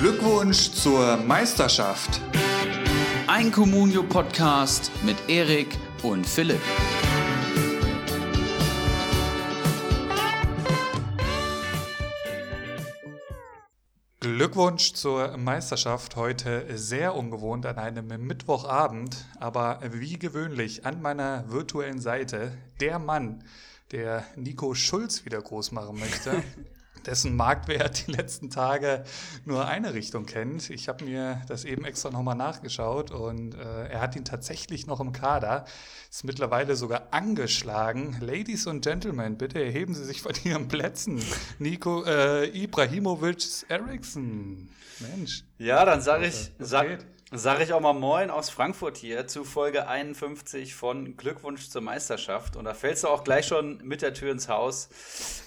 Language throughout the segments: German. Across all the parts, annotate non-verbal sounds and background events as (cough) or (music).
Glückwunsch zur Meisterschaft. Ein Communio-Podcast mit Erik und Philipp. Glückwunsch zur Meisterschaft heute sehr ungewohnt an einem Mittwochabend, aber wie gewöhnlich an meiner virtuellen Seite der Mann, der Nico Schulz wieder groß machen möchte. (laughs) dessen Marktwert die letzten Tage nur eine Richtung kennt. Ich habe mir das eben extra nochmal nachgeschaut und äh, er hat ihn tatsächlich noch im Kader. Ist mittlerweile sogar angeschlagen. Ladies und Gentlemen, bitte erheben Sie sich von Ihren Plätzen. Nico äh, Ibrahimovic Eriksson. Mensch. Ja, dann sage ich, sag, Sag ich auch mal Moin aus Frankfurt hier zu Folge 51 von Glückwunsch zur Meisterschaft. Und da fällst du auch gleich schon mit der Tür ins Haus.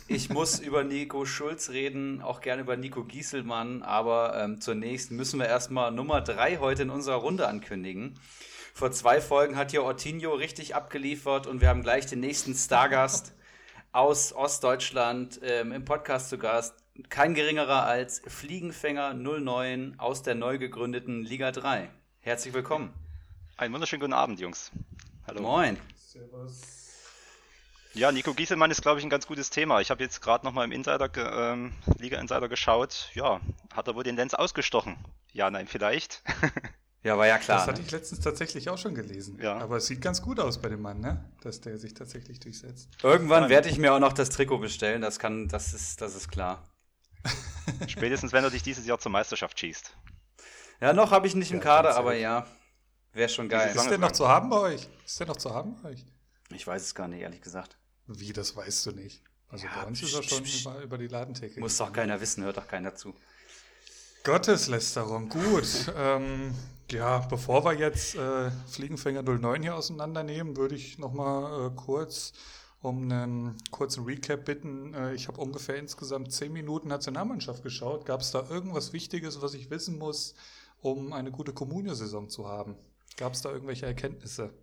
Ich muss (laughs) über Nico Schulz reden, auch gerne über Nico Gieselmann. Aber ähm, zunächst müssen wir erstmal Nummer 3 heute in unserer Runde ankündigen. Vor zwei Folgen hat hier Ortinho richtig abgeliefert und wir haben gleich den nächsten Stargast (laughs) aus Ostdeutschland ähm, im Podcast zu Gast kein geringerer als Fliegenfänger 09 aus der neu gegründeten Liga 3. Herzlich willkommen. Einen wunderschönen guten Abend, Jungs. Hallo. Moin. Servus. Ja, Nico Gieselmann ist, glaube ich, ein ganz gutes Thema. Ich habe jetzt gerade nochmal im Insider, ähm, Liga Insider geschaut. Ja, hat er wohl den Lenz ausgestochen? Ja, nein, vielleicht. (laughs) Ja, war ja klar. Das hatte ne? ich letztens tatsächlich auch schon gelesen. Ja. Aber es sieht ganz gut aus bei dem Mann, ne? Dass der sich tatsächlich durchsetzt. Irgendwann werde ich mir auch noch das Trikot bestellen, das kann, das ist, das ist klar. (laughs) Spätestens, wenn du dich dieses Jahr zur Meisterschaft schießt. Ja, noch habe ich nicht im Kader, aber ja. Wäre schon geil. Ist der noch zu haben bei euch? Ist der noch zu haben bei euch? Ich weiß es gar nicht, ehrlich gesagt. Wie, das weißt du nicht? Also ja, bei uns ist er schon über, über, die Ladentheke. Muss doch keiner wissen, hört doch keiner zu. Gotteslästerung, gut. (laughs) ähm, ja, bevor wir jetzt äh, Fliegenfänger 09 hier auseinandernehmen, würde ich nochmal äh, kurz um einen kurzen Recap bitten. Äh, ich habe ungefähr insgesamt zehn Minuten Nationalmannschaft geschaut. Gab es da irgendwas Wichtiges, was ich wissen muss, um eine gute Kommunio-Saison zu haben? Gab es da irgendwelche Erkenntnisse?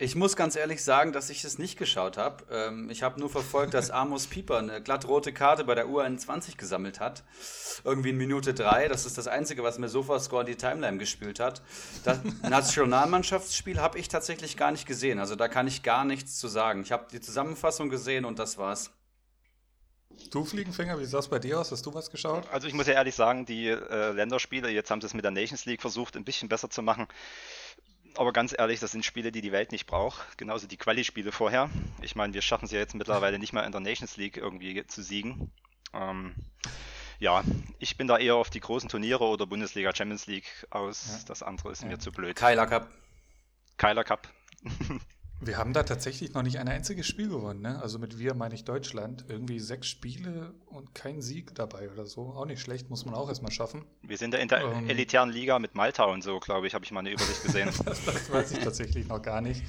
Ich muss ganz ehrlich sagen, dass ich es nicht geschaut habe. Ähm, ich habe nur verfolgt, dass (laughs) Amos Pieper eine glattrote Karte bei der U21 gesammelt hat. Irgendwie in Minute drei. Das ist das Einzige, was mir Sofascore in die Timeline gespielt hat. Das (laughs) Nationalmannschaftsspiel habe ich tatsächlich gar nicht gesehen. Also da kann ich gar nichts zu sagen. Ich habe die Zusammenfassung gesehen und das war's. Du Fliegenfänger, wie sah es bei dir aus? Hast du was geschaut? Also ich muss ja ehrlich sagen, die äh, Länderspiele, jetzt haben sie es mit der Nations League versucht, ein bisschen besser zu machen aber ganz ehrlich, das sind Spiele, die die Welt nicht braucht. Genauso die Quali-Spiele vorher. Ich meine, wir schaffen es ja jetzt mittlerweile nicht mehr in der Nations League irgendwie zu siegen. Ähm, ja, ich bin da eher auf die großen Turniere oder Bundesliga, Champions League aus. Ja. Das andere ist ja. mir zu blöd. Keiler Cup. Keiler Cup. (laughs) Wir haben da tatsächlich noch nicht ein einziges Spiel gewonnen. Ne? Also mit wir meine ich Deutschland. Irgendwie sechs Spiele und kein Sieg dabei oder so. Auch nicht schlecht, muss man auch erstmal schaffen. Wir sind da in der ähm, elitären Liga mit Malta und so, glaube ich, habe ich mal eine Übersicht gesehen. das, (laughs) das weiß ich tatsächlich noch gar nicht.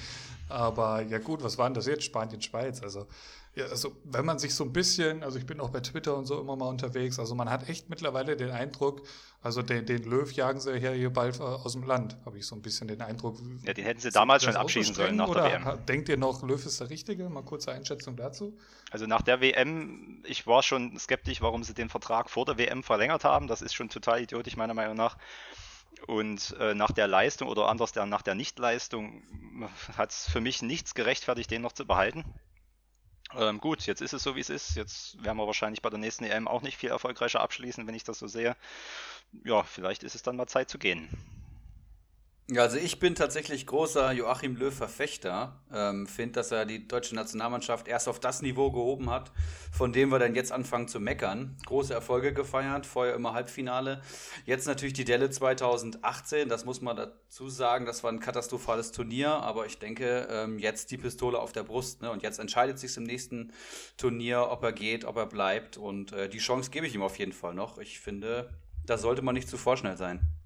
Aber ja gut, was waren das jetzt? Spanien, Schweiz. Also ja, also wenn man sich so ein bisschen, also ich bin auch bei Twitter und so immer mal unterwegs, also man hat echt mittlerweile den Eindruck, also den, den Löw jagen sie ja hier bald äh, aus dem Land, habe ich so ein bisschen den Eindruck. Ja, den hätten sie damals schon abschießen sollen nach der WM. Denkt ihr noch, Löw ist der Richtige? Mal kurze Einschätzung dazu. Also nach der WM, ich war schon skeptisch, warum sie den Vertrag vor der WM verlängert haben. Das ist schon total idiotisch meiner Meinung nach. Und äh, nach der Leistung oder anders nach der Nichtleistung hat es für mich nichts gerechtfertigt, den noch zu behalten. Ähm, gut, jetzt ist es so, wie es ist. Jetzt werden wir wahrscheinlich bei der nächsten EM auch nicht viel erfolgreicher abschließen, wenn ich das so sehe. Ja, vielleicht ist es dann mal Zeit zu gehen. Ja, also ich bin tatsächlich großer Joachim Löw-Verfechter. Ähm, Finde, dass er die deutsche Nationalmannschaft erst auf das Niveau gehoben hat, von dem wir dann jetzt anfangen zu meckern. Große Erfolge gefeiert, vorher immer Halbfinale. Jetzt natürlich die Delle 2018, das muss man dazu sagen, das war ein katastrophales Turnier, aber ich denke, ähm, jetzt die Pistole auf der Brust. Ne? Und jetzt entscheidet sich im nächsten Turnier, ob er geht, ob er bleibt. Und äh, die Chance gebe ich ihm auf jeden Fall noch. Ich finde, da sollte man nicht zu vorschnell sein.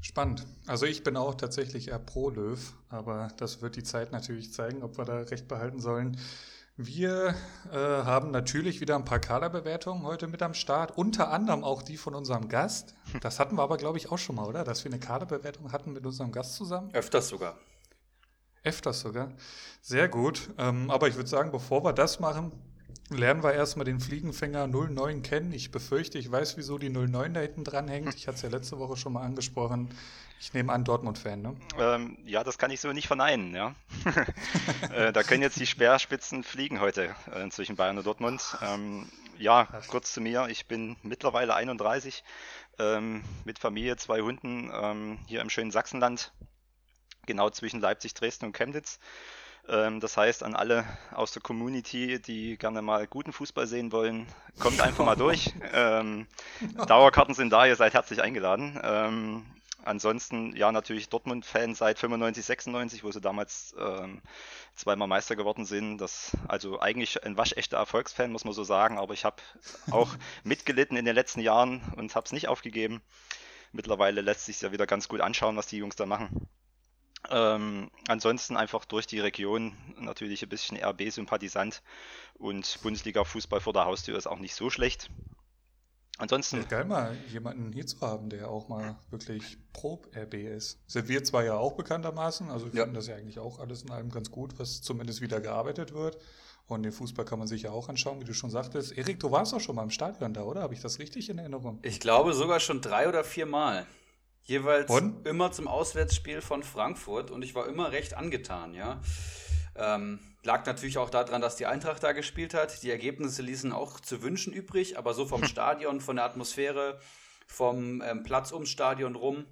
Spannend. Also ich bin auch tatsächlich eher pro Löw, aber das wird die Zeit natürlich zeigen, ob wir da recht behalten sollen. Wir äh, haben natürlich wieder ein paar Kaderbewertungen heute mit am Start, unter anderem auch die von unserem Gast. Das hatten wir aber, glaube ich, auch schon mal, oder? Dass wir eine Kaderbewertung hatten mit unserem Gast zusammen. Öfters sogar. Öfters sogar. Sehr gut. Ähm, aber ich würde sagen, bevor wir das machen, lernen wir erstmal den Fliegenfänger 09 kennen. Ich befürchte, ich weiß, wieso die 09 da hinten dran hängt. Ich hatte es ja letzte Woche schon mal angesprochen. Ich nehme an, Dortmund-Fan, ne? Ähm, ja, das kann ich so nicht verneinen, ja. (laughs) äh, da können jetzt die Speerspitzen fliegen heute äh, zwischen Bayern und Dortmund. Ähm, ja, kurz zu mir. Ich bin mittlerweile 31, ähm, mit Familie, zwei Hunden, ähm, hier im schönen Sachsenland, genau zwischen Leipzig, Dresden und Chemnitz. Ähm, das heißt, an alle aus der Community, die gerne mal guten Fußball sehen wollen, kommt einfach mal durch. (laughs) Ähm, Dauerkarten sind da, ihr seid herzlich eingeladen. Ähm, ansonsten, ja, natürlich Dortmund-Fan seit 95, 96, wo sie damals ähm, zweimal Meister geworden sind. Das, also eigentlich ein waschechter Erfolgsfan, muss man so sagen, aber ich habe auch (laughs) mitgelitten in den letzten Jahren und habe es nicht aufgegeben. Mittlerweile lässt sich ja wieder ganz gut anschauen, was die Jungs da machen. Ähm, ansonsten einfach durch die Region natürlich ein bisschen RB-Sympathisant und Bundesliga-Fußball vor der Haustür ist auch nicht so schlecht. Ansonsten. Ja, geil mal jemanden hier zu haben, der auch mal wirklich pro RB ist. Sind wir zwar ja auch bekanntermaßen, also wir ja. finden das ja eigentlich auch alles in allem ganz gut, was zumindest wieder gearbeitet wird. Und den Fußball kann man sich ja auch anschauen, wie du schon sagtest. Erik, du warst auch schon mal im Stadion da, oder? Habe ich das richtig in Erinnerung? Ich glaube sogar schon drei oder vier Mal. Jeweils und? immer zum Auswärtsspiel von Frankfurt und ich war immer recht angetan, ja. Ähm, lag natürlich auch daran, dass die Eintracht da gespielt hat. Die Ergebnisse ließen auch zu wünschen übrig, aber so vom (laughs) Stadion, von der Atmosphäre, vom ähm, Platz ums Stadion rum,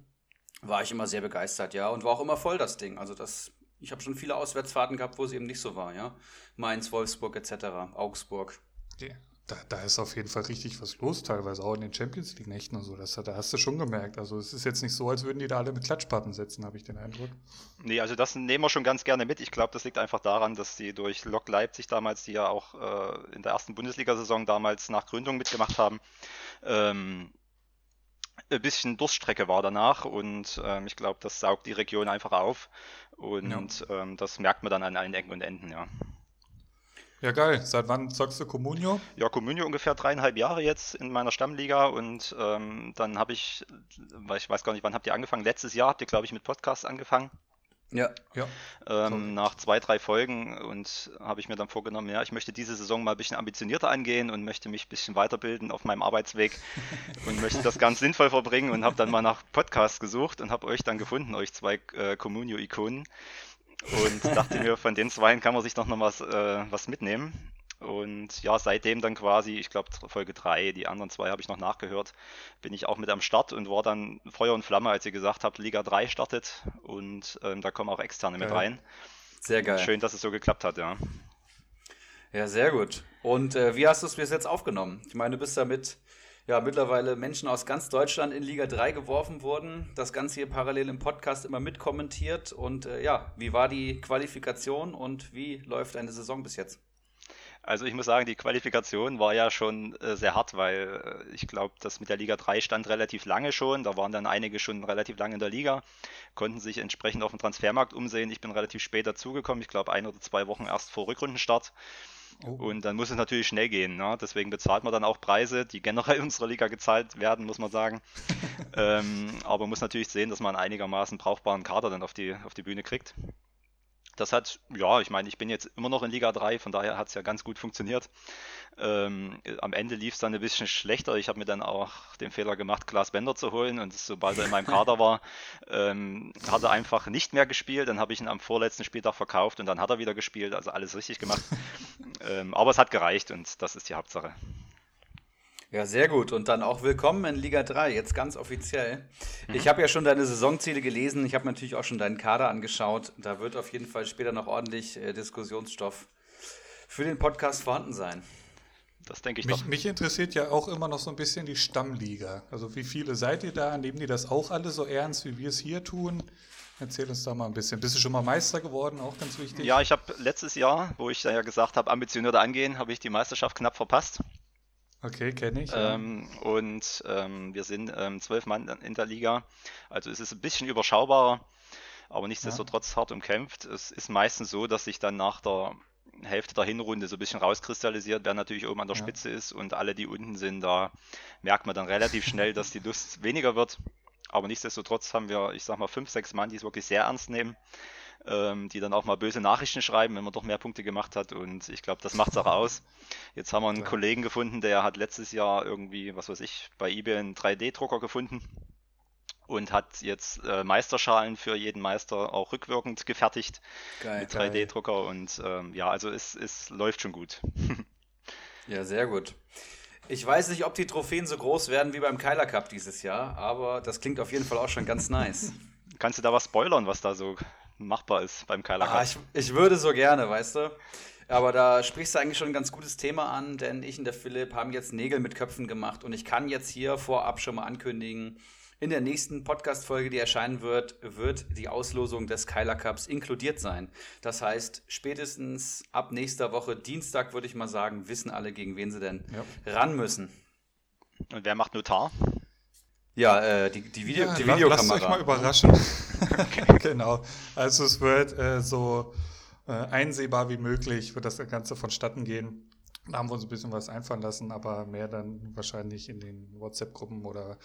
war ich immer sehr begeistert, ja. Und war auch immer voll das Ding. Also das, ich habe schon viele Auswärtsfahrten gehabt, wo es eben nicht so war, ja. Mainz, Wolfsburg etc., Augsburg. Yeah da, da ist auf jeden Fall richtig was los, teilweise auch in den Champions League-Nächten und so. Das, da hast du schon gemerkt. Also es ist jetzt nicht so, als würden die da alle mit Klatschpappen setzen, habe ich den Eindruck. Nee, also das nehmen wir schon ganz gerne mit. Ich glaube, das liegt einfach daran, dass die durch Lok Leipzig damals, die ja auch äh, in der ersten Bundesliga-Saison damals nach Gründung mitgemacht haben, ähm, ein bisschen Durststrecke war danach und ähm, ich glaube, das saugt die Region einfach auf und ja. ähm, das merkt man dann an allen Ecken und Enden, ja. Ja, geil. Seit wann zockst du Comunio? Ja, Comunio ungefähr dreieinhalb Jahre jetzt in meiner Stammliga und ähm, dann habe ich, weil ich weiß gar nicht, wann habt ihr angefangen? Letztes Jahr habt ihr, glaube ich, mit Podcasts angefangen. Ja. ja. Ähm, nach zwei, drei Folgen und habe ich mir dann vorgenommen, ja, ich möchte diese Saison mal ein bisschen ambitionierter angehen und möchte mich ein bisschen weiterbilden auf meinem Arbeitsweg (laughs) und möchte das ganz sinnvoll verbringen und habe dann mal nach Podcasts gesucht und habe euch dann gefunden, euch zwei äh, Communio-Ikonen und dachte mir, von den zwei kann man sich doch noch was, äh, was mitnehmen. Und ja, seitdem dann quasi, ich glaube Folge 3, die anderen zwei habe ich noch nachgehört, bin ich auch mit am Start und war dann Feuer und Flamme, als ihr gesagt habt, Liga 3 startet und ähm, da kommen auch Externe mit rein. Sehr geil. Schön, dass es so geklappt hat, ja. Ja, sehr gut. Und äh, wie hast du es bis jetzt aufgenommen? Ich meine, du bist damit ja, mittlerweile Menschen aus ganz Deutschland in Liga 3 geworfen wurden. Das Ganze hier parallel im Podcast immer mitkommentiert. Und äh, ja, wie war die Qualifikation und wie läuft eine Saison bis jetzt? Also ich muss sagen, die Qualifikation war ja schon äh, sehr hart, weil äh, ich glaube, das mit der Liga 3 stand relativ lange schon. Da waren dann einige schon relativ lange in der Liga, konnten sich entsprechend auf dem Transfermarkt umsehen. Ich bin relativ spät dazugekommen, ich glaube ein oder zwei Wochen erst vor Rückrundenstart. Oh. Und dann muss es natürlich schnell gehen. Ne? Deswegen bezahlt man dann auch Preise, die generell in unserer Liga gezahlt werden, muss man sagen. (laughs) ähm, aber man muss natürlich sehen, dass man einen einigermaßen brauchbaren Kader dann auf die, auf die Bühne kriegt. Das hat, ja, ich meine, ich bin jetzt immer noch in Liga 3, von daher hat es ja ganz gut funktioniert. Ähm, am Ende lief es dann ein bisschen schlechter. Ich habe mir dann auch den Fehler gemacht, Klaas Bender zu holen und sobald er in meinem Kader war, ähm, hat er einfach nicht mehr gespielt. Dann habe ich ihn am vorletzten Spieltag verkauft und dann hat er wieder gespielt, also alles richtig gemacht. (laughs) ähm, aber es hat gereicht und das ist die Hauptsache. Ja, sehr gut. Und dann auch willkommen in Liga 3, jetzt ganz offiziell. Mhm. Ich habe ja schon deine Saisonziele gelesen. Ich habe natürlich auch schon deinen Kader angeschaut. Da wird auf jeden Fall später noch ordentlich äh, Diskussionsstoff für den Podcast vorhanden sein. Das denke ich mich, doch. Mich interessiert ja auch immer noch so ein bisschen die Stammliga. Also wie viele seid ihr da? Nehmen die das auch alle so ernst, wie wir es hier tun? Erzähl uns da mal ein bisschen. Bist du schon mal Meister geworden? Auch ganz wichtig. Ja, ich habe letztes Jahr, wo ich ja gesagt habe, ambitionierter angehen, habe ich die Meisterschaft knapp verpasst. Okay, kenne ich. Ja. Ähm, und ähm, wir sind ähm, zwölf Mann in der Liga. Also es ist ein bisschen überschaubarer, aber nichtsdestotrotz ja. hart umkämpft. Es ist meistens so, dass sich dann nach der Hälfte der Hinrunde so ein bisschen rauskristallisiert, wer natürlich oben an der ja. Spitze ist und alle, die unten sind, da merkt man dann relativ schnell, dass die Lust weniger wird. Aber nichtsdestotrotz haben wir, ich sag mal, fünf, sechs Mann, die es wirklich sehr ernst nehmen. Ähm, die dann auch mal böse Nachrichten schreiben, wenn man doch mehr Punkte gemacht hat. Und ich glaube, das macht es auch aus. Jetzt haben wir einen Klar. Kollegen gefunden, der hat letztes Jahr irgendwie, was weiß ich, bei eBay einen 3D-Drucker gefunden und hat jetzt äh, Meisterschalen für jeden Meister auch rückwirkend gefertigt Geil. mit 3D-Drucker und ähm, ja, also es, es läuft schon gut. (laughs) ja, sehr gut. Ich weiß nicht, ob die Trophäen so groß werden wie beim Kyler Cup dieses Jahr, aber das klingt auf jeden Fall auch schon ganz nice. Kannst du da was spoilern, was da so machbar ist beim Kyler ah, Cup? Ah, ich, ich würde so gerne, weißt du. Aber da sprichst du eigentlich schon ein ganz gutes Thema an, denn ich und der Philipp haben jetzt Nägel mit Köpfen gemacht und ich kann jetzt hier vorab schon mal ankündigen, in der nächsten Podcast-Folge, die erscheinen wird, wird die Auslosung des Kyler Cups inkludiert sein. Das heißt, spätestens ab nächster Woche, Dienstag, würde ich mal sagen, wissen alle, gegen wen sie denn ja. ran müssen. Und wer macht Notar? Ja, äh, die, die, Video, ja, die Videokamera. Lasst euch mal überraschen. (laughs) (laughs) genau. Also es wird äh, so äh, einsehbar wie möglich, wird das Ganze vonstatten gehen. Da haben wir uns ein bisschen was einfallen lassen, aber mehr dann wahrscheinlich in den WhatsApp-Gruppen oder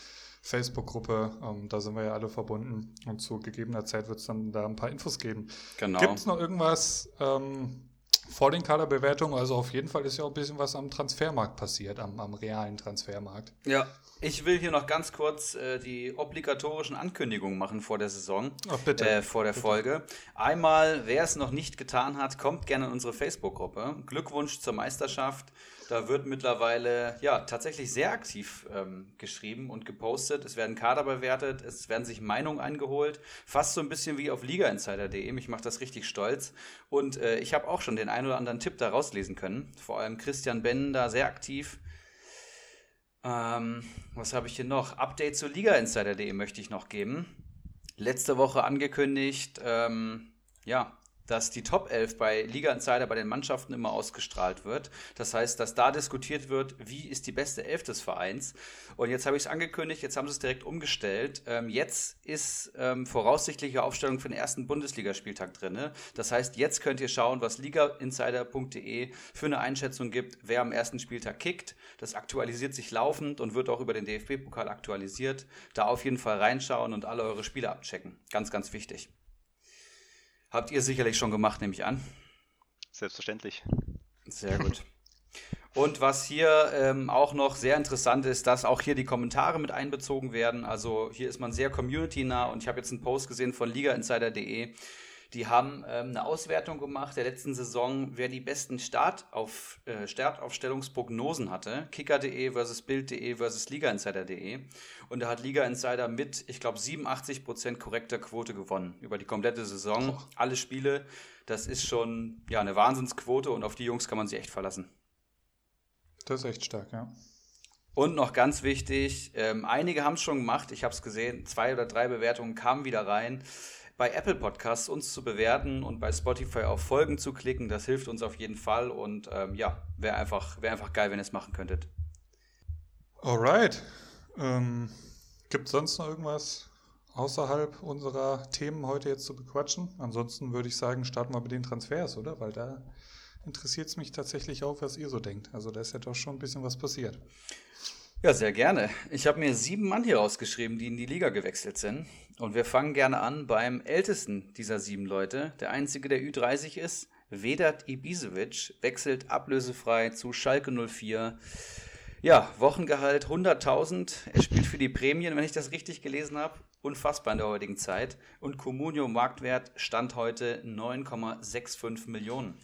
Facebook-Gruppe. Ähm, da sind wir ja alle verbunden und zu gegebener Zeit wird es dann da ein paar Infos geben. Genau. Gibt es noch irgendwas ähm, vor den Kaderbewertungen? Also auf jeden Fall ist ja auch ein bisschen was am Transfermarkt passiert, am, am realen Transfermarkt. Ja, ich will hier noch ganz kurz äh, die obligatorischen Ankündigungen machen vor der Saison, Ach, bitte. Äh, vor der bitte. Folge. Einmal, wer es noch nicht getan hat, kommt gerne in unsere Facebook-Gruppe. Glückwunsch zur Meisterschaft. Da wird mittlerweile ja tatsächlich sehr aktiv ähm, geschrieben und gepostet. Es werden Kader bewertet, es werden sich Meinungen eingeholt, fast so ein bisschen wie auf ligainsider.de. Mich macht das richtig stolz. Und äh, ich habe auch schon den einen oder anderen Tipp da rauslesen können. Vor allem Christian Ben da sehr aktiv. Ähm, was habe ich hier noch? Update zu ligainsider.de möchte ich noch geben. Letzte Woche angekündigt, ähm, ja, dass die Top 11 bei Liga Insider bei den Mannschaften immer ausgestrahlt wird. Das heißt, dass da diskutiert wird, wie ist die beste Elf des Vereins. Und jetzt habe ich es angekündigt, jetzt haben sie es direkt umgestellt. Ähm, jetzt ist ähm, voraussichtliche Aufstellung für den ersten Bundesligaspieltag drin. Das heißt, jetzt könnt ihr schauen, was ligainsider.de für eine Einschätzung gibt, wer am ersten Spieltag kickt. Das aktualisiert sich laufend und wird auch über den DFB-Pokal aktualisiert. Da auf jeden Fall reinschauen und alle eure Spiele abchecken. Ganz, ganz wichtig. Habt ihr sicherlich schon gemacht, nehme ich an. Selbstverständlich. Sehr gut. Und was hier ähm, auch noch sehr interessant ist, dass auch hier die Kommentare mit einbezogen werden. Also hier ist man sehr community-nah und ich habe jetzt einen Post gesehen von ligainsider.de. Die haben ähm, eine Auswertung gemacht der letzten Saison, wer die besten Start auf, äh, Startaufstellungsprognosen hatte. Kicker.de versus Bild.de versus Ligainsider.de. Und da hat Liga Insider mit, ich glaube, 87% korrekter Quote gewonnen über die komplette Saison. Oh. Alle Spiele. Das ist schon ja, eine Wahnsinnsquote und auf die Jungs kann man sich echt verlassen. Das ist echt stark, ja. Und noch ganz wichtig, ähm, einige haben es schon gemacht, ich habe es gesehen, zwei oder drei Bewertungen kamen wieder rein bei Apple Podcasts uns zu bewerten und bei Spotify auf Folgen zu klicken. Das hilft uns auf jeden Fall und ähm, ja, wäre einfach, wär einfach geil, wenn ihr es machen könntet. Alright. Ähm, Gibt es sonst noch irgendwas außerhalb unserer Themen heute jetzt zu bequatschen? Ansonsten würde ich sagen, starten wir mit den Transfers, oder? Weil da interessiert es mich tatsächlich auch, was ihr so denkt. Also da ist ja doch schon ein bisschen was passiert. Ja, sehr gerne. Ich habe mir sieben Mann hier rausgeschrieben, die in die Liga gewechselt sind. Und wir fangen gerne an beim ältesten dieser sieben Leute. Der einzige, der Ü30 ist, Vedat Ibisevic, wechselt ablösefrei zu Schalke 04. Ja, Wochengehalt 100.000. Er spielt für die Prämien, wenn ich das richtig gelesen habe. Unfassbar in der heutigen Zeit. Und Comunio Marktwert stand heute 9,65 Millionen.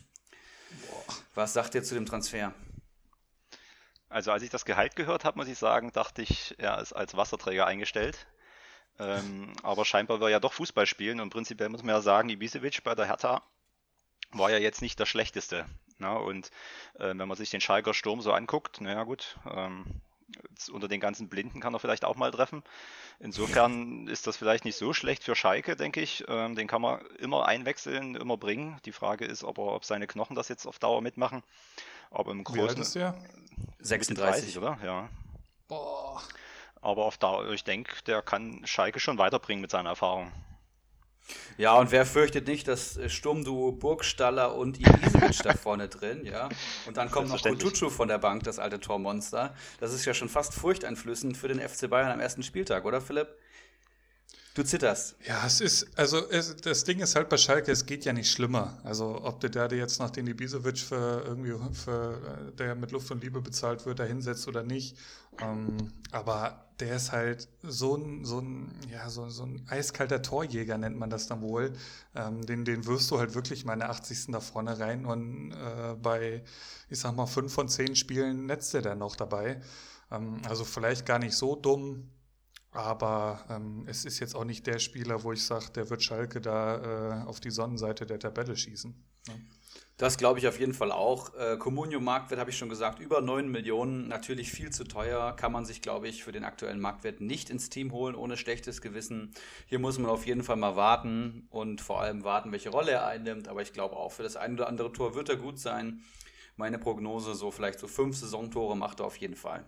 Boah. Was sagt ihr zu dem Transfer? Also als ich das Gehalt gehört habe, muss ich sagen, dachte ich, er ist als Wasserträger eingestellt. Ähm, aber scheinbar will er ja doch Fußball spielen und prinzipiell muss man ja sagen, Ibisevic bei der Hertha war ja jetzt nicht der schlechteste. Ne? und äh, wenn man sich den Schalker Sturm so anguckt, naja gut, ähm, unter den ganzen Blinden kann er vielleicht auch mal treffen. Insofern (laughs) ist das vielleicht nicht so schlecht für Schalke, denke ich. Ähm, den kann man immer einwechseln, immer bringen. Die Frage ist, ob, er, ob seine Knochen das jetzt auf Dauer mitmachen. Aber im Großen. Wie alt ist der? 36, oder? Ja. Boah. Aber auf Dauer, ich denke, der kann Schalke schon weiterbringen mit seiner Erfahrung. Ja, und wer fürchtet nicht das äh, Sturmduo Burgstaller und Ibisevic da vorne drin, ja? Und dann kommt noch Kutucu von der Bank, das alte Tormonster. Das ist ja schon fast furchteinflößend für den FC Bayern am ersten Spieltag, oder Philipp? Du zitterst. Ja, es ist, also es, das Ding ist halt bei Schalke, es geht ja nicht schlimmer. Also ob der da jetzt nach den Ibisevic für irgendwie für äh, der mit Luft und Liebe bezahlt wird, da hinsetzt oder nicht. Ähm, aber der ist halt so ein, so ein, ja, so, so ein eiskalter Torjäger, nennt man das dann wohl. Ähm, den, den wirst du halt wirklich mal in der 80. da vorne rein und äh, bei, ich sag mal, fünf von zehn Spielen netzt er dann noch dabei. Ähm, also vielleicht gar nicht so dumm, aber ähm, es ist jetzt auch nicht der Spieler, wo ich sage, der wird Schalke da äh, auf die Sonnenseite der Tabelle schießen. Ja. Das glaube ich auf jeden Fall auch. Äh, Comunio Marktwert habe ich schon gesagt, über 9 Millionen, natürlich viel zu teuer, kann man sich, glaube ich, für den aktuellen Marktwert nicht ins Team holen, ohne schlechtes Gewissen. Hier muss man auf jeden Fall mal warten und vor allem warten, welche Rolle er einnimmt. Aber ich glaube auch, für das ein oder andere Tor wird er gut sein. Meine Prognose, so vielleicht so fünf Saisontore macht er auf jeden Fall.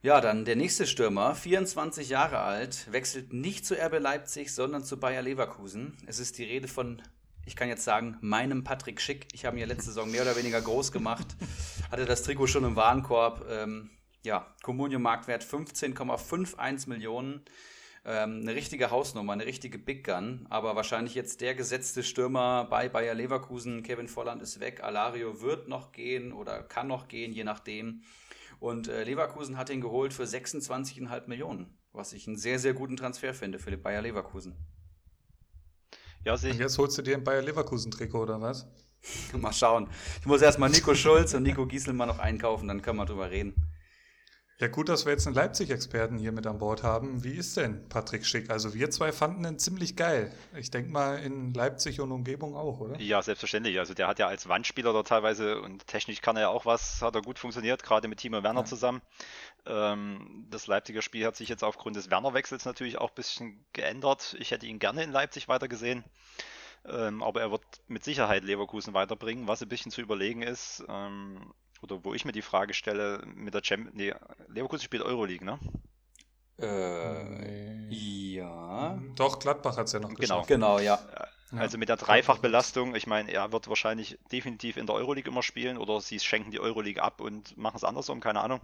Ja, dann der nächste Stürmer, 24 Jahre alt, wechselt nicht zu RB Leipzig, sondern zu Bayer Leverkusen. Es ist die Rede von ich kann jetzt sagen, meinem Patrick Schick. Ich habe ihn ja letzte Saison mehr oder weniger groß gemacht. (laughs) Hatte das Trikot schon im Warenkorb. Ähm, ja, Comunio Marktwert 15,51 Millionen. Ähm, eine richtige Hausnummer, eine richtige Big Gun. Aber wahrscheinlich jetzt der gesetzte Stürmer bei Bayer Leverkusen. Kevin Volland ist weg. Alario wird noch gehen oder kann noch gehen, je nachdem. Und äh, Leverkusen hat ihn geholt für 26,5 Millionen. Was ich einen sehr, sehr guten Transfer finde für Bayer Leverkusen. Ja, Und jetzt holst du dir ein Bayer Leverkusen-Trikot oder was? (laughs) mal schauen. Ich muss erstmal Nico Schulz und Nico Gieselmann noch einkaufen, dann können wir drüber reden. Ja, gut, dass wir jetzt einen Leipzig-Experten hier mit an Bord haben. Wie ist denn Patrick Schick? Also wir zwei fanden ihn ziemlich geil. Ich denke mal in Leipzig und Umgebung auch, oder? Ja, selbstverständlich. Also der hat ja als Wandspieler da teilweise und technisch kann er ja auch was, hat er gut funktioniert, gerade mit Timo Werner ja. zusammen. Ähm, das Leipziger Spiel hat sich jetzt aufgrund des Werner-Wechsels natürlich auch ein bisschen geändert. Ich hätte ihn gerne in Leipzig weitergesehen. Ähm, aber er wird mit Sicherheit Leverkusen weiterbringen, was ein bisschen zu überlegen ist. Ähm, oder wo ich mir die Frage stelle, mit der Champions nee, Leverkusen spielt Euroleague, ne? Äh, ja. Doch, Gladbach hat es ja noch genau. geschafft. Genau, ja. Also mit der Dreifachbelastung, ich meine, er wird wahrscheinlich definitiv in der Euroleague immer spielen oder sie schenken die Euroleague ab und machen es andersrum, keine Ahnung.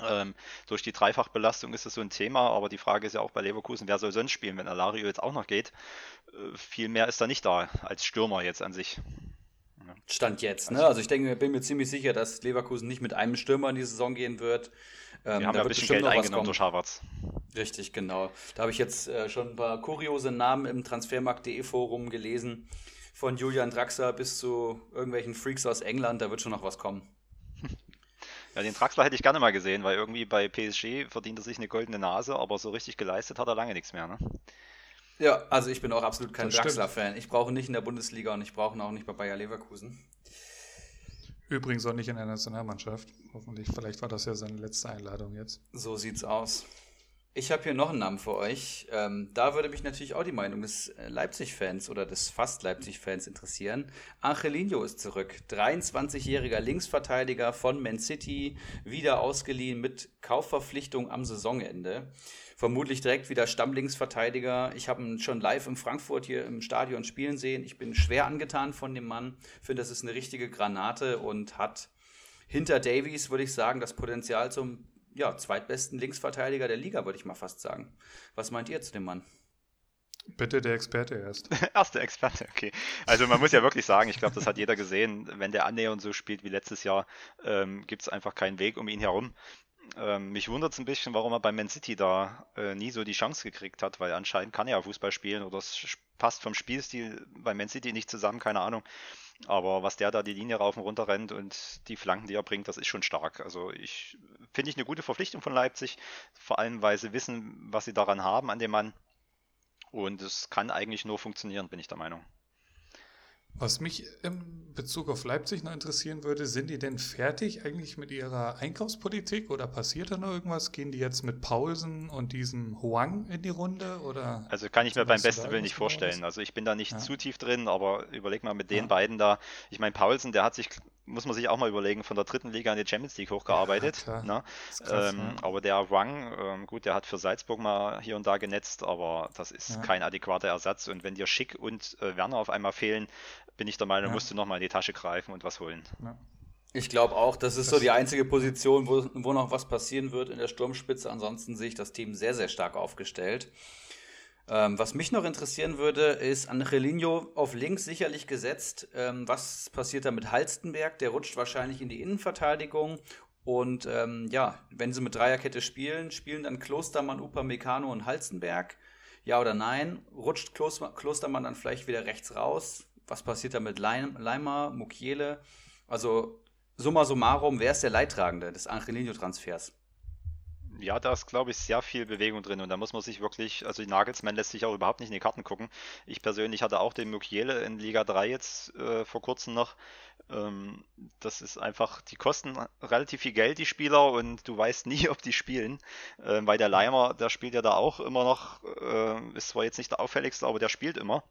Ähm, durch die Dreifachbelastung ist das so ein Thema, aber die Frage ist ja auch bei Leverkusen, wer soll sonst spielen, wenn Alario jetzt auch noch geht? Äh, viel mehr ist da nicht da als Stürmer jetzt an sich. Stand jetzt. Ne? Also ich denke, bin mir ziemlich sicher, dass Leverkusen nicht mit einem Stürmer in die Saison gehen wird. Ähm, Wir haben ja ein bisschen Geld eingenommen durch Harvards. Richtig, genau. Da habe ich jetzt äh, schon ein paar kuriose Namen im Transfermarkt.de Forum gelesen. Von Julian Draxler bis zu irgendwelchen Freaks aus England. Da wird schon noch was kommen. (laughs) Ja, den Draxler hätte ich gerne mal gesehen, weil irgendwie bei PSG verdient er sich eine goldene Nase, aber so richtig geleistet hat er lange nichts mehr. Ne? Ja, also ich bin auch absolut kein Draxler-Fan. Ich brauche ihn nicht in der Bundesliga und ich brauche ihn auch nicht bei Bayer Leverkusen. Übrigens auch nicht in der Nationalmannschaft. Hoffentlich, vielleicht war das ja seine letzte Einladung jetzt. So sieht's aus. Ich habe hier noch einen Namen für euch. Ähm, da würde mich natürlich auch die Meinung des äh, Leipzig-Fans oder des fast Leipzig-Fans interessieren. Angelino ist zurück. 23-jähriger Linksverteidiger von Man City, wieder ausgeliehen mit Kaufverpflichtung am Saisonende vermutlich direkt wieder Stammlinksverteidiger. Ich habe ihn schon live in Frankfurt hier im Stadion spielen sehen. Ich bin schwer angetan von dem Mann. Finde, das ist eine richtige Granate und hat hinter Davies, würde ich sagen, das Potenzial zum ja, zweitbesten Linksverteidiger der Liga, würde ich mal fast sagen. Was meint ihr zu dem Mann? Bitte der Experte erst. (laughs) Erst der Experte, okay. Also man muss ja wirklich sagen, ich glaube, das hat jeder gesehen, wenn der annähernd so spielt wie letztes Jahr, ähm, gibt es einfach keinen Weg um ihn herum. Ähm, mich wundert es ein bisschen, warum er bei Man City da äh, nie so die Chance gekriegt hat, weil anscheinend kann er ja Fußball spielen oder es passt vom Spielstil bei Man City nicht zusammen, keine Ahnung. Aber was der da die Linie rauf und runter rennt und die Flanken, die er bringt, das ist schon stark. Also ich finde ich eine gute Verpflichtung von Leipzig, vor allem weil sie wissen, was sie daran haben an dem Mann. Und es kann eigentlich nur funktionieren, bin ich der Meinung. Was mich in Bezug auf Leipzig noch interessieren würde, sind die denn fertig eigentlich mit ihrer Einkaufspolitik oder passiert da noch irgendwas? Gehen die jetzt mit Paulsen und diesem Huang in die Runde? Oder also kann ich mir beim besten Willen nicht vorstellen. Also ich bin da nicht ja. zu tief drin, aber überleg mal mit den ja. beiden da. Ich meine, Paulsen, der hat sich, muss man sich auch mal überlegen, von der dritten Liga in die Champions League hochgearbeitet. Ja, ne? krass, ähm, aber der Huang, ähm, gut, der hat für Salzburg mal hier und da genetzt, aber das ist kein adäquater Ersatz. Und wenn dir Schick und äh, Werner auf einmal fehlen, bin ich der Meinung, ja. musst du nochmal in die Tasche greifen und was holen. Ja. Ich glaube auch, das ist das so die einzige Position, wo, wo noch was passieren wird in der Sturmspitze. Ansonsten sehe ich das Team sehr, sehr stark aufgestellt. Ähm, was mich noch interessieren würde, ist Angelino auf links sicherlich gesetzt. Ähm, was passiert da mit Halstenberg? Der rutscht wahrscheinlich in die Innenverteidigung. Und ähm, ja, wenn sie mit Dreierkette spielen, spielen dann Klostermann, Upamecano und Halstenberg. Ja oder nein? Rutscht Klostermann dann vielleicht wieder rechts raus? Was passiert da mit Leimer, Mukiele? Also summa summarum, wer ist der Leidtragende des Angelino-Transfers? ja, da ist, glaube ich, sehr viel Bewegung drin und da muss man sich wirklich, also die Nagelsmann lässt sich auch überhaupt nicht in die Karten gucken. Ich persönlich hatte auch den Mukiele in Liga 3 jetzt äh, vor kurzem noch. Ähm, das ist einfach, die kosten relativ viel Geld, die Spieler, und du weißt nie, (laughs) ob die spielen, äh, weil der Leimer, der spielt ja da auch immer noch, äh, ist zwar jetzt nicht der auffälligste, aber der spielt immer.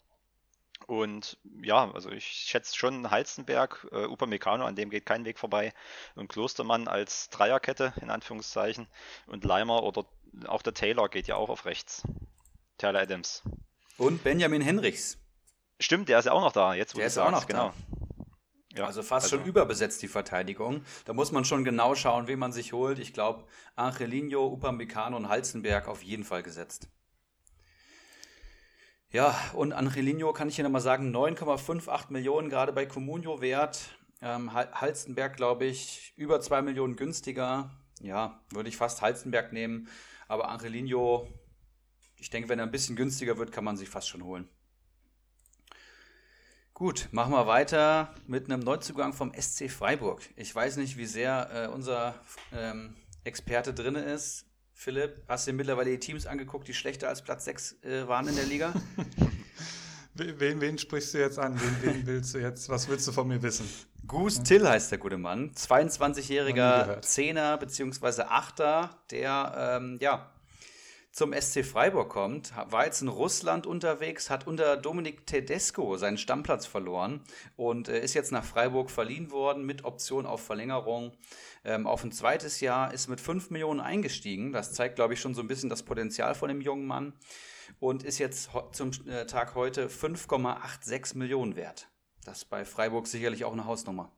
Und ja, also ich schätze schon Halstenberg, äh, Upamecano, an dem geht kein Weg vorbei. Und Klostermann als Dreierkette, in Anführungszeichen. Und Leimer oder auch der Taylor geht ja auch auf rechts. Taylor Adams. Und Benjamin Henrichs. Stimmt, der ist ja auch noch da, jetzt wo der ist sagst, auch noch genau. Da. Ja, also fast also, schon überbesetzt die Verteidigung. Da muss man schon genau schauen, wen man sich holt. Ich glaube, Angelino, Upamecano und Halzenberg auf jeden Fall gesetzt. Ja, und Angelino kann ich hier nochmal sagen, 9,58 Millionen gerade bei Comunio wert. Ähm, Halstenberg, glaube ich, über 2 Millionen günstiger. Ja, würde ich fast Halstenberg nehmen. Aber Angelino, ich denke, wenn er ein bisschen günstiger wird, kann man sich fast schon holen. Gut, machen wir weiter mit einem Neuzugang vom SC Freiburg. Ich weiß nicht, wie sehr äh, unser ähm, Experte drin ist. Philipp, hast du dir mittlerweile die Teams angeguckt, die schlechter als Platz 6 äh, waren in der Liga? (laughs) wen, wen sprichst du jetzt an? Wen, wen, willst du jetzt, was willst du von mir wissen? Goose Till heißt der gute Mann, 22-jähriger Zehner bzw. Achter, der ähm, ja, zum SC Freiburg kommt, war jetzt in Russland unterwegs, hat unter Dominik Tedesco seinen Stammplatz verloren und äh, ist jetzt nach Freiburg verliehen worden mit Option auf Verlängerung ähm, auf ein zweites Jahr, ist mit 5 Millionen eingestiegen. Das zeigt, glaube ich, schon so ein bisschen das Potenzial von dem jungen Mann und ist jetzt zum äh, Tag heute 5,86 Millionen wert. Das ist bei Freiburg sicherlich auch eine Hausnummer.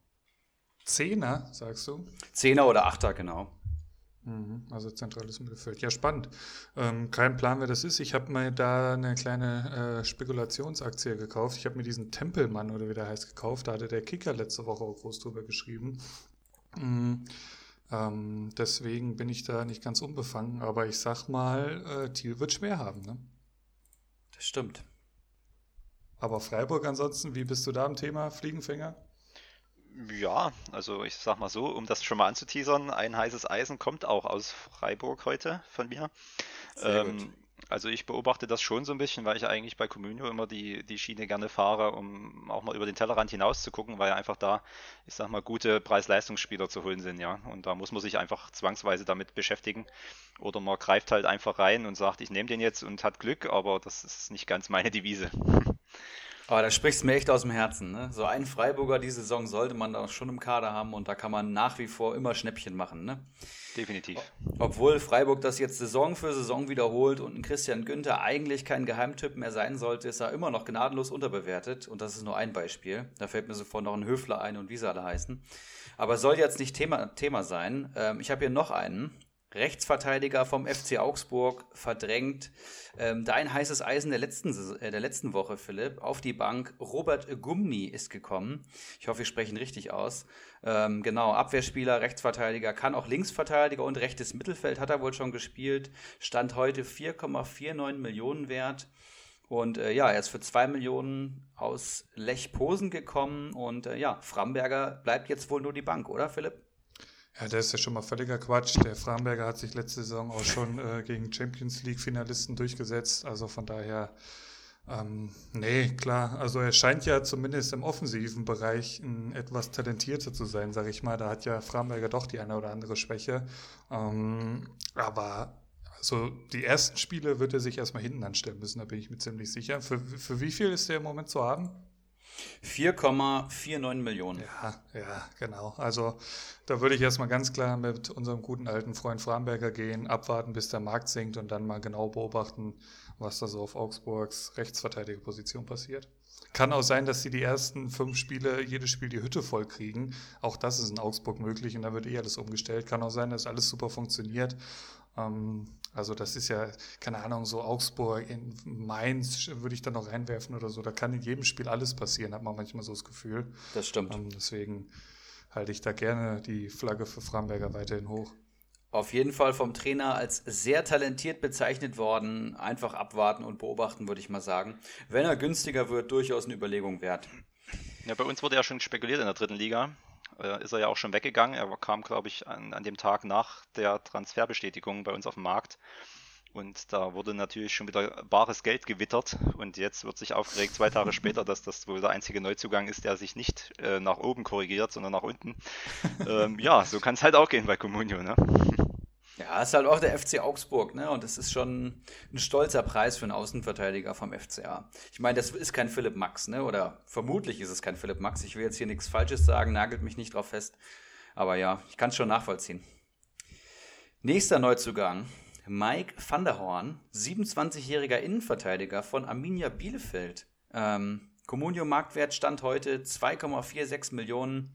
Zehner, sagst du? Zehner oder Achter, genau. Mhm, also zentrales Mittelfeld. Ja, spannend. Ähm, kein Plan, wer das ist. Ich habe mir da eine kleine äh, Spekulationsaktie gekauft. Ich habe mir diesen Tempelmann oder wie der heißt gekauft. Da hatte der Kicker letzte Woche auch groß drüber geschrieben. Mhm. Ähm, deswegen bin ich da nicht ganz unbefangen, aber ich sag mal, äh, Thiel wird schwer haben. Ne? Das stimmt. Aber Freiburg ansonsten, wie bist du da am Thema Fliegenfänger? Ja, also ich sag mal so, um das schon mal anzuteasern, ein heißes Eisen kommt auch aus Freiburg heute von mir. Ähm, also ich beobachte das schon so ein bisschen, weil ich eigentlich bei Communio immer die, die Schiene gerne fahre, um auch mal über den Tellerrand hinaus zu gucken, weil einfach da, ich sag mal, gute Preis-Leistungsspieler zu holen sind, ja. Und da muss man sich einfach zwangsweise damit beschäftigen. Oder man greift halt einfach rein und sagt, ich nehme den jetzt und hat Glück, aber das ist nicht ganz meine Devise. (laughs) Aber da sprichst du mir echt aus dem Herzen. Ne? So einen Freiburger die Saison sollte man da schon im Kader haben und da kann man nach wie vor immer Schnäppchen machen. Ne? Definitiv. Obwohl Freiburg das jetzt Saison für Saison wiederholt und ein Christian Günther eigentlich kein Geheimtipp mehr sein sollte, ist er immer noch gnadenlos unterbewertet. Und das ist nur ein Beispiel. Da fällt mir sofort noch ein Höfler ein und wie sie alle heißen. Aber soll jetzt nicht Thema, Thema sein. Ähm, ich habe hier noch einen. Rechtsverteidiger vom FC Augsburg verdrängt. Ähm, dein heißes Eisen der letzten, äh, der letzten Woche, Philipp, auf die Bank. Robert Gumni ist gekommen. Ich hoffe, wir sprechen richtig aus. Ähm, genau, Abwehrspieler, Rechtsverteidiger, kann auch Linksverteidiger und rechtes Mittelfeld hat er wohl schon gespielt. Stand heute 4,49 Millionen wert. Und äh, ja, er ist für 2 Millionen aus Lech Posen gekommen. Und äh, ja, Framberger bleibt jetzt wohl nur die Bank, oder Philipp? Ja, das ist ja schon mal völliger Quatsch. Der Framberger hat sich letzte Saison auch schon äh, gegen Champions League-Finalisten durchgesetzt. Also von daher, ähm, nee, klar. Also er scheint ja zumindest im offensiven Bereich ein etwas talentierter zu sein, sag ich mal. Da hat ja Framberger doch die eine oder andere Schwäche. Ähm, aber also die ersten Spiele wird er sich erstmal hinten anstellen müssen, da bin ich mir ziemlich sicher. Für, für wie viel ist der im Moment zu haben? 4,49 Millionen. Ja, ja, genau. Also da würde ich erstmal ganz klar mit unserem guten alten Freund Framberger gehen, abwarten, bis der Markt sinkt und dann mal genau beobachten, was da so auf Augsburgs Rechtsverteidigerposition passiert. Kann auch sein, dass sie die ersten fünf Spiele, jedes Spiel die Hütte voll kriegen. Auch das ist in Augsburg möglich und da wird eh alles umgestellt. Kann auch sein, dass alles super funktioniert. Ähm, also das ist ja, keine Ahnung, so Augsburg, in Mainz würde ich da noch reinwerfen oder so. Da kann in jedem Spiel alles passieren, hat man manchmal so das Gefühl. Das stimmt. Ähm, deswegen halte ich da gerne die Flagge für Framberger weiterhin hoch. Auf jeden Fall vom Trainer als sehr talentiert bezeichnet worden. Einfach abwarten und beobachten, würde ich mal sagen. Wenn er günstiger wird, durchaus eine Überlegung wert. Ja, bei uns wurde ja schon spekuliert in der dritten Liga. Äh, ist er ja auch schon weggegangen. Er kam, glaube ich, an, an dem Tag nach der Transferbestätigung bei uns auf dem Markt. Und da wurde natürlich schon wieder bares Geld gewittert. Und jetzt wird sich aufgeregt, zwei Tage (laughs) später, dass das wohl der einzige Neuzugang ist, der sich nicht äh, nach oben korrigiert, sondern nach unten. (laughs) ähm, ja, so kann es halt auch gehen bei Comunio. Ne? Ja, ist halt auch der FC Augsburg, ne? Und das ist schon ein stolzer Preis für einen Außenverteidiger vom FCA. Ich meine, das ist kein Philipp Max, ne? Oder vermutlich ist es kein Philipp Max. Ich will jetzt hier nichts Falsches sagen, nagelt mich nicht drauf fest. Aber ja, ich kann es schon nachvollziehen. Nächster Neuzugang, Mike van der Horn, 27-jähriger Innenverteidiger von Arminia Bielefeld. Ähm, Comunio Marktwert stand heute 2,46 Millionen.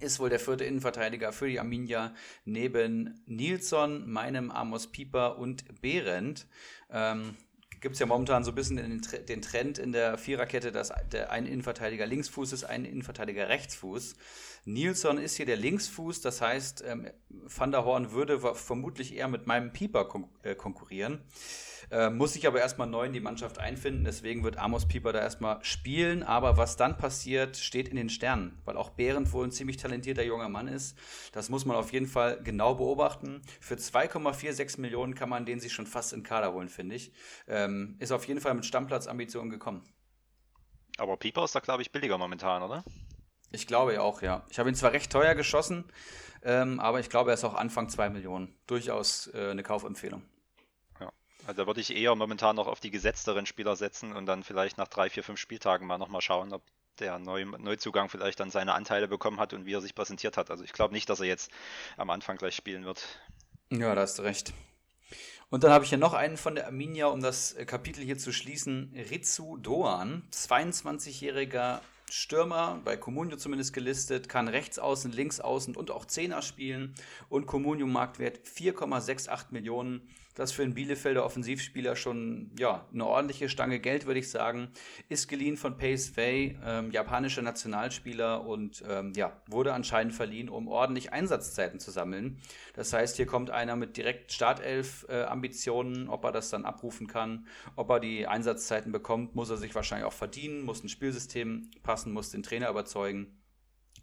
Ist wohl der vierte Innenverteidiger für die Arminia neben Nilsson, meinem Amos Pieper und Behrendt. Ähm, Gibt es ja momentan so ein bisschen den, den Trend in der Viererkette, dass der ein Innenverteidiger Linksfuß ist, ein Innenverteidiger Rechtsfuß. Nilsson ist hier der Linksfuß, das heißt, ähm, Van der Horn würde vermutlich eher mit meinem Pieper kon äh, konkurrieren. Äh, muss sich aber erstmal neu in die Mannschaft einfinden, deswegen wird Amos Pieper da erstmal spielen. Aber was dann passiert, steht in den Sternen, weil auch Behrendt wohl ein ziemlich talentierter junger Mann ist. Das muss man auf jeden Fall genau beobachten. Für 2,46 Millionen kann man den sich schon fast in Kader holen, finde ich. Ähm, ist auf jeden Fall mit Stammplatzambitionen gekommen. Aber Pieper ist da, glaube ich, billiger momentan, oder? Ich glaube ja auch, ja. Ich habe ihn zwar recht teuer geschossen, ähm, aber ich glaube, er ist auch Anfang 2 Millionen. Durchaus äh, eine Kaufempfehlung. Also da würde ich eher momentan noch auf die gesetzteren Spieler setzen und dann vielleicht nach drei, vier, fünf Spieltagen mal nochmal schauen, ob der Neu Neuzugang vielleicht dann seine Anteile bekommen hat und wie er sich präsentiert hat. Also ich glaube nicht, dass er jetzt am Anfang gleich spielen wird. Ja, da hast du recht. Und dann habe ich hier noch einen von der Arminia, um das Kapitel hier zu schließen. Ritsu Doan, 22-jähriger Stürmer, bei Comunio zumindest gelistet, kann rechts außen, links außen und auch Zehner spielen und Comunio Marktwert 4,68 Millionen das für einen Bielefelder Offensivspieler schon ja, eine ordentliche Stange Geld, würde ich sagen. Ist geliehen von Pace Wei, ähm, japanischer Nationalspieler und ähm, ja, wurde anscheinend verliehen, um ordentlich Einsatzzeiten zu sammeln. Das heißt, hier kommt einer mit direkt Startelf-Ambitionen. Äh, ob er das dann abrufen kann, ob er die Einsatzzeiten bekommt, muss er sich wahrscheinlich auch verdienen, muss ein Spielsystem passen, muss den Trainer überzeugen.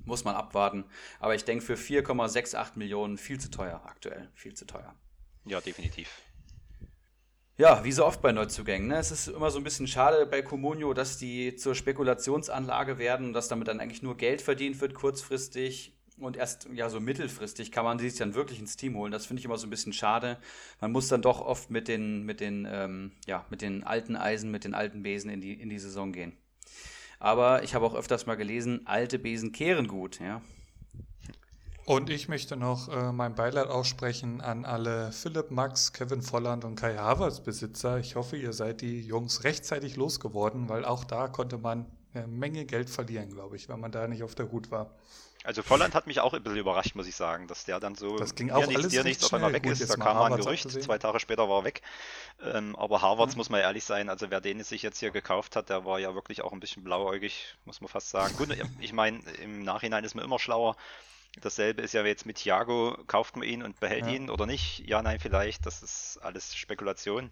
Muss man abwarten. Aber ich denke, für 4,68 Millionen viel zu teuer aktuell. Viel zu teuer. Ja, definitiv. Ja, wie so oft bei Neuzugängen. Ne? Es ist immer so ein bisschen schade bei Comunio, dass die zur Spekulationsanlage werden dass damit dann eigentlich nur Geld verdient wird, kurzfristig. Und erst ja so mittelfristig kann man sich dann wirklich ins Team holen. Das finde ich immer so ein bisschen schade. Man muss dann doch oft mit den, mit den, ähm, ja, mit den alten Eisen, mit den alten Besen in die, in die Saison gehen. Aber ich habe auch öfters mal gelesen, alte Besen kehren gut, ja. Und ich möchte noch äh, mein Beileid aussprechen an alle Philipp, Max, Kevin Volland und Kai Havertz Besitzer. Ich hoffe, ihr seid die Jungs rechtzeitig losgeworden, weil auch da konnte man eine Menge Geld verlieren, glaube ich, wenn man da nicht auf der Hut war. Also Volland hat mich auch ein bisschen überrascht, muss ich sagen, dass der dann so das ging auch nichts, dir nichts auf einmal weg Gut, ist. Da kam ein Gerücht, zwei Tage später war er weg. Ähm, aber Harvards, ja. muss man ehrlich sein, also wer den sich jetzt hier gekauft hat, der war ja wirklich auch ein bisschen blauäugig, muss man fast sagen. Gut, ich meine, im Nachhinein ist man immer schlauer. Dasselbe ist ja jetzt mit Thiago, kauft man ihn und behält ja. ihn oder nicht? Ja, nein, vielleicht, das ist alles Spekulation.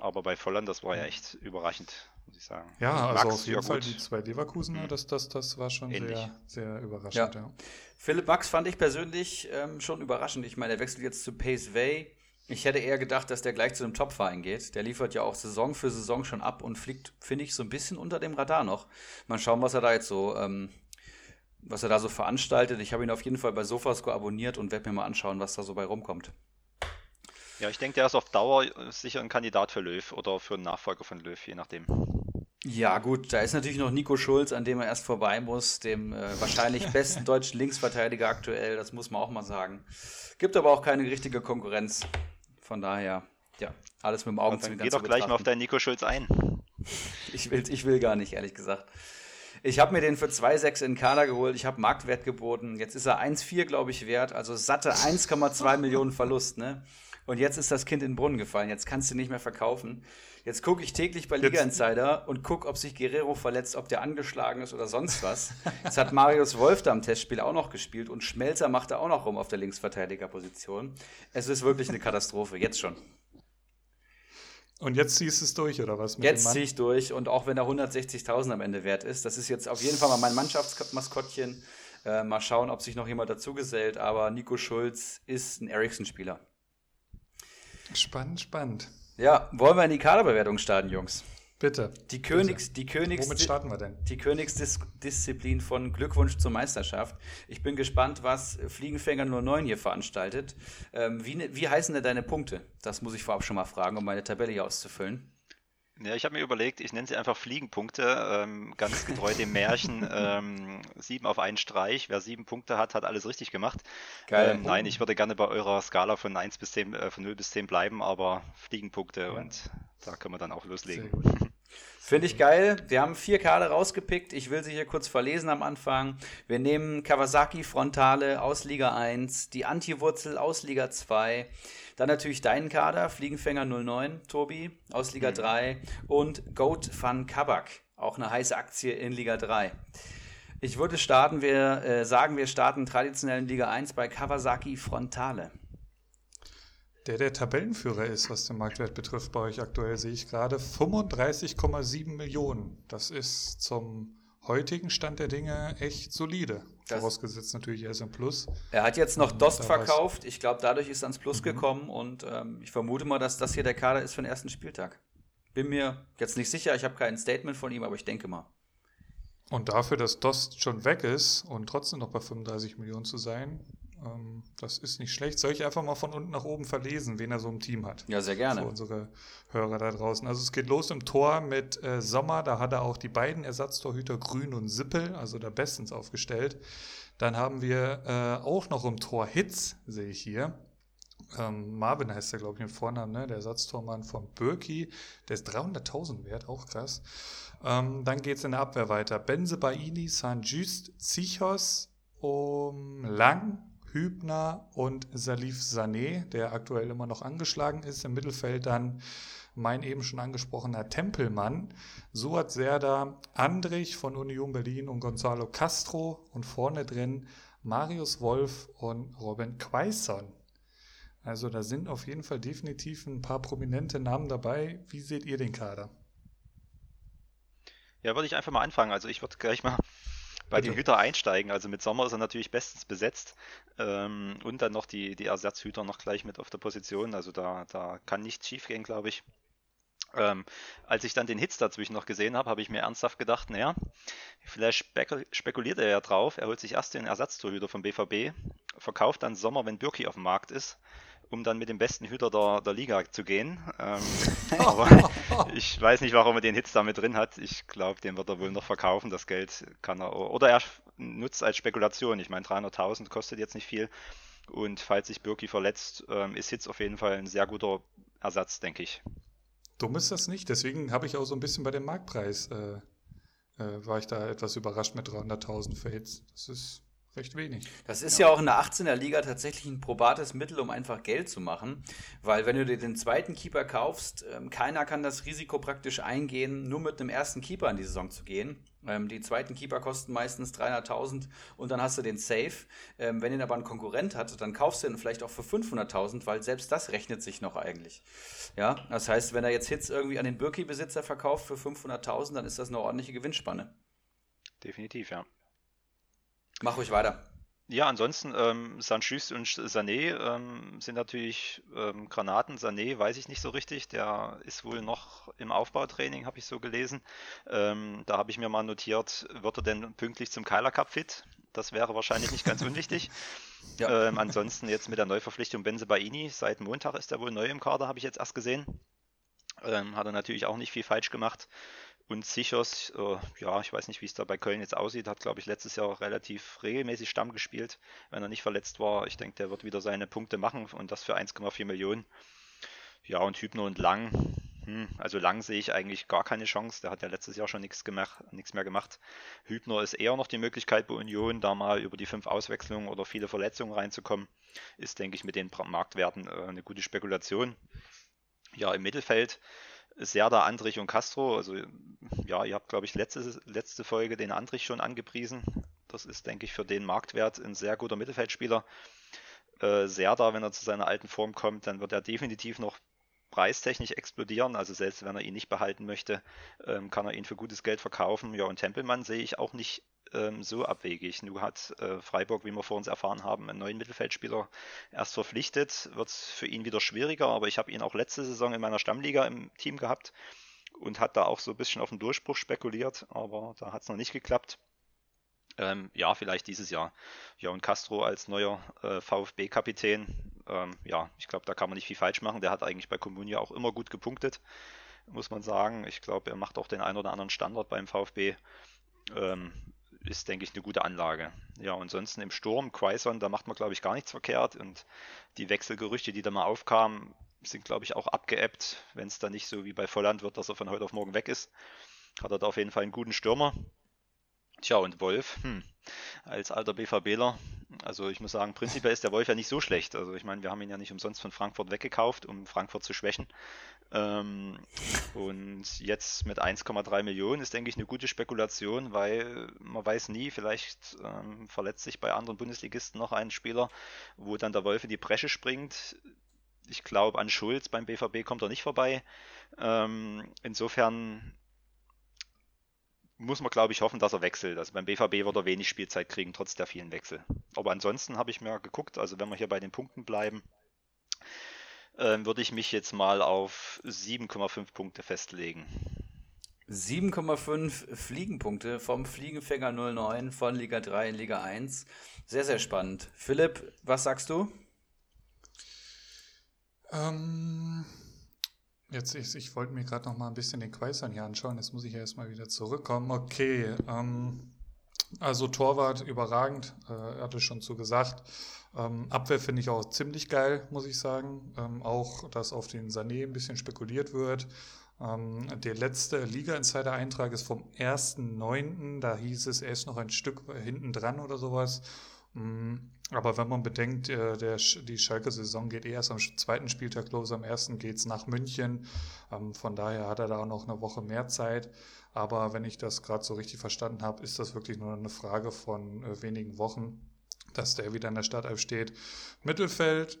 Aber bei Volland, das war ja echt überraschend, muss ich sagen. Ja, also Max, auf jeden ja Fall die zwei Leverkusener, mhm. das, das, das war schon sehr, sehr überraschend. Ja. ja. Philipp Max fand ich persönlich ähm, schon überraschend. Ich meine, er wechselt jetzt zu Pace Way. Ich hätte eher gedacht, dass der gleich zu einem Top-Verein geht. Der liefert ja auch Saison für Saison schon ab und fliegt, finde ich, so ein bisschen unter dem Radar noch. Mal schauen, was er da jetzt so ähm, was er da so veranstaltet. Ich habe ihn auf jeden Fall bei Sofasco abonniert und werde mir mal anschauen, was da so bei rumkommt. Ja, ich denke, der ist auf Dauer sicher ein Kandidat für Löw oder für einen Nachfolger von Löw, je nachdem. Ja, gut, da ist natürlich noch Nico Schulz, an dem er erst vorbei muss, dem äh, wahrscheinlich besten (laughs) deutschen Linksverteidiger aktuell, das muss man auch mal sagen. Gibt aber auch keine richtige Konkurrenz. Von daher, ja, alles mit dem Augenzwinkern. Geh doch gleich mal auf deinen Nico Schulz ein. Ich will, ich will gar nicht, ehrlich gesagt. Ich habe mir den für 2,6 in Kader geholt. Ich habe Marktwert geboten. Jetzt ist er 1,4, glaube ich, wert. Also satte 1,2 (laughs) Millionen Verlust. Ne? Und jetzt ist das Kind in den Brunnen gefallen. Jetzt kannst du nicht mehr verkaufen. Jetzt gucke ich täglich bei Liga Insider und gucke, ob sich Guerrero verletzt, ob der angeschlagen ist oder sonst was. Jetzt hat Marius Wolf da im Testspiel auch noch gespielt und Schmelzer macht da auch noch rum auf der Linksverteidigerposition. Es ist wirklich eine Katastrophe, jetzt schon. Und jetzt ziehst du es durch, oder was? jetzt ziehe ich durch und auch wenn er 160.000 am Ende wert ist, das ist jetzt auf jeden Fall mal mein Mannschaftsmaskottchen. Äh, mal schauen, ob sich noch jemand dazu gesellt, aber Nico Schulz ist ein Ericsson-Spieler. Spannend, spannend. Ja, wollen wir in die Kaderbewertung starten, Jungs? Bitte. Die Königs, die Königs, Womit starten wir denn? Die Königsdisziplin von Glückwunsch zur Meisterschaft. Ich bin gespannt, was Fliegenfänger 09 hier veranstaltet. Ähm, wie, wie heißen denn deine Punkte? Das muss ich vorab schon mal fragen, um meine Tabelle hier auszufüllen. Ja, ich habe mir überlegt, ich nenne sie einfach Fliegenpunkte, ähm, ganz getreu dem Märchen. (laughs) Ähm, sieben auf einen Streich. Wer sieben Punkte hat, hat alles richtig gemacht. Geil. Ähm, nein, ich würde gerne bei eurer Skala von 1 bis 10, äh, von 0 bis 10 bleiben, aber Fliegenpunkte ja. und da können wir dann auch loslegen. (laughs) Finde ich geil. Wir haben vier Kader rausgepickt. Ich will sie hier kurz verlesen am Anfang. Wir nehmen Kawasaki Frontale aus Liga 1, die Anti-Wurzel aus Liga 2, dann natürlich deinen Kader, Fliegenfänger 09, Tobi, aus Liga mhm. 3 und Goat van Kabak, auch eine heiße Aktie in Liga 3. Ich würde starten, wir äh, sagen, wir starten traditionell in Liga 1 bei Kawasaki Frontale. Der der Tabellenführer ist, was den Marktwert betrifft, bei euch aktuell sehe ich gerade 35,7 Millionen. Das ist zum heutigen Stand der Dinge echt solide. Das Vorausgesetzt natürlich, er ist im Plus. Er hat jetzt noch Dost verkauft. Ich glaube, dadurch ist er ans Plus mhm. gekommen und ähm, ich vermute mal, dass das hier der Kader ist für den ersten Spieltag. Bin mir jetzt nicht sicher, ich habe kein Statement von ihm, aber ich denke mal. Und dafür, dass Dost schon weg ist und trotzdem noch bei 35 Millionen zu sein, das ist nicht schlecht. Soll ich einfach mal von unten nach oben verlesen, wen er so im Team hat? Ja, sehr gerne. Für unsere Hörer da draußen. Also es geht los im Tor mit äh, Sommer. Da hat er auch die beiden Ersatztorhüter Grün und Sippel, also da bestens aufgestellt. Dann haben wir äh, auch noch im Tor Hitz, sehe ich hier. Ähm, Marvin heißt der, glaube ich, mit Vornamen, ne? der Ersatztormann von Birki. Der ist 300.000 wert, auch krass. Ähm, dann geht es in der Abwehr weiter. Benze Baini, San Just, Zichos, um Lang, Hübner und Salif Sané, der aktuell immer noch angeschlagen ist. Im Mittelfeld dann mein eben schon angesprochener Tempelmann, Suat Serda, Andrich von Union Berlin und Gonzalo Castro und vorne drin Marius Wolf und Robin Quaison. Also da sind auf jeden Fall definitiv ein paar prominente Namen dabei. Wie seht ihr den Kader? Ja, würde ich einfach mal anfangen. Also ich würde gleich mal bei den Hüter einsteigen. Also mit Sommer ist er natürlich bestens besetzt. Ähm, und dann noch die, die Ersatzhüter noch gleich mit auf der Position. Also da, da kann nichts schief gehen, glaube ich. Ähm, als ich dann den Hits dazwischen noch gesehen habe, habe ich mir ernsthaft gedacht, naja, vielleicht spekuliert er ja drauf, er holt sich erst den Ersatztorhüter vom BVB, verkauft dann Sommer, wenn Birki auf dem Markt ist um dann mit dem besten Hüter der, der Liga zu gehen. Ähm, (laughs) aber ich weiß nicht, warum er den Hits damit drin hat. Ich glaube, den wird er wohl noch verkaufen. Das Geld kann er. Oder er nutzt als Spekulation. Ich meine, 300.000 kostet jetzt nicht viel. Und falls sich Birki verletzt, ähm, ist Hitz auf jeden Fall ein sehr guter Ersatz, denke ich. Dumm ist das nicht. Deswegen habe ich auch so ein bisschen bei dem Marktpreis, äh, äh, war ich da etwas überrascht mit 300.000 für Hits. Das ist recht wenig. Das ist ja. ja. auch in der 18er Liga tatsächlich ein probates Mittel, um einfach Geld zu machen. Weil wenn du dir den zweiten Keeper kaufst, ähm, keiner kann das Risiko praktisch eingehen, nur mit einem ersten Keeper in die Saison zu gehen. Ähm, die zweiten Keeper kosten meistens 300.000 und dann hast du den Safe. Ähm, wenn ihn aber ein Konkurrent hat, dann kaufst du ihn vielleicht auch für 500.000, weil selbst das rechnet sich noch eigentlich. Ja, das heißt, wenn er jetzt Hits irgendwie an den Birki-Besitzer verkauft für 500.000, dann ist das eine ordentliche Gewinnspanne. Definitiv, ja. Mach ruhig weiter. Ja, ansonsten ähm, Sanchus und Sané ähm, sind natürlich ähm, Granaten. Sané weiß ich nicht so richtig. Der ist wohl noch im Aufbautraining, habe ich so gelesen. Ähm, da habe ich mir mal notiert, wird er denn pünktlich zum Keiler Cup fit? Das wäre wahrscheinlich nicht ganz unwichtig. (laughs) ja. ähm, ansonsten jetzt mit der Neuverpflichtung Benze Baini. Seit Montag ist er wohl neu im Kader, habe ich jetzt erst gesehen. Ähm, hat er natürlich auch nicht viel falsch gemacht. Und Sichers, äh, ja, ich weiß nicht, wie es da bei Köln jetzt aussieht, hat, glaube ich, letztes Jahr relativ regelmäßig Stamm gespielt, wenn er nicht verletzt war. Ich denke, der wird wieder seine Punkte machen und das für 1,4 Millionen. Ja, und Hübner und Lang, hm, also lang sehe ich eigentlich gar keine Chance. Der hat ja letztes Jahr schon nichts gemacht, nichts mehr gemacht. Hübner ist eher noch die Möglichkeit bei Union, da mal über die fünf Auswechslungen oder viele Verletzungen reinzukommen. Ist, denke ich, mit den Marktwerten äh, eine gute Spekulation. Ja, im Mittelfeld Serda, Andrich und Castro. Also ja, ihr habt, glaube ich, letzte, letzte Folge den Andrich schon angepriesen. Das ist, denke ich, für den Marktwert ein sehr guter Mittelfeldspieler. Äh, Serda, wenn er zu seiner alten Form kommt, dann wird er definitiv noch preistechnisch explodieren. Also selbst wenn er ihn nicht behalten möchte, ähm, kann er ihn für gutes Geld verkaufen. Ja, und Tempelmann sehe ich auch nicht ähm, so abwegig. Nun hat äh, Freiburg, wie wir vor uns erfahren haben, einen neuen Mittelfeldspieler erst verpflichtet. Wird es für ihn wieder schwieriger, aber ich habe ihn auch letzte Saison in meiner Stammliga im Team gehabt und hat da auch so ein bisschen auf den Durchbruch spekuliert, aber da hat es noch nicht geklappt. Ähm, ja, vielleicht dieses Jahr. Ja, und Castro als neuer äh, VfB-Kapitän, ähm, ja, ich glaube, da kann man nicht viel falsch machen. Der hat eigentlich bei Comunia auch immer gut gepunktet, muss man sagen. Ich glaube, er macht auch den ein oder anderen Standard beim VfB. Ähm, ist, denke ich, eine gute Anlage. Ja, ansonsten im Sturm, Quaison, da macht man, glaube ich, gar nichts verkehrt. Und die Wechselgerüchte, die da mal aufkamen, sind, glaube ich, auch abgeebbt, wenn es da nicht so wie bei Volland wird, dass er von heute auf morgen weg ist. Hat er da auf jeden Fall einen guten Stürmer. Tja, und Wolf, hm, als alter BVBler, also ich muss sagen, prinzipiell ist der Wolf ja nicht so schlecht. Also ich meine, wir haben ihn ja nicht umsonst von Frankfurt weggekauft, um Frankfurt zu schwächen. Ähm, und jetzt mit 1,3 Millionen ist, denke ich, eine gute Spekulation, weil man weiß nie, vielleicht ähm, verletzt sich bei anderen Bundesligisten noch ein Spieler, wo dann der Wolf in die Bresche springt. Ich glaube, an Schulz beim BVB kommt er nicht vorbei. Ähm, insofern muss man, glaube ich, hoffen, dass er wechselt. Also beim BVB wird er wenig Spielzeit kriegen, trotz der vielen Wechsel. Aber ansonsten habe ich mir geguckt, also wenn wir hier bei den Punkten bleiben, äh, würde ich mich jetzt mal auf 7,5 Punkte festlegen. 7,5 Fliegenpunkte vom Fliegenfänger 09 von Liga 3 in Liga 1. Sehr, sehr spannend. Philipp, was sagst du? Ähm, Jetzt, ich, ich wollte mir gerade noch mal ein bisschen den Quaisern hier anschauen. Jetzt muss ich ja erstmal wieder zurückkommen. Okay, ähm, also Torwart überragend, äh, hatte schon zu gesagt. Ähm, Abwehr finde ich auch ziemlich geil, muss ich sagen. Ähm, auch, dass auf den Sané ein bisschen spekuliert wird. Ähm, der letzte Liga-Insider-Eintrag ist vom 1.9. Da hieß es, er ist noch ein Stück hinten dran oder sowas. Mm, aber wenn man bedenkt, äh, der, die Schalke-Saison geht eh erst am zweiten Spieltag los, am ersten geht es nach München. Ähm, von daher hat er da auch noch eine Woche mehr Zeit. Aber wenn ich das gerade so richtig verstanden habe, ist das wirklich nur eine Frage von äh, wenigen Wochen, dass der wieder in der Startelf steht. Mittelfeld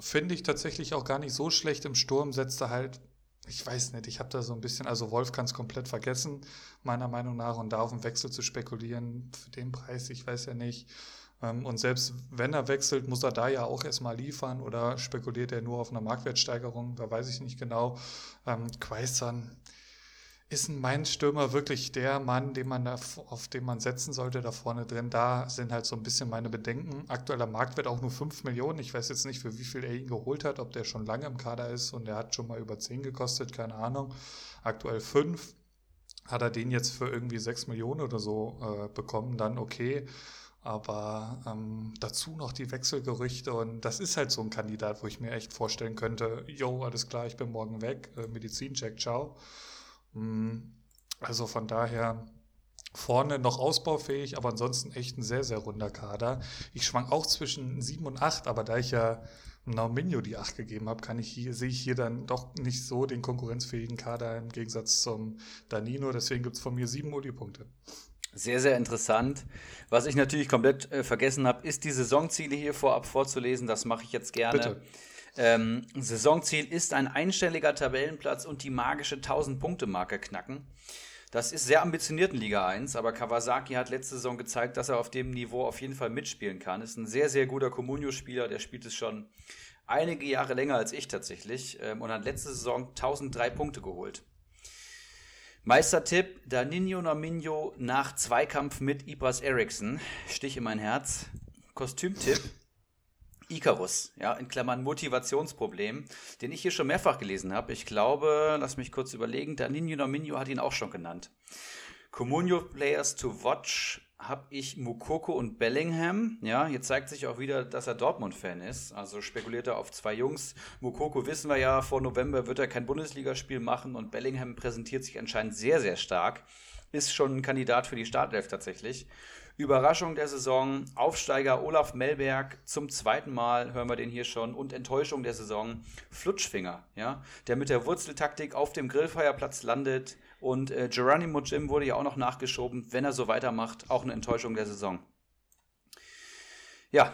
finde ich tatsächlich auch gar nicht so schlecht. Im Sturm setzt er halt ich weiß nicht, ich habe da so ein bisschen, also Wolf kann es komplett vergessen, meiner Meinung nach, und da auf den Wechsel zu spekulieren, für den Preis, ich weiß ja nicht. Ähm, und selbst wenn er wechselt, muss er da ja auch erstmal liefern oder spekuliert er nur auf eine Marktwertsteigerung, da weiß ich nicht genau. Ähm, Quaisern ist mein Stürmer wirklich der Mann, den man da, auf den man setzen sollte da vorne drin? Da sind halt so ein bisschen meine Bedenken. Aktueller Marktwert auch nur 5 Millionen. Ich weiß jetzt nicht, für wie viel er ihn geholt hat, ob der schon lange im Kader ist und er hat schon mal über 10 gekostet, keine Ahnung. Aktuell 5. Hat er den jetzt für irgendwie 6 Millionen oder so äh, bekommen, dann okay. Aber ähm, dazu noch die Wechselgerüchte und das ist halt so ein Kandidat, wo ich mir echt vorstellen könnte, jo, alles klar, ich bin morgen weg, äh, Medizincheck, ciao. Mm, also von daher vorne noch ausbaufähig, aber ansonsten echt ein sehr, sehr runder Kader. Ich schwank auch zwischen 7 und 8, aber da ich ja Nauminho die 8 gegeben habe, kann ich hier, sehe ich hier dann doch nicht so den konkurrenzfähigen Kader im Gegensatz zum Danino. Deswegen gibt es von mir 7 Uli-Punkte. Sehr, sehr interessant. Was ich natürlich komplett äh, vergessen habe, ist die Saisonziele hier vorab vorzulesen. Das mache ich jetzt gerne. Bitte. Ähm, Saisonziel ist ein einstelliger Tabellenplatz und die magische 1000-Punkte-Marke knacken. Das ist sehr ambitioniert in Liga 1, aber Kawasaki hat letzte Saison gezeigt, dass er auf dem Niveau auf jeden Fall mitspielen kann. Ist ein sehr, sehr guter Comunio-Spieler, der spielt es schon einige Jahre länger als ich tatsächlich ähm, und hat letzte Saison 1003 Punkte geholt. Meistertipp, Daninho Nominho nach Zweikampf mit Ibras Eriksson. Stich in mein Herz. Kostümtipp, Icarus, ja, in Klammern Motivationsproblem, den ich hier schon mehrfach gelesen habe. Ich glaube, lass mich kurz überlegen, Daninho Nominho hat ihn auch schon genannt. Comunio Players to Watch habe ich Mukoko und Bellingham. Ja, jetzt zeigt sich auch wieder, dass er Dortmund-Fan ist. Also spekuliert er auf zwei Jungs. Mukoko wissen wir ja, vor November wird er kein Bundesligaspiel machen und Bellingham präsentiert sich anscheinend sehr, sehr stark. Ist schon ein Kandidat für die Startelf tatsächlich. Überraschung der Saison, Aufsteiger Olaf Melberg zum zweiten Mal, hören wir den hier schon, und Enttäuschung der Saison, Flutschfinger, ja, der mit der Wurzeltaktik auf dem Grillfeierplatz landet, und äh, Geronimo Jim wurde ja auch noch nachgeschoben, wenn er so weitermacht, auch eine Enttäuschung der Saison. Ja,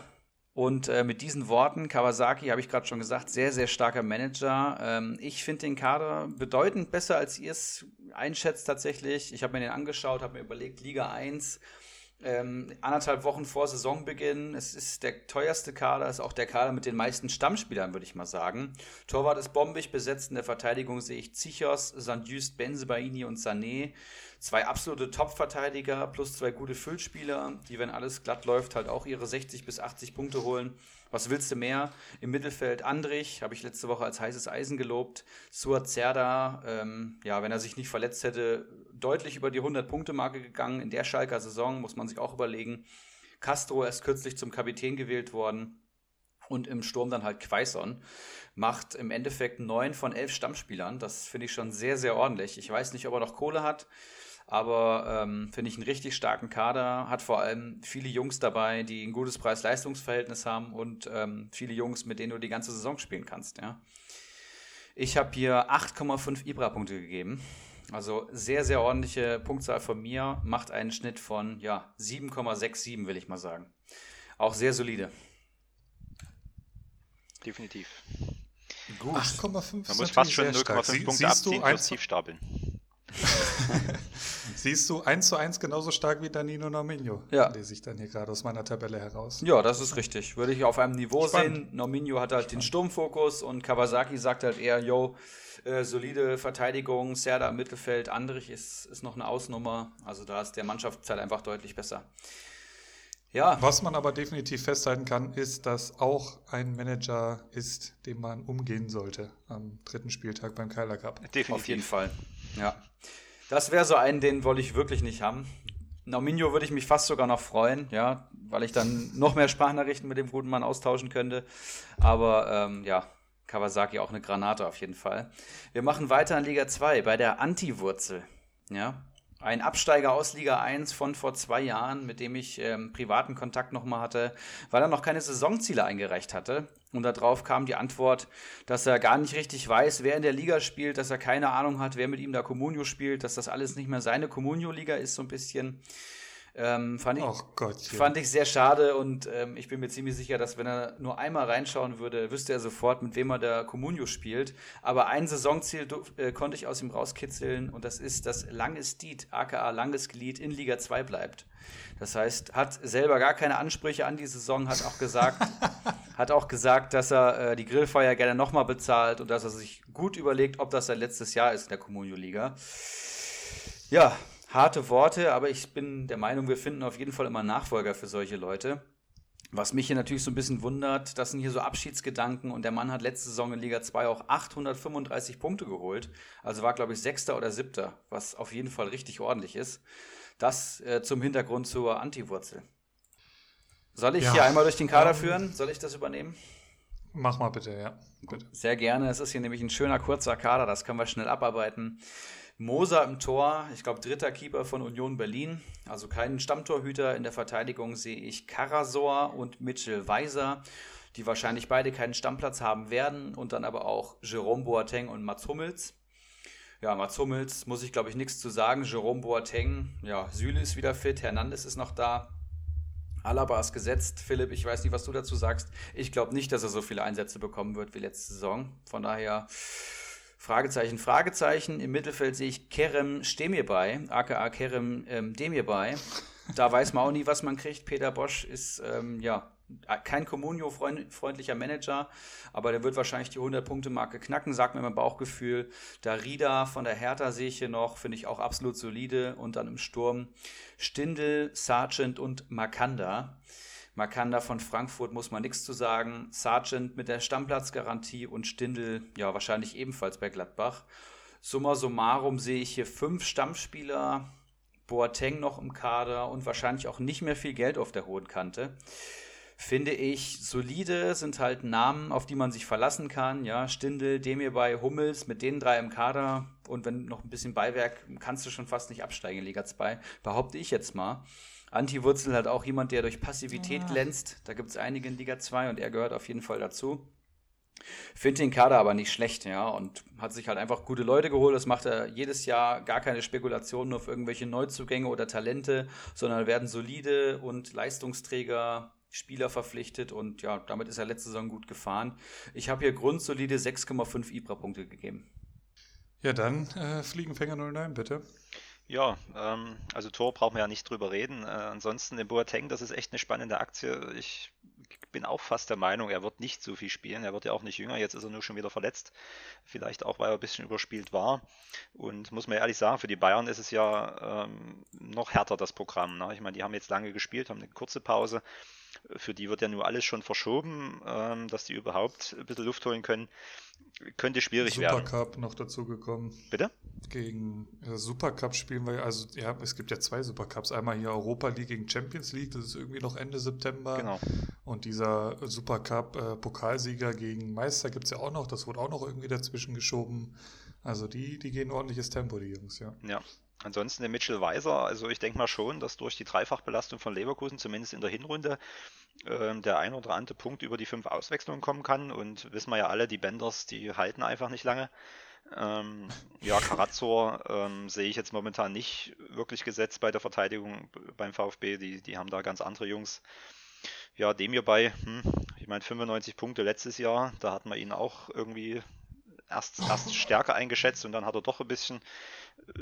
und äh, mit diesen Worten, Kawasaki, habe ich gerade schon gesagt, sehr, sehr starker Manager. Ähm, ich finde den Kader bedeutend besser, als ihr es einschätzt tatsächlich. Ich habe mir den angeschaut, habe mir überlegt, Liga 1 ähm, anderthalb Wochen vor Saisonbeginn. Es ist der teuerste Kader, ist auch der Kader mit den meisten Stammspielern, würde ich mal sagen. Torwart ist bombig besetzt, in der Verteidigung sehe ich Zichos, Sandjust, Benzebaini und Sané. Zwei absolute Top-Verteidiger plus zwei gute Füllspieler, die, wenn alles glatt läuft, halt auch ihre 60 bis 80 Punkte holen. Was willst du mehr? Im Mittelfeld Andrich, habe ich letzte Woche als heißes Eisen gelobt. Suat Zerda, ähm, ja, wenn er sich nicht verletzt hätte, deutlich über die 100-Punkte-Marke gegangen. In der Schalker Saison muss man sich auch überlegen. Castro ist kürzlich zum Kapitän gewählt worden. Und im Sturm dann halt Quaison. Macht im Endeffekt neun von elf Stammspielern. Das finde ich schon sehr, sehr ordentlich. Ich weiß nicht, ob er noch Kohle hat aber ähm, finde ich einen richtig starken Kader, hat vor allem viele Jungs dabei, die ein gutes Preis-Leistungs-Verhältnis haben und ähm, viele Jungs, mit denen du die ganze Saison spielen kannst. Ja. Ich habe hier 8,5 Ibra-Punkte gegeben. Also sehr, sehr ordentliche Punktzahl von mir, macht einen Schnitt von ja, 7,67, will ich mal sagen. Auch sehr solide. Definitiv. Gut. 8,5 Man muss fast schon 0,5 Punkte abziehen fürs Tiefstapeln. (laughs) Siehst du eins zu eins genauso stark wie Danilo Nominho? Ja. Lese ich dann hier gerade aus meiner Tabelle heraus. Ja, das ist richtig. Würde ich auf einem Niveau Spannend. sehen. Nominho hat halt Spannend. den Sturmfokus und Kawasaki sagt halt eher, yo, äh, solide Verteidigung, Serda im Mittelfeld, Andrich ist, ist noch eine Ausnummer. Also da ist der Mannschaftsteil einfach deutlich besser. Ja. Was man aber definitiv festhalten kann, ist, dass auch ein Manager ist, dem man umgehen sollte am dritten Spieltag beim Keiler Cup. Definitiv. Auf jeden Fall. Ja. Das wäre so einen, den wollte ich wirklich nicht haben. Nauminho würde ich mich fast sogar noch freuen, ja, weil ich dann noch mehr Sprachnachrichten mit dem guten Mann austauschen könnte. Aber ähm, ja, Kawasaki auch eine Granate auf jeden Fall. Wir machen weiter in Liga 2 bei der Anti-Wurzel. Ja, ein Absteiger aus Liga 1 von vor zwei Jahren, mit dem ich ähm, privaten Kontakt nochmal hatte, weil er noch keine Saisonziele eingereicht hatte. Und darauf kam die Antwort, dass er gar nicht richtig weiß, wer in der Liga spielt, dass er keine Ahnung hat, wer mit ihm da Comunio spielt, dass das alles nicht mehr seine Comunio-Liga ist, so ein bisschen. Ähm, fand, ich, Gott, ja. fand ich sehr schade und ähm, ich bin mir ziemlich sicher, dass wenn er nur einmal reinschauen würde, wüsste er sofort, mit wem er der Comunio spielt. Aber ein Saisonziel äh, konnte ich aus ihm rauskitzeln und das ist, dass Langes Diet, aka Langes Glied, in Liga 2 bleibt. Das heißt, hat selber gar keine Ansprüche an die Saison, hat auch gesagt, (laughs) hat auch gesagt, dass er äh, die Grillfeier gerne nochmal bezahlt und dass er sich gut überlegt, ob das sein letztes Jahr ist in der Comunio-Liga. Ja, harte Worte, aber ich bin der Meinung, wir finden auf jeden Fall immer Nachfolger für solche Leute. Was mich hier natürlich so ein bisschen wundert, das sind hier so Abschiedsgedanken und der Mann hat letzte Saison in Liga 2 auch 835 Punkte geholt. Also war, glaube ich, Sechster oder Siebter, was auf jeden Fall richtig ordentlich ist. Das äh, zum Hintergrund zur Anti-Wurzel. Soll ich ja. hier einmal durch den Kader führen? Soll ich das übernehmen? Mach mal bitte, ja. Bitte. Sehr gerne. Es ist hier nämlich ein schöner, kurzer Kader, das können wir schnell abarbeiten. Moser im Tor, ich glaube dritter Keeper von Union Berlin, also keinen Stammtorhüter. In der Verteidigung sehe ich Karasor und Mitchell Weiser, die wahrscheinlich beide keinen Stammplatz haben werden. Und dann aber auch Jerome Boateng und Mats Hummels. Ja, Mats Hummels muss ich glaube ich nichts zu sagen. Jerome Boateng, ja, Süle ist wieder fit, Hernandez ist noch da. Alaba ist gesetzt. Philipp, ich weiß nicht, was du dazu sagst. Ich glaube nicht, dass er so viele Einsätze bekommen wird wie letzte Saison. Von daher Fragezeichen, Fragezeichen. Im Mittelfeld sehe ich Kerem Stemirbay, aka Kerem ähm, Demirbay. Da weiß man auch nie, was man kriegt. Peter Bosch ist ähm, ja kein Comunio-freundlicher Manager, aber der wird wahrscheinlich die 100-Punkte-Marke knacken, sagt mir mein Bauchgefühl. Darida von der Hertha sehe ich hier noch, finde ich auch absolut solide. Und dann im Sturm Stindel, Sargent und Makanda. Makanda von Frankfurt muss man nichts zu sagen. Sargent mit der Stammplatzgarantie und Stindl, ja, wahrscheinlich ebenfalls bei Gladbach. Summa summarum sehe ich hier fünf Stammspieler, Boateng noch im Kader und wahrscheinlich auch nicht mehr viel Geld auf der hohen Kante. Finde ich solide, sind halt Namen, auf die man sich verlassen kann. Ja, Stindel, Demir bei Hummels, mit den drei im Kader und wenn noch ein bisschen Beiwerk, kannst du schon fast nicht absteigen in Liga 2. Behaupte ich jetzt mal. Anti-Wurzel hat auch jemand, der durch Passivität ja. glänzt. Da gibt es einige in Liga 2 und er gehört auf jeden Fall dazu. Finde den Kader aber nicht schlecht, ja, und hat sich halt einfach gute Leute geholt. Das macht er jedes Jahr gar keine Spekulationen auf irgendwelche Neuzugänge oder Talente, sondern werden solide und Leistungsträger Spieler verpflichtet und ja, damit ist er letzte Saison gut gefahren. Ich habe hier grundsolide 6,5 Ibra-Punkte gegeben. Ja, dann äh, Fliegenfänger 09, bitte. Ja, ähm, also Tor brauchen wir ja nicht drüber reden. Äh, ansonsten den Boateng, das ist echt eine spannende Aktie. Ich bin auch fast der Meinung, er wird nicht so viel spielen. Er wird ja auch nicht jünger. Jetzt ist er nur schon wieder verletzt. Vielleicht auch, weil er ein bisschen überspielt war. Und muss man ehrlich sagen, für die Bayern ist es ja ähm, noch härter das Programm. Ne? Ich meine, die haben jetzt lange gespielt, haben eine kurze Pause. Für die wird ja nur alles schon verschoben, ähm, dass die überhaupt ein bisschen Luft holen können. Könnte schwierig Supercup werden. Supercup noch dazu gekommen. Bitte? Gegen äh, Supercup spielen wir, also ja, es gibt ja zwei Supercups. Einmal hier Europa League gegen Champions League, das ist irgendwie noch Ende September. Genau. Und dieser Supercup äh, Pokalsieger gegen Meister gibt es ja auch noch, das wurde auch noch irgendwie dazwischen geschoben. Also die, die gehen ordentliches Tempo, die Jungs, ja. Ja, Ansonsten der Mitchell Weiser, also ich denke mal schon, dass durch die Dreifachbelastung von Leverkusen, zumindest in der Hinrunde, äh, der ein oder andere Punkt über die fünf Auswechslungen kommen kann. Und wissen wir ja alle, die Benders, die halten einfach nicht lange. Ähm, ja, Karazor ähm, sehe ich jetzt momentan nicht wirklich gesetzt bei der Verteidigung beim VfB. Die, die haben da ganz andere Jungs. Ja, dem hierbei, hm, ich meine 95 Punkte letztes Jahr, da hat man ihn auch irgendwie erst, erst stärker eingeschätzt und dann hat er doch ein bisschen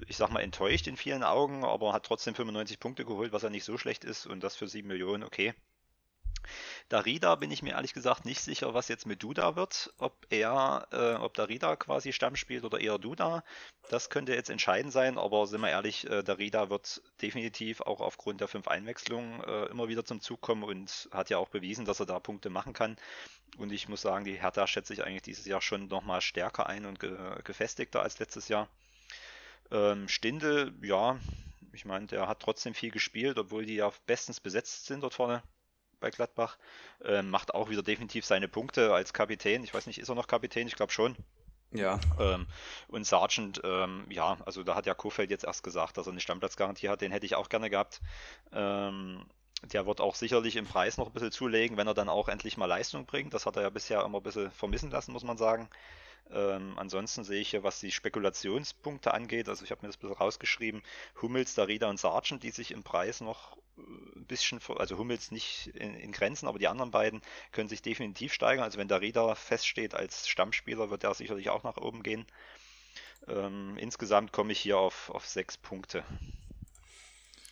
ich sag mal, enttäuscht in vielen Augen, aber hat trotzdem 95 Punkte geholt, was ja nicht so schlecht ist und das für 7 Millionen, okay. Darida bin ich mir ehrlich gesagt nicht sicher, was jetzt mit Duda wird. Ob er, äh, ob Darida quasi Stamm spielt oder eher Duda. Das könnte jetzt entscheidend sein, aber sind wir ehrlich, äh, Darida wird definitiv auch aufgrund der fünf Einwechslungen äh, immer wieder zum Zug kommen und hat ja auch bewiesen, dass er da Punkte machen kann. Und ich muss sagen, die Hertha schätze ich eigentlich dieses Jahr schon nochmal stärker ein und ge gefestigter als letztes Jahr. Ähm, Stindel, ja, ich meine, der hat trotzdem viel gespielt, obwohl die ja bestens besetzt sind dort vorne bei Gladbach. Ähm, macht auch wieder definitiv seine Punkte als Kapitän. Ich weiß nicht, ist er noch Kapitän? Ich glaube schon. Ja. Ähm, und Sargent, ähm, ja, also da hat ja Kofeld jetzt erst gesagt, dass er eine Stammplatzgarantie hat. Den hätte ich auch gerne gehabt. Ähm, der wird auch sicherlich im Preis noch ein bisschen zulegen, wenn er dann auch endlich mal Leistung bringt. Das hat er ja bisher immer ein bisschen vermissen lassen, muss man sagen. Ähm, ansonsten sehe ich hier, was die Spekulationspunkte angeht, also ich habe mir das ein bisschen rausgeschrieben, Hummels, Darida und Sargent, die sich im Preis noch äh, ein bisschen, also Hummels nicht in, in, Grenzen, aber die anderen beiden können sich definitiv steigern. Also wenn Darida feststeht als Stammspieler, wird er sicherlich auch nach oben gehen. Ähm, insgesamt komme ich hier auf, auf sechs Punkte.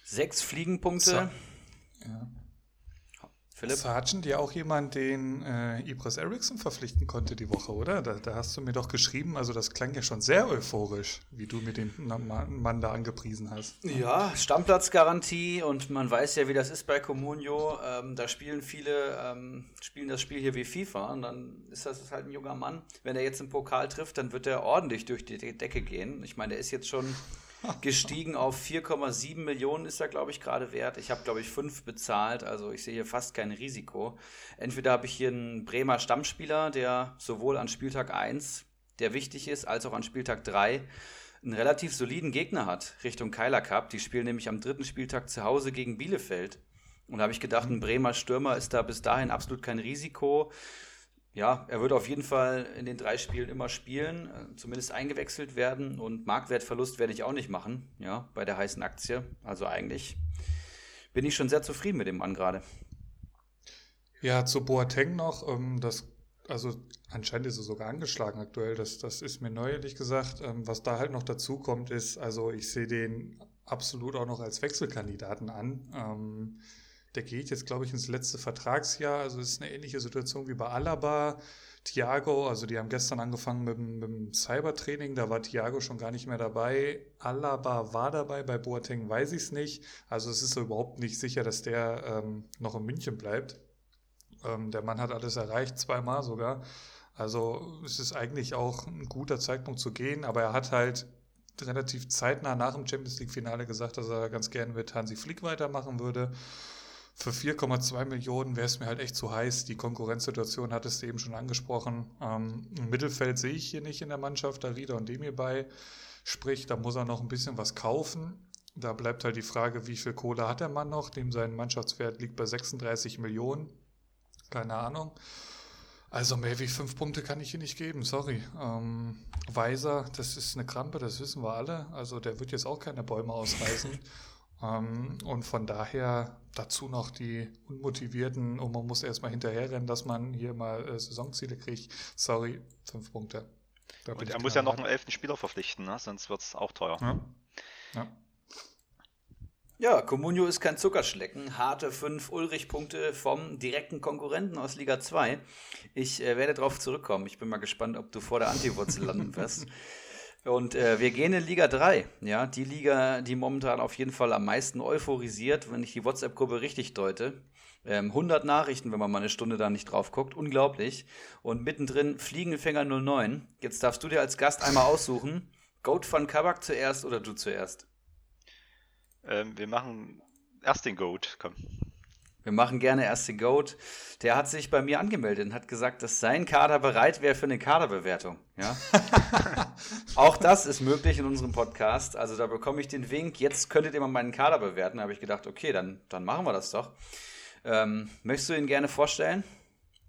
Sechs Fliegenpunkte. So. Ja. Philipp? Sargent ja auch jemand, den äh, Ibris Eriksson verpflichten konnte die Woche, oder? Da, da, hast du mir doch geschrieben, also das klang ja schon sehr euphorisch, wie du mir den Mann da angepriesen hast. Ja, Stammplatzgarantie und man weiß ja, wie das ist bei Comunio. Ähm, da spielen viele, ähm, spielen das Spiel hier wie FIFA und dann ist das halt ein junger Mann. Wenn er jetzt einen Pokal trifft, dann wird er ordentlich durch die Decke gehen. Ich meine, er ist jetzt schon gestiegen auf 4,7 Millionen ist er, glaube ich, gerade wert. Ich habe, glaube ich, 5 bezahlt, also ich sehe hier fast kein Risiko. Entweder habe ich hier einen Bremer Stammspieler, der sowohl an Spieltag 1, der wichtig ist, als auch an Spieltag 3 einen relativ soliden Gegner hat Richtung Keiler Cup. Die spielen nämlich am dritten Spieltag zu Hause gegen Bielefeld. Und da habe ich gedacht, ein Bremer Stürmer ist da bis dahin absolut kein Risiko ja, er wird auf jeden Fall in den drei Spielen immer spielen, äh, zumindest eingewechselt werden und Marktwertverlust werde ich auch nicht machen, ja, bei der heißen Aktie. Also eigentlich bin ich schon sehr zufrieden mit dem Mann gerade. Ja, zu Boateng noch, ähm, das, also anscheinend ist er sogar angeschlagen aktuell, das, das ist mir neu, ehrlich gesagt. Ähm, was da halt noch dazu kommt, ist, also ich sehe den absolut auch noch als Wechselkandidaten an. Ähm, der geht jetzt, glaube ich, ins letzte Vertragsjahr. Also es ist eine ähnliche Situation wie bei Alaba. Thiago, also die haben gestern angefangen mit, mit dem Cybertraining, da war Thiago schon gar nicht mehr dabei. Alaba war dabei, bei Boateng weiß ich es nicht. Also es ist so überhaupt nicht sicher, dass der ähm, noch in München bleibt. Ähm, der Mann hat alles erreicht, zweimal sogar. Also es ist eigentlich auch ein guter Zeitpunkt zu gehen, aber er hat halt relativ zeitnah nach dem Champions League-Finale gesagt, dass er ganz gerne mit Hansi Flick weitermachen würde. Für 4,2 Millionen wäre es mir halt echt zu heiß. Die Konkurrenzsituation hattest du eben schon angesprochen. Ähm, Im Mittelfeld sehe ich hier nicht in der Mannschaft da Rieder und Demir bei. Sprich, da muss er noch ein bisschen was kaufen. Da bleibt halt die Frage, wie viel Kohle hat der Mann noch? Dem sein Mannschaftswert liegt bei 36 Millionen. Keine Ahnung. Also mehr wie fünf Punkte kann ich hier nicht geben, sorry. Ähm, Weiser, das ist eine Krampe, das wissen wir alle. Also der wird jetzt auch keine Bäume ausreißen. (laughs) ähm, und von daher dazu noch die Unmotivierten und man muss erstmal hinterherrennen, dass man hier mal äh, Saisonziele kriegt. Sorry, fünf Punkte. und er muss ja noch einen elften Spieler verpflichten, ne? sonst wird es auch teuer. Ja. ja. Ja, Comunio ist kein Zuckerschlecken. Harte fünf Ulrich-Punkte vom direkten Konkurrenten aus Liga 2. Ich äh, werde darauf zurückkommen. Ich bin mal gespannt, ob du vor der Antiwurzel landen wirst. (laughs) Und äh, wir gehen in Liga 3. Ja, die Liga, die momentan auf jeden Fall am meisten euphorisiert, wenn ich die WhatsApp-Gruppe richtig deute. Ähm, 100 Nachrichten, wenn man mal eine Stunde da nicht drauf guckt. Unglaublich. Und mittendrin Fliegenfänger 09. Jetzt darfst du dir als Gast einmal aussuchen. Goat van Kabak zuerst oder du zuerst? Ähm, wir machen erst den Goat, komm. Wir machen gerne erst den Goat. Der hat sich bei mir angemeldet und hat gesagt, dass sein Kader bereit wäre für eine Kaderbewertung. Ja? (laughs) Auch das ist möglich in unserem Podcast. Also da bekomme ich den Wink, jetzt könntet ihr mal meinen Kader bewerten. Da habe ich gedacht, okay, dann, dann machen wir das doch. Ähm, möchtest du ihn gerne vorstellen?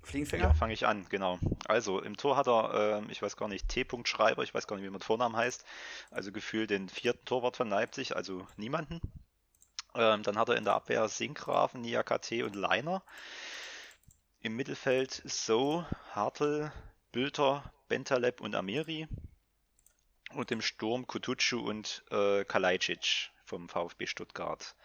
Fliegenfänger? Ja, fange ich an, genau. Also im Tor hat er, äh, ich weiß gar nicht, T. Schreiber, ich weiß gar nicht, wie man Vornamen heißt. Also gefühlt den vierten Torwart von Leipzig, also niemanden. Ähm, dann hat er in der Abwehr Sinkgrafen, Niakate und Leiner. Im Mittelfeld So, Hartl, Bülter, Bentaleb und Amiri. Und im Sturm Kutucu und äh, Kalajdzic vom VfB Stuttgart.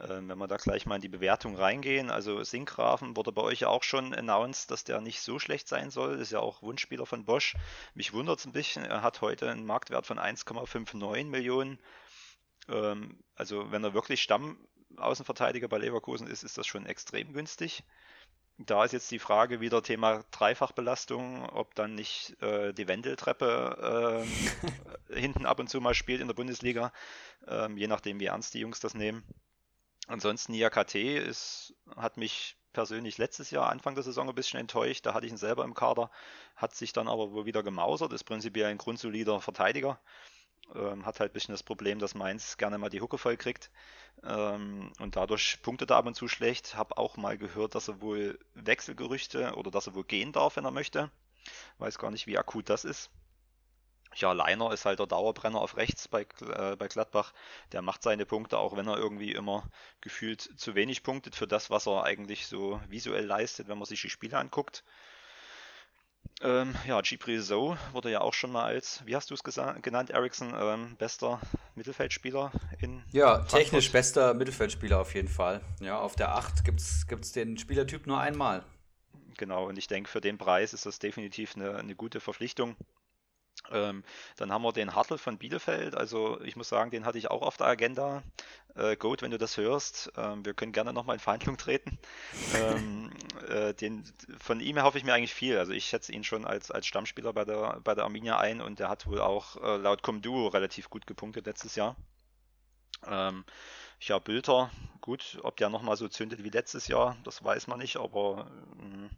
Ähm, wenn wir da gleich mal in die Bewertung reingehen, also Sinkgrafen wurde bei euch ja auch schon announced, dass der nicht so schlecht sein soll. Ist ja auch Wunschspieler von Bosch. Mich wundert es ein bisschen, er hat heute einen Marktwert von 1,59 Millionen. Ähm, also wenn er wirklich Stammaußenverteidiger bei Leverkusen ist, ist das schon extrem günstig. Da ist jetzt die Frage wieder Thema Dreifachbelastung, ob dann nicht äh, die Wendeltreppe äh, (laughs) hinten ab und zu mal spielt in der Bundesliga, äh, je nachdem wie ernst die Jungs das nehmen. Ansonsten IAKT ist, hat mich persönlich letztes Jahr Anfang der Saison ein bisschen enttäuscht. Da hatte ich ihn selber im Kader, hat sich dann aber wohl wieder gemausert, ist prinzipiell ein grundsolider Verteidiger. Ähm, hat halt ein bisschen das Problem, dass Mainz gerne mal die Hucke voll kriegt ähm, und dadurch punktet er ab und zu schlecht. Hab auch mal gehört, dass er wohl Wechselgerüchte oder dass er wohl gehen darf, wenn er möchte. Weiß gar nicht, wie akut das ist ja, Leiner ist halt der Dauerbrenner auf rechts bei, äh, bei Gladbach. Der macht seine Punkte, auch wenn er irgendwie immer gefühlt zu wenig punktet für das, was er eigentlich so visuell leistet, wenn man sich die Spiele anguckt. Ähm, ja, Gipri So wurde ja auch schon mal als, wie hast du es genannt, Ericsson, ähm, bester Mittelfeldspieler in. Ja, Frankfurt. technisch bester Mittelfeldspieler auf jeden Fall. Ja, auf der 8 gibt es den Spielertyp nur einmal. Genau, und ich denke, für den Preis ist das definitiv eine, eine gute Verpflichtung. Ähm, dann haben wir den Hartl von Bielefeld. Also ich muss sagen, den hatte ich auch auf der Agenda. Äh, Goat, wenn du das hörst, ähm, wir können gerne nochmal in Verhandlung treten. (laughs) ähm, äh, den, von ihm hoffe ich mir eigentlich viel. Also ich schätze ihn schon als, als Stammspieler bei der, bei der Arminia ein und der hat wohl auch äh, laut Comduo relativ gut gepunktet letztes Jahr. Ähm, ja, Bülter, gut, ob der nochmal so zündet wie letztes Jahr, das weiß man nicht, aber ähm,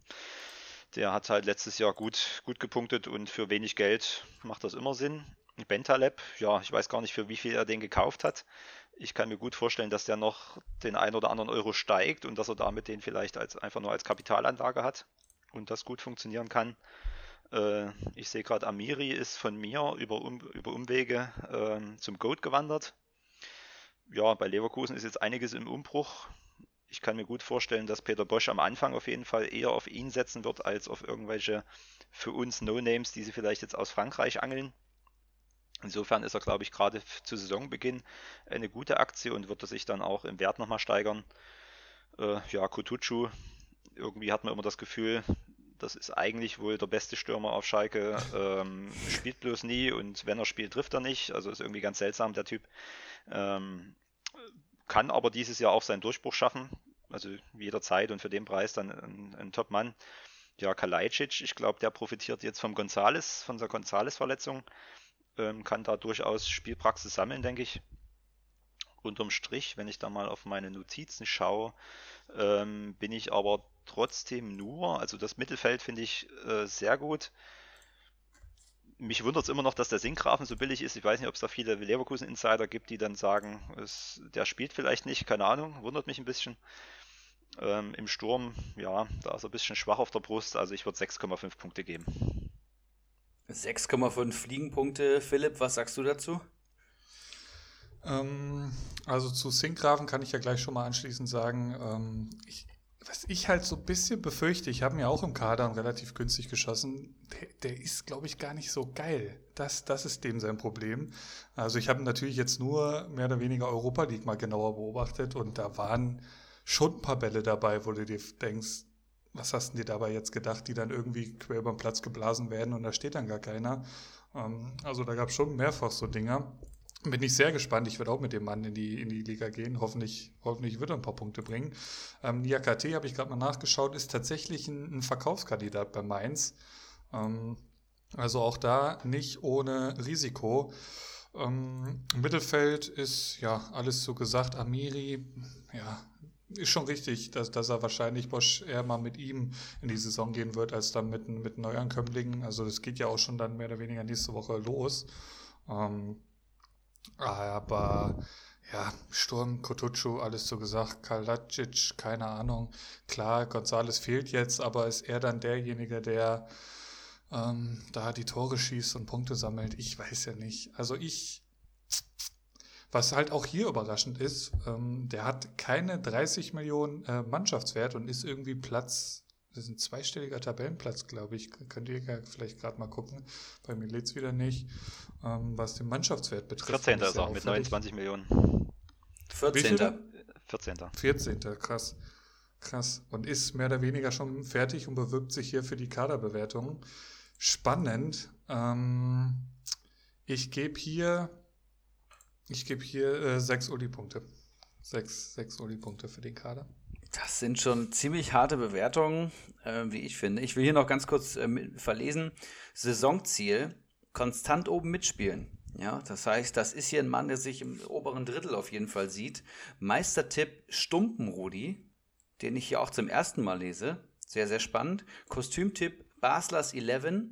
der hat halt letztes Jahr gut, gut gepunktet und für wenig Geld macht das immer Sinn. Bentaleb, ja, ich weiß gar nicht, für wie viel er den gekauft hat. Ich kann mir gut vorstellen, dass der noch den ein oder anderen Euro steigt und dass er damit den vielleicht als, einfach nur als Kapitalanlage hat und das gut funktionieren kann. Äh, ich sehe gerade, Amiri ist von mir über, um, über Umwege äh, zum Goat gewandert. Ja, bei Leverkusen ist jetzt einiges im Umbruch ich kann mir gut vorstellen, dass Peter Bosch am Anfang auf jeden Fall eher auf ihn setzen wird, als auf irgendwelche für uns No-Names, die sie vielleicht jetzt aus Frankreich angeln. Insofern ist er, glaube ich, gerade zu Saisonbeginn eine gute Aktie und wird er sich dann auch im Wert nochmal steigern. Äh, ja, Kutucu, irgendwie hat man immer das Gefühl, das ist eigentlich wohl der beste Stürmer auf Schalke, ähm, spielt bloß nie und wenn er spielt, trifft er nicht. Also ist irgendwie ganz seltsam, der Typ. Ähm, kann aber dieses Jahr auch seinen Durchbruch schaffen. Also jederzeit und für den Preis dann ein, ein Top-Mann. Ja, Kalajdzic, ich glaube, der profitiert jetzt vom Gonzales, von der Gonzales-Verletzung. ähm, kann da durchaus Spielpraxis sammeln, denke ich. Unterm Strich, wenn ich da mal auf meine Notizen schaue, ähm, bin ich aber trotzdem nur, also das Mittelfeld finde ich äh, sehr gut. Mich wundert es immer noch, dass der Sinkgrafen so billig ist. Ich weiß nicht, ob es da viele Leverkusen-Insider gibt, die dann sagen, es, der spielt vielleicht nicht, keine Ahnung, wundert mich ein bisschen. Ähm, Im Sturm, ja, da ist er ein bisschen schwach auf der Brust, also ich würde 6,5 Punkte geben. 6,5 Fliegenpunkte. Philipp, was sagst du dazu? Ähm, also zu Sinkgrafen kann ich ja gleich schon mal anschließend sagen, ähm, ich, was ich halt so ein bisschen befürchte, ich habe mir auch im Kader relativ günstig geschossen, der, der ist, glaube ich, gar nicht so geil. Das, das ist dem sein Problem. Also ich habe natürlich jetzt nur mehr oder weniger Europa League mal genauer beobachtet und da waren schon ein paar Bälle dabei, wo du dir denkst, was hast du dir dabei jetzt gedacht, die dann irgendwie quer über den Platz geblasen werden und da steht dann gar keiner. Ähm, also da gab es schon mehrfach so Dinger. Bin ich sehr gespannt. Ich werde auch mit dem Mann in die, in die Liga gehen. Hoffentlich, hoffentlich wird er ein paar Punkte bringen. Ähm, Niakate, habe ich gerade mal nachgeschaut, ist tatsächlich ein, ein Verkaufskandidat bei Mainz. Ähm, also auch da nicht ohne Risiko. Ähm, Mittelfeld ist ja alles so gesagt. Amiri, ja, ist schon richtig, dass, dass er wahrscheinlich Bosch eher mal mit ihm in die Saison gehen wird, als dann mit, mit Neuankömmlingen. Also das geht ja auch schon dann mehr oder weniger nächste Woche los. Ähm, aber ja, Sturm, Kotucu, alles so gesagt, Kalacic, keine Ahnung. Klar, Gonzales fehlt jetzt, aber ist er dann derjenige, der ähm, da die Tore schießt und Punkte sammelt? Ich weiß ja nicht. Also ich, was halt auch hier überraschend ist, ähm, der hat keine 30 Millionen äh, Mannschaftswert und ist irgendwie Platz das ist ein zweistelliger Tabellenplatz, glaube ich. Könnt ihr ja vielleicht gerade mal gucken. Bei mir lädt es wieder nicht. Ähm, was den Mannschaftswert betrifft. 14. ist auch mit 29 Millionen. 14. 14. 14. Krass. Krass. Und ist mehr oder weniger schon fertig und bewirbt sich hier für die Kaderbewertung. Spannend. Ähm, ich gebe hier, ich gebe hier äh, sechs Uli-Punkte. Sechs, sechs Uli-Punkte für den Kader. Das sind schon ziemlich harte Bewertungen, äh, wie ich finde. Ich will hier noch ganz kurz äh, verlesen. Saisonziel, konstant oben mitspielen. Ja, das heißt, das ist hier ein Mann, der sich im oberen Drittel auf jeden Fall sieht. Meistertipp Stumpenrudi, den ich hier auch zum ersten Mal lese. Sehr, sehr spannend. Kostümtipp Baslers 11.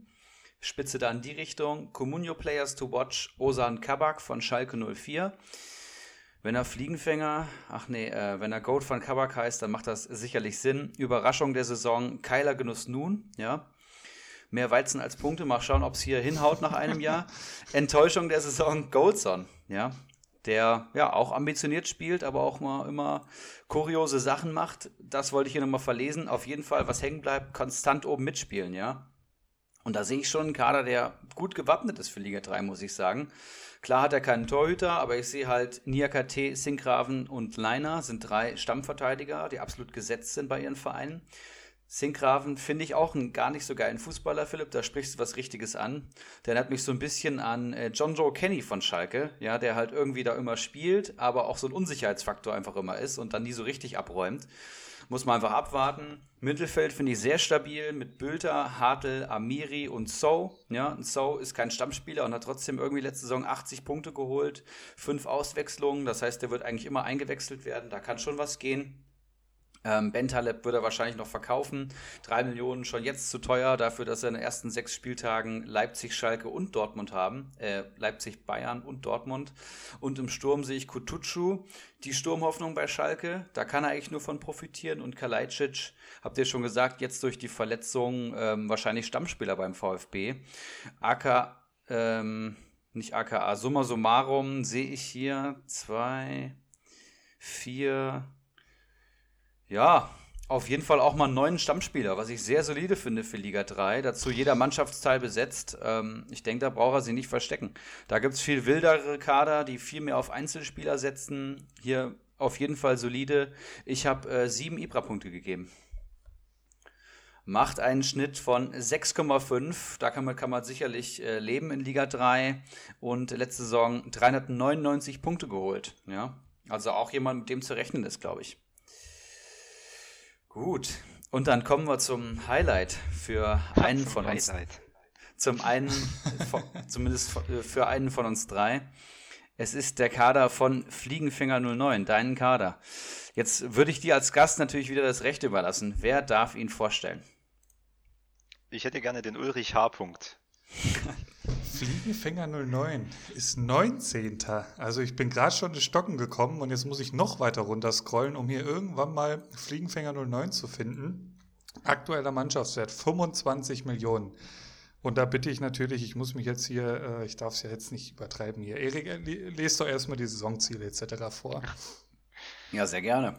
Spitze da in die Richtung. Comunio Players to Watch Osan Kabak von Schalke 04. Wenn er Fliegenfänger, ach nee, äh, wenn er Goat von Kabak heißt, dann macht das sicherlich Sinn. Überraschung der Saison, Keiler Genuss nun, ja. Mehr Weizen als Punkte, mal schauen, ob es hier hinhaut nach einem Jahr. (laughs) Enttäuschung der Saison, Goldson, ja. Der ja auch ambitioniert spielt, aber auch mal immer kuriose Sachen macht. Das wollte ich hier nochmal verlesen. Auf jeden Fall, was hängen bleibt, konstant oben mitspielen, ja. Und da sehe ich schon einen Kader, der gut gewappnet ist für Liga 3, muss ich sagen. Klar hat er keinen Torhüter, aber ich sehe halt Niakate, Sinkgraven und Leiner sind drei Stammverteidiger, die absolut gesetzt sind bei ihren Vereinen. Sinkgraven finde ich auch einen gar nicht so geilen Fußballer, Philipp. Da sprichst du was Richtiges an. Der hat mich so ein bisschen an äh, John Joe Kenny von Schalke, ja, der halt irgendwie da immer spielt, aber auch so ein Unsicherheitsfaktor einfach immer ist und dann nie so richtig abräumt. Muss man einfach abwarten. Mittelfeld finde ich sehr stabil mit Bülter, Hartl, Amiri und So. Ja, So ist kein Stammspieler und hat trotzdem irgendwie letzte Saison 80 Punkte geholt, fünf Auswechslungen. Das heißt, der wird eigentlich immer eingewechselt werden. Da kann schon was gehen. Ähm, Bentaleb würde er wahrscheinlich noch verkaufen. Drei Millionen schon jetzt zu teuer dafür, dass er in den ersten sechs Spieltagen Leipzig, Schalke und Dortmund haben. Äh, Leipzig, Bayern und Dortmund. Und im Sturm sehe ich Kutucu, die Sturmhoffnung bei Schalke. Da kann er eigentlich nur von profitieren. Und Kalajdzic, habt ihr schon gesagt, jetzt durch die Verletzung ähm, wahrscheinlich Stammspieler beim VfB. AK, ähm, nicht AKA, summa summarum sehe ich hier zwei, vier, ja, auf jeden Fall auch mal einen neuen Stammspieler, was ich sehr solide finde für Liga 3. Dazu jeder Mannschaftsteil besetzt. Ähm, ich denke, da braucht er sich nicht verstecken. Da gibt es viel wildere Kader, die viel mehr auf Einzelspieler setzen. Hier auf jeden Fall solide. Ich habe äh, sieben Ibra-Punkte gegeben. Macht einen Schnitt von 6,5. Da kann man, kann man sicherlich äh, leben in Liga 3. Und letzte Saison 399 Punkte geholt. Ja? Also auch jemand, mit dem zu rechnen ist, glaube ich. Gut. Und dann kommen wir zum Highlight für einen von uns. Highlight. Zum einen, (laughs) zumindest für einen von uns drei. Es ist der Kader von Fliegenfinger 09, deinen Kader. Jetzt würde ich dir als Gast natürlich wieder das Recht überlassen. Wer darf ihn vorstellen? Ich hätte gerne den Ulrich H. -Punkt. (laughs) Fliegenfänger 09 ist 19. Also ich bin gerade schon ins Stocken gekommen und jetzt muss ich noch weiter runter scrollen, um hier irgendwann mal Fliegenfänger 09 zu finden. Aktueller Mannschaftswert 25 Millionen. Und da bitte ich natürlich, ich muss mich jetzt hier, äh, ich darf es ja jetzt nicht übertreiben hier. Erik, äh, lest doch erstmal die Saisonziele etc. vor. Ja, sehr gerne.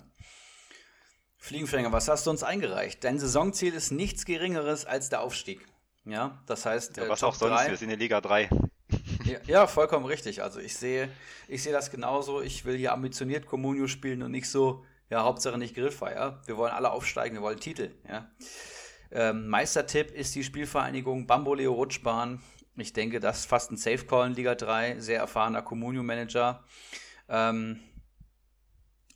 Fliegenfänger, was hast du uns eingereicht? Dein Saisonziel ist nichts Geringeres als der Aufstieg. Ja, das heißt. Ja, was Top auch sonst, 3. wir sind in Liga 3. (laughs) Ja, ja, vollkommen richtig. Also ich sehe, ich sehe das genauso. Ich will hier ambitioniert Comunio spielen und nicht so, ja, Hauptsache nicht Grillfeier. Wir wollen alle aufsteigen, wir wollen Titel, ja. Ähm, Meistertipp ist die Spielvereinigung Bamboleo Rutschbahn. Ich denke, das ist fast ein Safe Call in Liga 3. Sehr erfahrener Comunio-Manager. Ähm,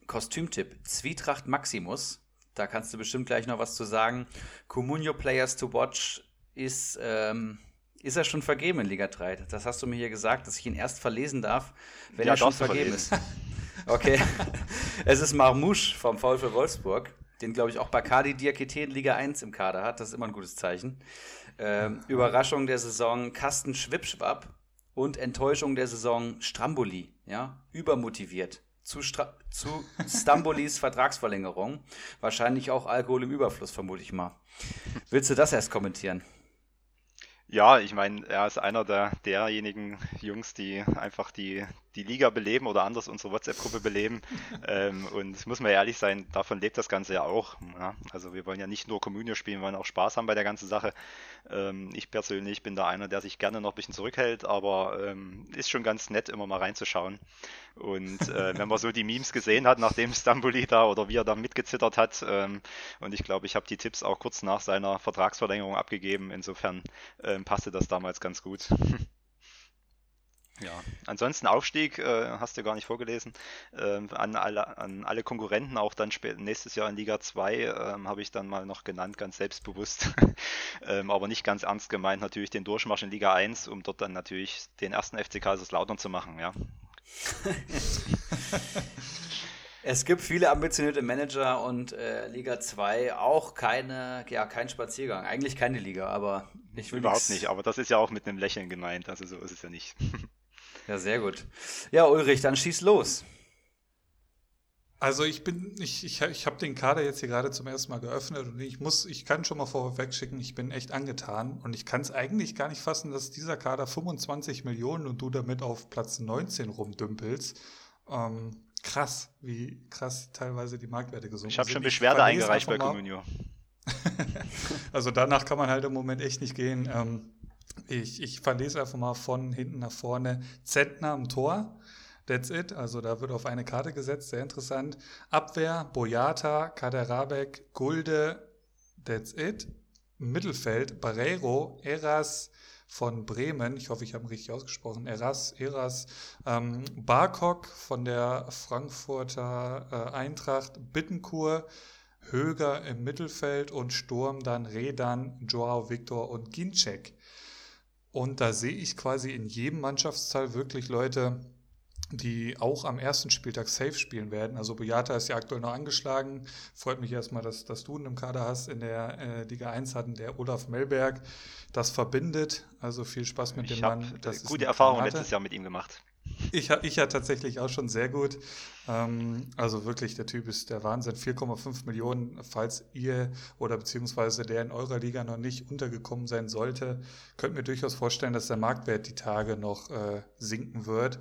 Kostümtipp: Zwietracht Maximus. Da kannst du bestimmt gleich noch was zu sagen. Comunio Players to Watch ist, ähm, ist er schon vergeben in Liga 3. Das hast du mir hier gesagt, dass ich ihn erst verlesen darf, wenn ja, er schon vergeben ist. (laughs) Okay. es ist Marmouche vom VfL Wolfsburg, den, glaube ich, auch Bacardi Diakite in Liga 1 im Kader hat. Das ist immer ein gutes Zeichen. Ähm, Überraschung der Saison Kasten Schwipschwapp und Enttäuschung der Saison Stramboli. Ja? Übermotiviert. Zu, Stra zu Stambolis (laughs) Vertragsverlängerung. Wahrscheinlich auch Alkohol im Überfluss, vermute ich mal. Willst du das erst kommentieren? Ja, ich meine, er ist einer der derjenigen Jungs, die einfach die, die Liga beleben oder anders unsere WhatsApp-Gruppe beleben. (laughs) ähm, und muss man ehrlich sein, davon lebt das Ganze ja auch. Ja? Also wir wollen ja nicht nur Communio spielen, wir wollen auch Spaß haben bei der ganzen Sache. Ähm, ich persönlich bin da einer, der sich gerne noch ein bisschen zurückhält, aber ähm, ist schon ganz nett, immer mal reinzuschauen. Und äh, (laughs) wenn man so die Memes gesehen hat, nachdem Stambuli da oder wie er da mitgezittert hat, ähm, und ich glaube, ich habe die Tipps auch kurz nach seiner Vertragsverlängerung abgegeben, insofern ähm, passte das damals ganz gut. (laughs) Ja, ansonsten Aufstieg, äh, hast du gar nicht vorgelesen, äh, an, alle, an alle Konkurrenten, auch dann nächstes Jahr in Liga 2, äh, habe ich dann mal noch genannt, ganz selbstbewusst, (laughs) ähm, aber nicht ganz ernst gemeint, natürlich den Durchmarsch in Liga 1, um dort dann natürlich den ersten FC Kaiserslautern zu machen, ja. (laughs) es gibt viele ambitionierte Manager und äh, Liga 2 auch keine, ja, kein Spaziergang. Eigentlich keine Liga, aber ich will Überhaupt nicht, aber das ist ja auch mit einem Lächeln gemeint, also so ist es ja nicht. (laughs) ja, sehr gut. Ja, Ulrich, dann schieß los. Also ich bin, ich, ich, ich habe den Kader jetzt hier gerade zum ersten Mal geöffnet und ich muss, ich kann schon mal vorweg schicken, ich bin echt angetan und ich kann es eigentlich gar nicht fassen, dass dieser Kader 25 Millionen und du damit auf Platz 19 rumdümpelst. Ähm, krass, wie krass teilweise die Marktwerte gesunken sind. Ich habe schon Beschwerde eingereicht bei Communio. (laughs) also danach kann man halt im Moment echt nicht gehen. Ähm, ich, ich verlese einfach mal von hinten nach vorne. Zentner am Tor. That's it. Also da wird auf eine Karte gesetzt, sehr interessant. Abwehr, Boyata, Kaderabek, Gulde, that's it. Mittelfeld, Barreiro, Eras von Bremen, ich hoffe, ich habe ihn richtig ausgesprochen, Eras, Eras, ähm, Barkok von der Frankfurter äh, Eintracht, Bittenkur, Höger im Mittelfeld und Sturm dann Redan, Joao Victor und Ginczek. Und da sehe ich quasi in jedem Mannschaftsteil wirklich Leute, die auch am ersten Spieltag safe spielen werden. Also Boyata ist ja aktuell noch angeschlagen. Freut mich erstmal, dass, dass du ihn im Kader hast. In der äh, Liga 1 hatten der Olaf Melberg. Das verbindet. Also viel Spaß mit ich dem Mann. Das gute Erfahrungen letztes Jahr mit ihm gemacht. Ich, ich ja tatsächlich auch schon sehr gut. Ähm, also wirklich, der Typ ist der Wahnsinn. 4,5 Millionen, falls ihr oder beziehungsweise der in eurer Liga noch nicht untergekommen sein sollte, könnt mir durchaus vorstellen, dass der Marktwert die Tage noch äh, sinken wird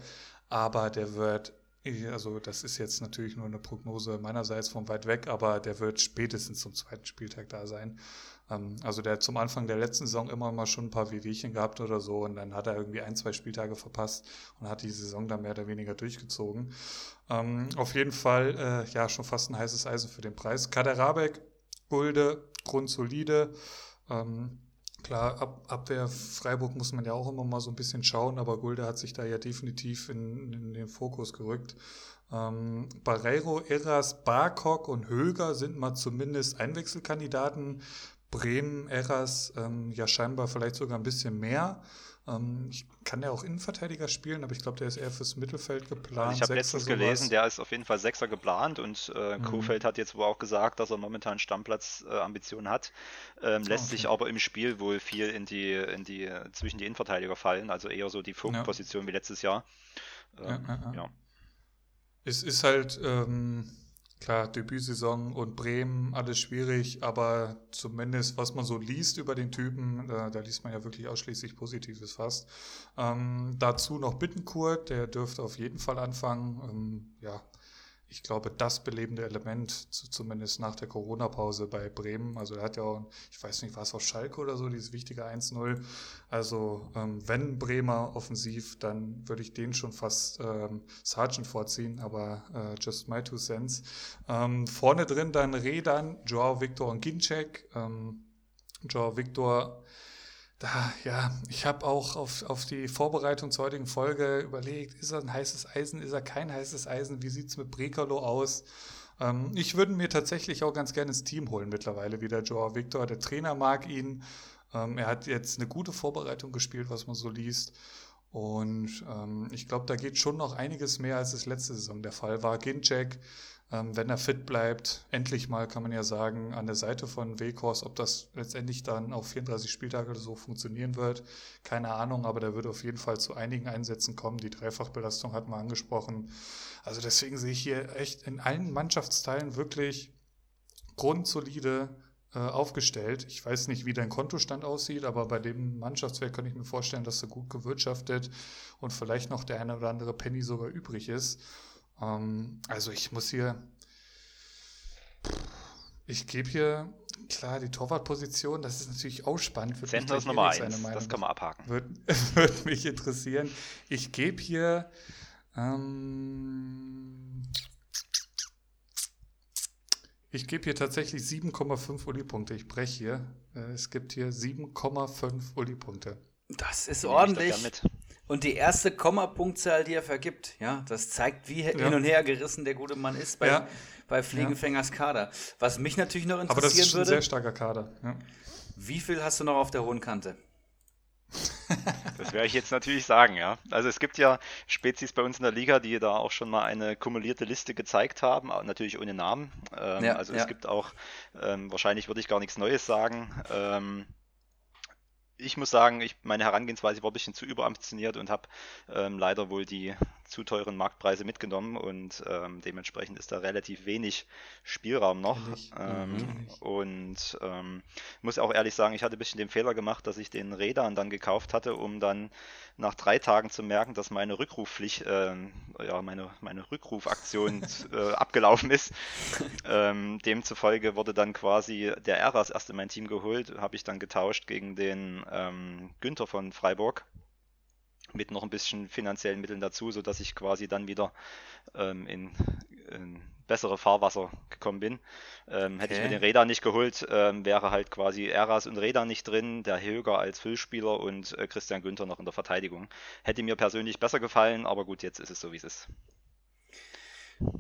aber der wird, also das ist jetzt natürlich nur eine Prognose meinerseits von weit weg, aber der wird spätestens zum zweiten Spieltag da sein. Ähm, also der hat zum Anfang der letzten Saison immer mal schon ein paar Wehwehchen gehabt oder so und dann hat er irgendwie ein, zwei Spieltage verpasst und hat die Saison dann mehr oder weniger durchgezogen. Ähm, auf jeden Fall, äh, ja, schon fast ein heißes Eisen für den Preis. Kader Rabeck, Gulde, grundsolide. Ähm, Klar, Ab Abwehr Freiburg muss man ja auch immer mal so ein bisschen schauen, aber Gulde hat sich da ja definitiv in, in den Fokus gerückt. Ähm, Barreiro, Eras, Barkok und Höger sind mal zumindest Einwechselkandidaten. Bremen, Eras ähm, ja scheinbar vielleicht sogar ein bisschen mehr. Ähm, ich kann ja auch Innenverteidiger spielen, aber ich glaube, der ist eher fürs Mittelfeld geplant. Also ich habe letztens sowas. gelesen, der ist auf jeden Fall Sechser geplant und äh, mhm. Kofeld hat jetzt wohl auch gesagt, dass er momentan Stammplatzambitionen äh, hat. Ähm, lässt okay. sich aber im Spiel wohl viel in die, in die, zwischen die Innenverteidiger fallen, also eher so die Funkposition ja. wie letztes Jahr. Ähm, ja, ja, ja. Es ist halt, ähm, Klar, Debütsaison und Bremen, alles schwierig, aber zumindest, was man so liest über den Typen, äh, da liest man ja wirklich ausschließlich Positives fast. Ähm, dazu noch Bittenkurt, der dürfte auf jeden Fall anfangen. Ähm, ja, ich glaube, das belebende Element, zumindest nach der Corona-Pause bei Bremen. Also er hat ja auch, ich weiß nicht, war es auf Schalke oder so, dieses wichtige 1-0. Also ähm, wenn Bremer offensiv, dann würde ich den schon fast ähm, Sargent vorziehen, aber äh, just my two cents. Ähm, vorne drin dann Redan, Joao Victor und Ginczek. Ähm, Joao Victor da, ja, ich habe auch auf, auf die Vorbereitung zur heutigen Folge überlegt, ist er ein heißes Eisen, ist er kein heißes Eisen, wie sieht es mit Brekalo aus? Ähm, ich würde mir tatsächlich auch ganz gerne ins Team holen mittlerweile wieder, Joao Victor. Der Trainer mag ihn. Ähm, er hat jetzt eine gute Vorbereitung gespielt, was man so liest. Und ähm, ich glaube, da geht schon noch einiges mehr, als es letzte Saison der Fall war. Ginczek, wenn er fit bleibt, endlich mal kann man ja sagen, an der Seite von Wekors, ob das letztendlich dann auf 34 Spieltage oder so funktionieren wird, keine Ahnung, aber der wird auf jeden Fall zu einigen Einsätzen kommen. Die Dreifachbelastung hatten wir angesprochen. Also deswegen sehe ich hier echt in allen Mannschaftsteilen wirklich grundsolide äh, aufgestellt. Ich weiß nicht, wie dein Kontostand aussieht, aber bei dem Mannschaftswerk kann ich mir vorstellen, dass du gut gewirtschaftet und vielleicht noch der eine oder andere Penny sogar übrig ist. Ähm, also ich muss hier, ich gebe hier, klar, die Torwartposition, das ist natürlich auch spannend. Sender ist Nummer 1, das kann man abhaken. Würde (laughs) würd mich interessieren. Ich gebe hier, ähm, ich gebe hier tatsächlich 7,5 Uli-Punkte. Ich breche hier. Äh, es gibt hier 7,5 Uli-Punkte. Das ist ordentlich. Und die erste Kommapunktzahl, die er vergibt, ja, das zeigt, wie ja. hin und her gerissen der gute Mann ist bei, ja. bei Fliegenfängers Kader. Was mich natürlich noch interessieren würde. Aber das ist ein würde, sehr starker Kader. Ja. Wie viel hast du noch auf der hohen Kante? Das werde ich jetzt natürlich sagen, ja. Also es gibt ja Spezies bei uns in der Liga, die da auch schon mal eine kumulierte Liste gezeigt haben, natürlich ohne Namen. Ähm, ja, also ja. es gibt auch, ähm, wahrscheinlich würde ich gar nichts Neues sagen, ähm, ich muss sagen, ich, meine Herangehensweise war ein bisschen zu überambitioniert und habe ähm, leider wohl die zu teuren Marktpreise mitgenommen und ähm, dementsprechend ist da relativ wenig Spielraum noch. Ähm, mhm. Und ähm, muss auch ehrlich sagen, ich hatte ein bisschen den Fehler gemacht, dass ich den Rädern dann gekauft hatte, um dann nach drei Tagen zu merken, dass meine Rückrufpflicht, äh, ja, meine, meine Rückrufaktion (laughs) äh, abgelaufen ist. Ähm, demzufolge wurde dann quasi der Eras erst in mein Team geholt, habe ich dann getauscht gegen den ähm, Günther von Freiburg mit noch ein bisschen finanziellen Mitteln dazu, sodass ich quasi dann wieder ähm, in, in, bessere Fahrwasser gekommen bin. Ähm, okay. Hätte ich mir den Räder nicht geholt, ähm, wäre halt quasi Eras und Räder nicht drin, der Höger als Füllspieler und äh, Christian Günther noch in der Verteidigung. Hätte mir persönlich besser gefallen, aber gut, jetzt ist es so, wie es ist.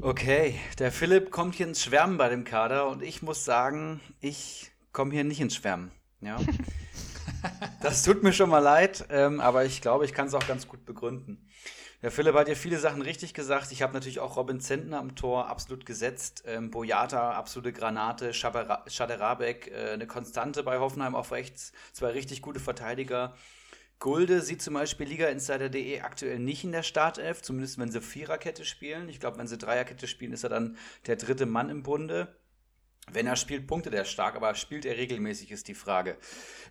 Okay, der Philipp kommt hier ins Schwärmen bei dem Kader und ich muss sagen, ich komme hier nicht ins Schwärmen. Ja. (laughs) Das tut mir schon mal leid, ähm, aber ich glaube, ich kann es auch ganz gut begründen. Der Philipp hat ja viele Sachen richtig gesagt. Ich habe natürlich auch Robin Zentner am Tor absolut gesetzt. Ähm, Boyata, absolute Granate. Schaderabek, äh, eine Konstante bei Hoffenheim auf rechts. Zwei richtig gute Verteidiger. Gulde sieht zum Beispiel Liga-Insider.de aktuell nicht in der Startelf, zumindest wenn sie Viererkette spielen. Ich glaube, wenn sie Dreierkette spielen, ist er dann der dritte Mann im Bunde. Wenn er spielt, punktet er stark, aber spielt er regelmäßig, ist die Frage.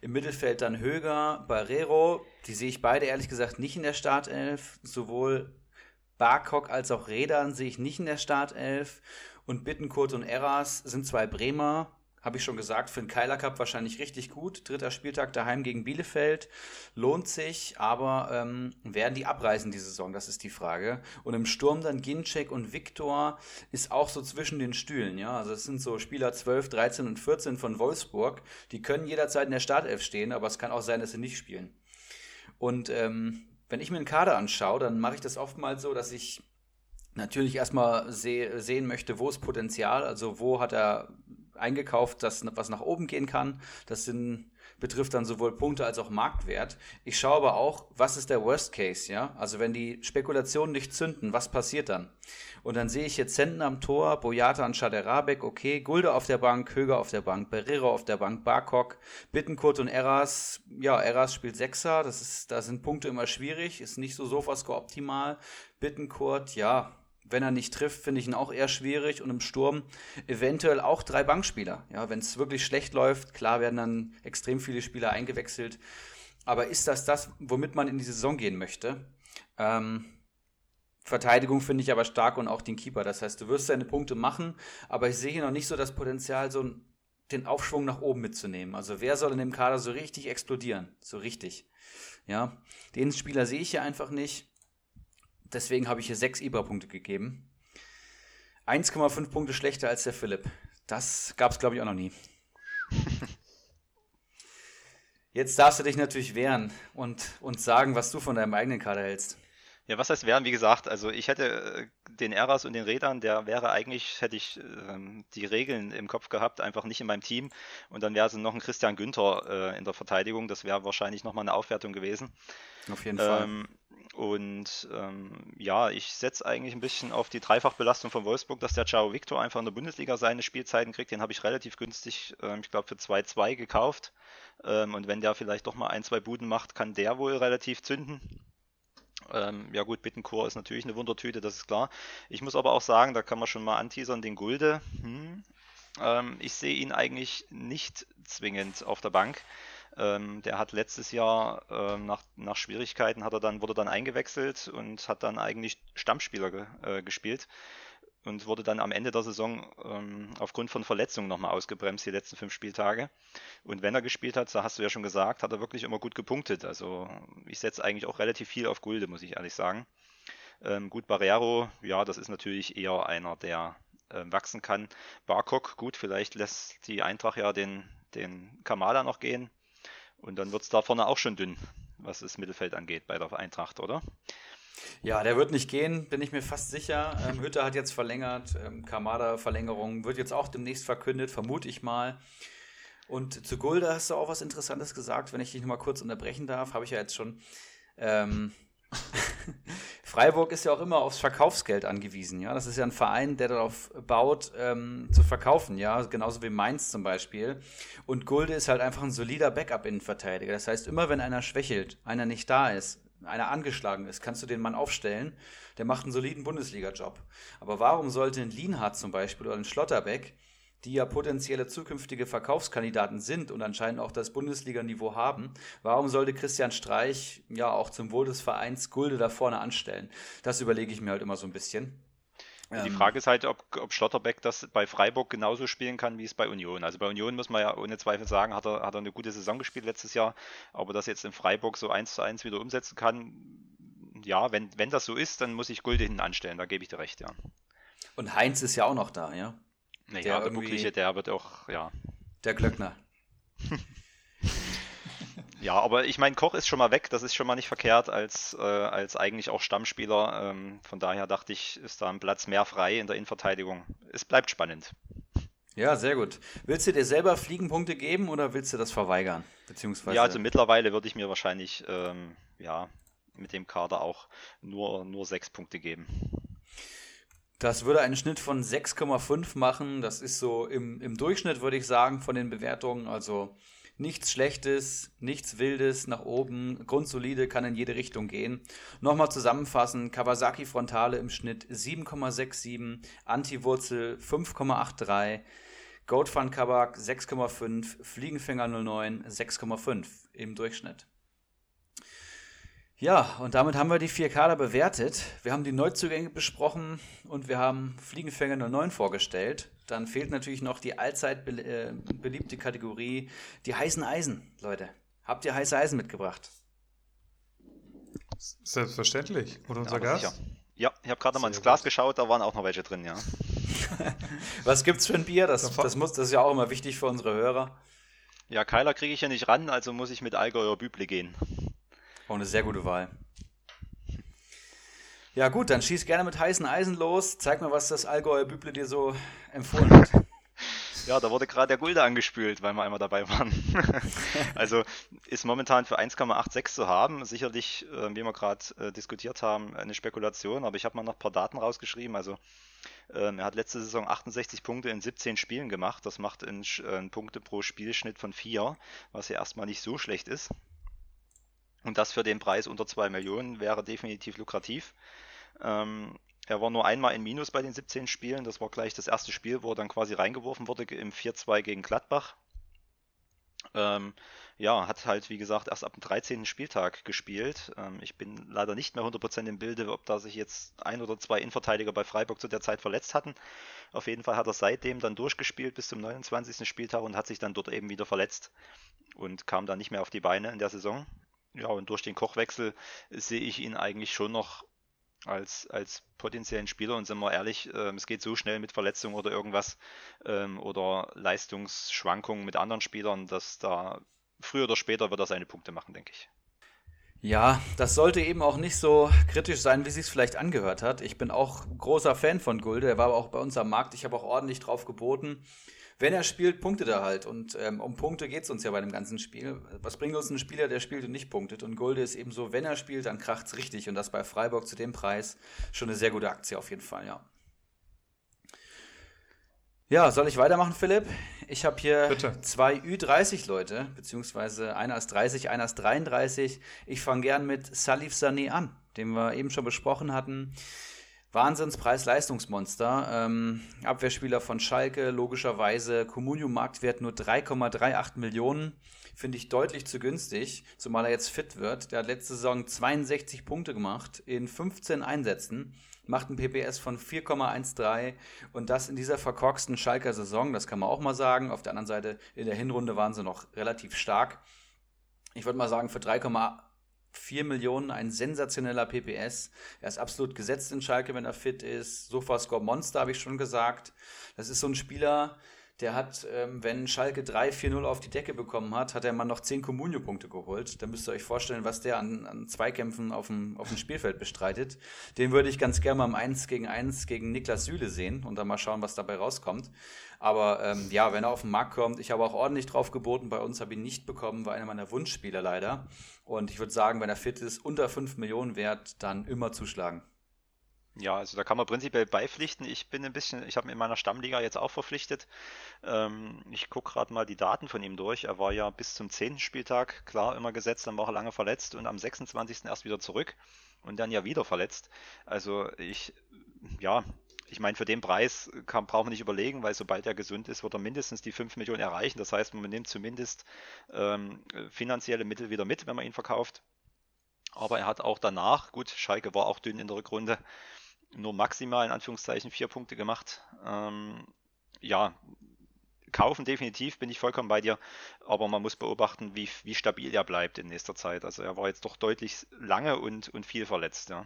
Im Mittelfeld dann Höger, Barrero, die sehe ich beide ehrlich gesagt nicht in der Startelf. Sowohl Barkok als auch Redan sehe ich nicht in der Startelf. Und Bittenkurt und Eras sind zwei Bremer, habe ich schon gesagt, für den Keiler Cup wahrscheinlich richtig gut. Dritter Spieltag daheim gegen Bielefeld. Lohnt sich, aber ähm, werden die abreisen die Saison? Das ist die Frage. Und im Sturm dann Ginczek und Viktor ist auch so zwischen den Stühlen. Ja, also es sind so Spieler 12, 13 und 14 von Wolfsburg. Die können jederzeit in der Startelf stehen, aber es kann auch sein, dass sie nicht spielen. Und ähm, wenn ich mir einen Kader anschaue, dann mache ich das oftmals so, dass ich natürlich erstmal seh sehen möchte, wo ist Potenzial, also wo hat er eingekauft, das, was nach oben gehen kann. Das sind, betrifft dann sowohl Punkte als auch Marktwert. Ich schaue aber auch, was ist der Worst Case, ja? Also wenn die Spekulationen nicht zünden, was passiert dann? Und dann sehe ich jetzt Senden am Tor, Boyata und Schaderabek, okay, Gulde auf der Bank, Höger auf der Bank, Berrero auf der Bank, Barkok, Bittenkurt und Eras. Ja, Eras spielt Sechser, das ist, da sind Punkte immer schwierig, ist nicht so Sofascore optimal. Bittenkurt, ja, wenn er nicht trifft, finde ich ihn auch eher schwierig. Und im Sturm eventuell auch drei Bankspieler. Ja, wenn es wirklich schlecht läuft, klar werden dann extrem viele Spieler eingewechselt. Aber ist das das, womit man in die Saison gehen möchte? Ähm, Verteidigung finde ich aber stark und auch den Keeper. Das heißt, du wirst deine Punkte machen, aber ich sehe hier noch nicht so das Potenzial, so den Aufschwung nach oben mitzunehmen. Also wer soll in dem Kader so richtig explodieren? So richtig. Ja, den Spieler sehe ich hier einfach nicht. Deswegen habe ich hier sechs IBA-Punkte gegeben. 1,5 Punkte schlechter als der Philipp. Das gab es, glaube ich, auch noch nie. (laughs) Jetzt darfst du dich natürlich wehren und uns sagen, was du von deinem eigenen Kader hältst. Ja, was heißt wären? Wie gesagt, also ich hätte äh, den Eras und den Rädern, der wäre eigentlich, hätte ich ähm, die Regeln im Kopf gehabt, einfach nicht in meinem Team. Und dann wäre es noch ein Christian Günther äh, in der Verteidigung. Das wäre wahrscheinlich nochmal eine Aufwertung gewesen. Auf jeden Fall. Und ähm, ja, ich setze eigentlich ein bisschen auf die Dreifachbelastung von Wolfsburg, dass der Ciao Victor einfach in der Bundesliga seine Spielzeiten kriegt. Den habe ich relativ günstig, ähm, ich glaube, für 2-2 gekauft. Ähm, und wenn der vielleicht doch mal ein, zwei Buden macht, kann der wohl relativ zünden. Ähm, ja gut, Bittencourt ist natürlich eine Wundertüte, das ist klar. Ich muss aber auch sagen, da kann man schon mal anteasern, den Gulde. Hm, ähm, ich sehe ihn eigentlich nicht zwingend auf der Bank. Ähm, der hat letztes Jahr ähm, nach, nach Schwierigkeiten hat er dann, wurde dann eingewechselt und hat dann eigentlich Stammspieler ge, äh, gespielt und wurde dann am Ende der Saison ähm, aufgrund von Verletzungen nochmal ausgebremst, die letzten fünf Spieltage. Und wenn er gespielt hat, so hast du ja schon gesagt, hat er wirklich immer gut gepunktet. Also ich setze eigentlich auch relativ viel auf Gulde, muss ich ehrlich sagen. Ähm, gut, Barrero, ja, das ist natürlich eher einer, der äh, wachsen kann. Barkok, gut, vielleicht lässt die Eintracht ja den, den Kamala noch gehen. Und dann wird es da vorne auch schon dünn, was das Mittelfeld angeht bei der Eintracht, oder? Ja, der wird nicht gehen, bin ich mir fast sicher. Ähm, Hütter hat jetzt verlängert, ähm, Kamada-Verlängerung wird jetzt auch demnächst verkündet, vermute ich mal. Und zu Gulda hast du auch was Interessantes gesagt, wenn ich dich nochmal kurz unterbrechen darf, habe ich ja jetzt schon. Ähm, (laughs) Freiburg ist ja auch immer aufs Verkaufsgeld angewiesen, ja. Das ist ja ein Verein, der darauf baut, ähm, zu verkaufen, ja. Genauso wie Mainz zum Beispiel. Und Gulde ist halt einfach ein solider Backup-Innenverteidiger. Das heißt, immer wenn einer schwächelt, einer nicht da ist, einer angeschlagen ist, kannst du den Mann aufstellen. Der macht einen soliden Bundesliga-Job. Aber warum sollte ein Lienhardt zum Beispiel oder ein Schlotterbeck, die ja potenzielle zukünftige Verkaufskandidaten sind und anscheinend auch das Bundesliga-Niveau haben, warum sollte Christian Streich ja auch zum Wohl des Vereins Gulde da vorne anstellen? Das überlege ich mir halt immer so ein bisschen. Die ähm. Frage ist halt, ob, ob Schlotterbeck das bei Freiburg genauso spielen kann, wie es bei Union. Also bei Union muss man ja ohne Zweifel sagen, hat er, hat er eine gute Saison gespielt letztes Jahr, aber das jetzt in Freiburg so eins zu eins wieder umsetzen kann, ja, wenn, wenn das so ist, dann muss ich Gulde hinten anstellen, da gebe ich dir recht, ja. Und Heinz ist ja auch noch da, ja? Naja, der, der Buckliche, der wird auch, ja. Der Glöckner. (laughs) Ja, aber ich meine, Koch ist schon mal weg, das ist schon mal nicht verkehrt als, äh, als eigentlich auch Stammspieler. Ähm, von daher dachte ich, ist da ein Platz mehr frei in der Innenverteidigung. Es bleibt spannend. Ja, sehr gut. Willst du dir selber Fliegenpunkte geben oder willst du das verweigern? Beziehungsweise... Ja, also mittlerweile würde ich mir wahrscheinlich ähm, ja, mit dem Kader auch nur, nur sechs Punkte geben. Das würde einen Schnitt von 6,5 machen. Das ist so im, im Durchschnitt, würde ich sagen, von den Bewertungen. Also Nichts Schlechtes, nichts Wildes nach oben, grundsolide, kann in jede Richtung gehen. Nochmal zusammenfassen, Kawasaki Frontale im Schnitt 7,67, Anti-Wurzel 5,83, Goldfun Kabak 6,5, Fliegenfänger 09 6,5 im Durchschnitt. Ja, und damit haben wir die vier Kader bewertet. Wir haben die Neuzugänge besprochen und wir haben Fliegenfänger 09 vorgestellt. Dann fehlt natürlich noch die allzeit be äh, beliebte Kategorie, die heißen Eisen, Leute. Habt ihr heiße Eisen mitgebracht? Selbstverständlich. Und unser ja, Gas? Sicher. Ja, ich habe gerade mal ins Glas gut. geschaut, da waren auch noch welche drin, ja. (laughs) Was gibt's für ein Bier? Das, das, muss, das ist ja auch immer wichtig für unsere Hörer. Ja, Keiler kriege ich ja nicht ran, also muss ich mit Allgäuer Büble gehen. Auch eine sehr gute Wahl. Ja, gut, dann schieß gerne mit heißen Eisen los. Zeig mir, was das Allgäuer Büble dir so empfohlen hat. (laughs) Ja, da wurde gerade der Gulde angespült, weil wir einmal dabei waren. (laughs) also ist momentan für 1,86 zu haben. Sicherlich, äh, wie wir gerade äh, diskutiert haben, eine Spekulation, aber ich habe mal noch ein paar Daten rausgeschrieben. Also ähm, er hat letzte Saison 68 Punkte in 17 Spielen gemacht. Das macht einen, äh, einen Punkte pro Spielschnitt von 4, was ja erstmal nicht so schlecht ist. Und das für den Preis unter 2 Millionen wäre definitiv lukrativ. Ähm, er war nur einmal in Minus bei den 17 Spielen. Das war gleich das erste Spiel, wo er dann quasi reingeworfen wurde im 4-2 gegen Gladbach. Ähm, ja, hat halt, wie gesagt, erst ab dem 13. Spieltag gespielt. Ähm, ich bin leider nicht mehr 100% im Bilde, ob da sich jetzt ein oder zwei Innenverteidiger bei Freiburg zu der Zeit verletzt hatten. Auf jeden Fall hat er seitdem dann durchgespielt bis zum 29. Spieltag und hat sich dann dort eben wieder verletzt und kam dann nicht mehr auf die Beine in der Saison. Ja, und durch den Kochwechsel sehe ich ihn eigentlich schon noch als, als potenziellen Spieler und sind wir ehrlich, äh, es geht so schnell mit Verletzungen oder irgendwas ähm, oder Leistungsschwankungen mit anderen Spielern, dass da früher oder später wird er seine Punkte machen, denke ich. Ja, das sollte eben auch nicht so kritisch sein, wie sich es vielleicht angehört hat. Ich bin auch großer Fan von Gulde. Er war aber auch bei uns am Markt. Ich habe auch ordentlich drauf geboten wenn er spielt, punktet er halt. Und ähm, um Punkte geht es uns ja bei dem ganzen Spiel. Was bringt uns ein Spieler, der spielt und nicht punktet? Und Gulde ist eben so, wenn er spielt, dann kracht es richtig. Und das bei Freiburg zu dem Preis schon eine sehr gute Aktie auf jeden Fall, ja. Ja, soll ich weitermachen, Philipp? Ich habe hier Bitte. zwei Ü30-Leute, beziehungsweise einer ist 30, einer ist 33. Ich fange gern mit Salif Sané an, den wir eben schon besprochen hatten. Wahnsinnspreis-Leistungsmonster. Ähm, Abwehrspieler von Schalke, logischerweise. Comunio-Marktwert nur 3,38 Millionen. Finde ich deutlich zu günstig, zumal er jetzt fit wird. Der hat letzte Saison 62 Punkte gemacht in 15 Einsätzen, macht ein PPS von 4,13 und das in dieser verkorksten Schalker Saison, das kann man auch mal sagen. Auf der anderen Seite, in der Hinrunde waren sie noch relativ stark. Ich würde mal sagen, für 3,8 4 Millionen, ein sensationeller PPS. Er ist absolut gesetzt in Schalke, wenn er fit ist. Sofascore Monster, habe ich schon gesagt. Das ist so ein Spieler, der hat, ähm, wenn Schalke 3 4-0 auf die Decke bekommen hat, hat er mal noch 10 Comunio-Punkte geholt. Da müsst ihr euch vorstellen, was der an, an Zweikämpfen auf dem, auf dem Spielfeld bestreitet. Den würde ich ganz gerne mal im 1 gegen 1 gegen Niklas Süle sehen und dann mal schauen, was dabei rauskommt. Aber ähm, ja, wenn er auf den Markt kommt, ich habe auch ordentlich drauf geboten. Bei uns habe ich ihn nicht bekommen, war einer meiner Wunschspieler leider. Und ich würde sagen, wenn er fit ist, unter 5 Millionen wert, dann immer zuschlagen. Ja, also da kann man prinzipiell beipflichten. Ich bin ein bisschen, ich habe ihn in meiner Stammliga jetzt auch verpflichtet. Ähm, ich gucke gerade mal die Daten von ihm durch. Er war ja bis zum 10. Spieltag klar immer gesetzt, dann war er lange verletzt und am 26. erst wieder zurück und dann ja wieder verletzt. Also ich, ja, ich meine, für den Preis kann, braucht man nicht überlegen, weil sobald er gesund ist, wird er mindestens die 5 Millionen erreichen. Das heißt, man nimmt zumindest ähm, finanzielle Mittel wieder mit, wenn man ihn verkauft. Aber er hat auch danach, gut, Schalke war auch dünn in der Rückrunde, nur maximal in Anführungszeichen vier Punkte gemacht. Ähm, ja, kaufen definitiv, bin ich vollkommen bei dir, aber man muss beobachten, wie, wie stabil er bleibt in nächster Zeit. Also er war jetzt doch deutlich lange und, und viel verletzt, ja.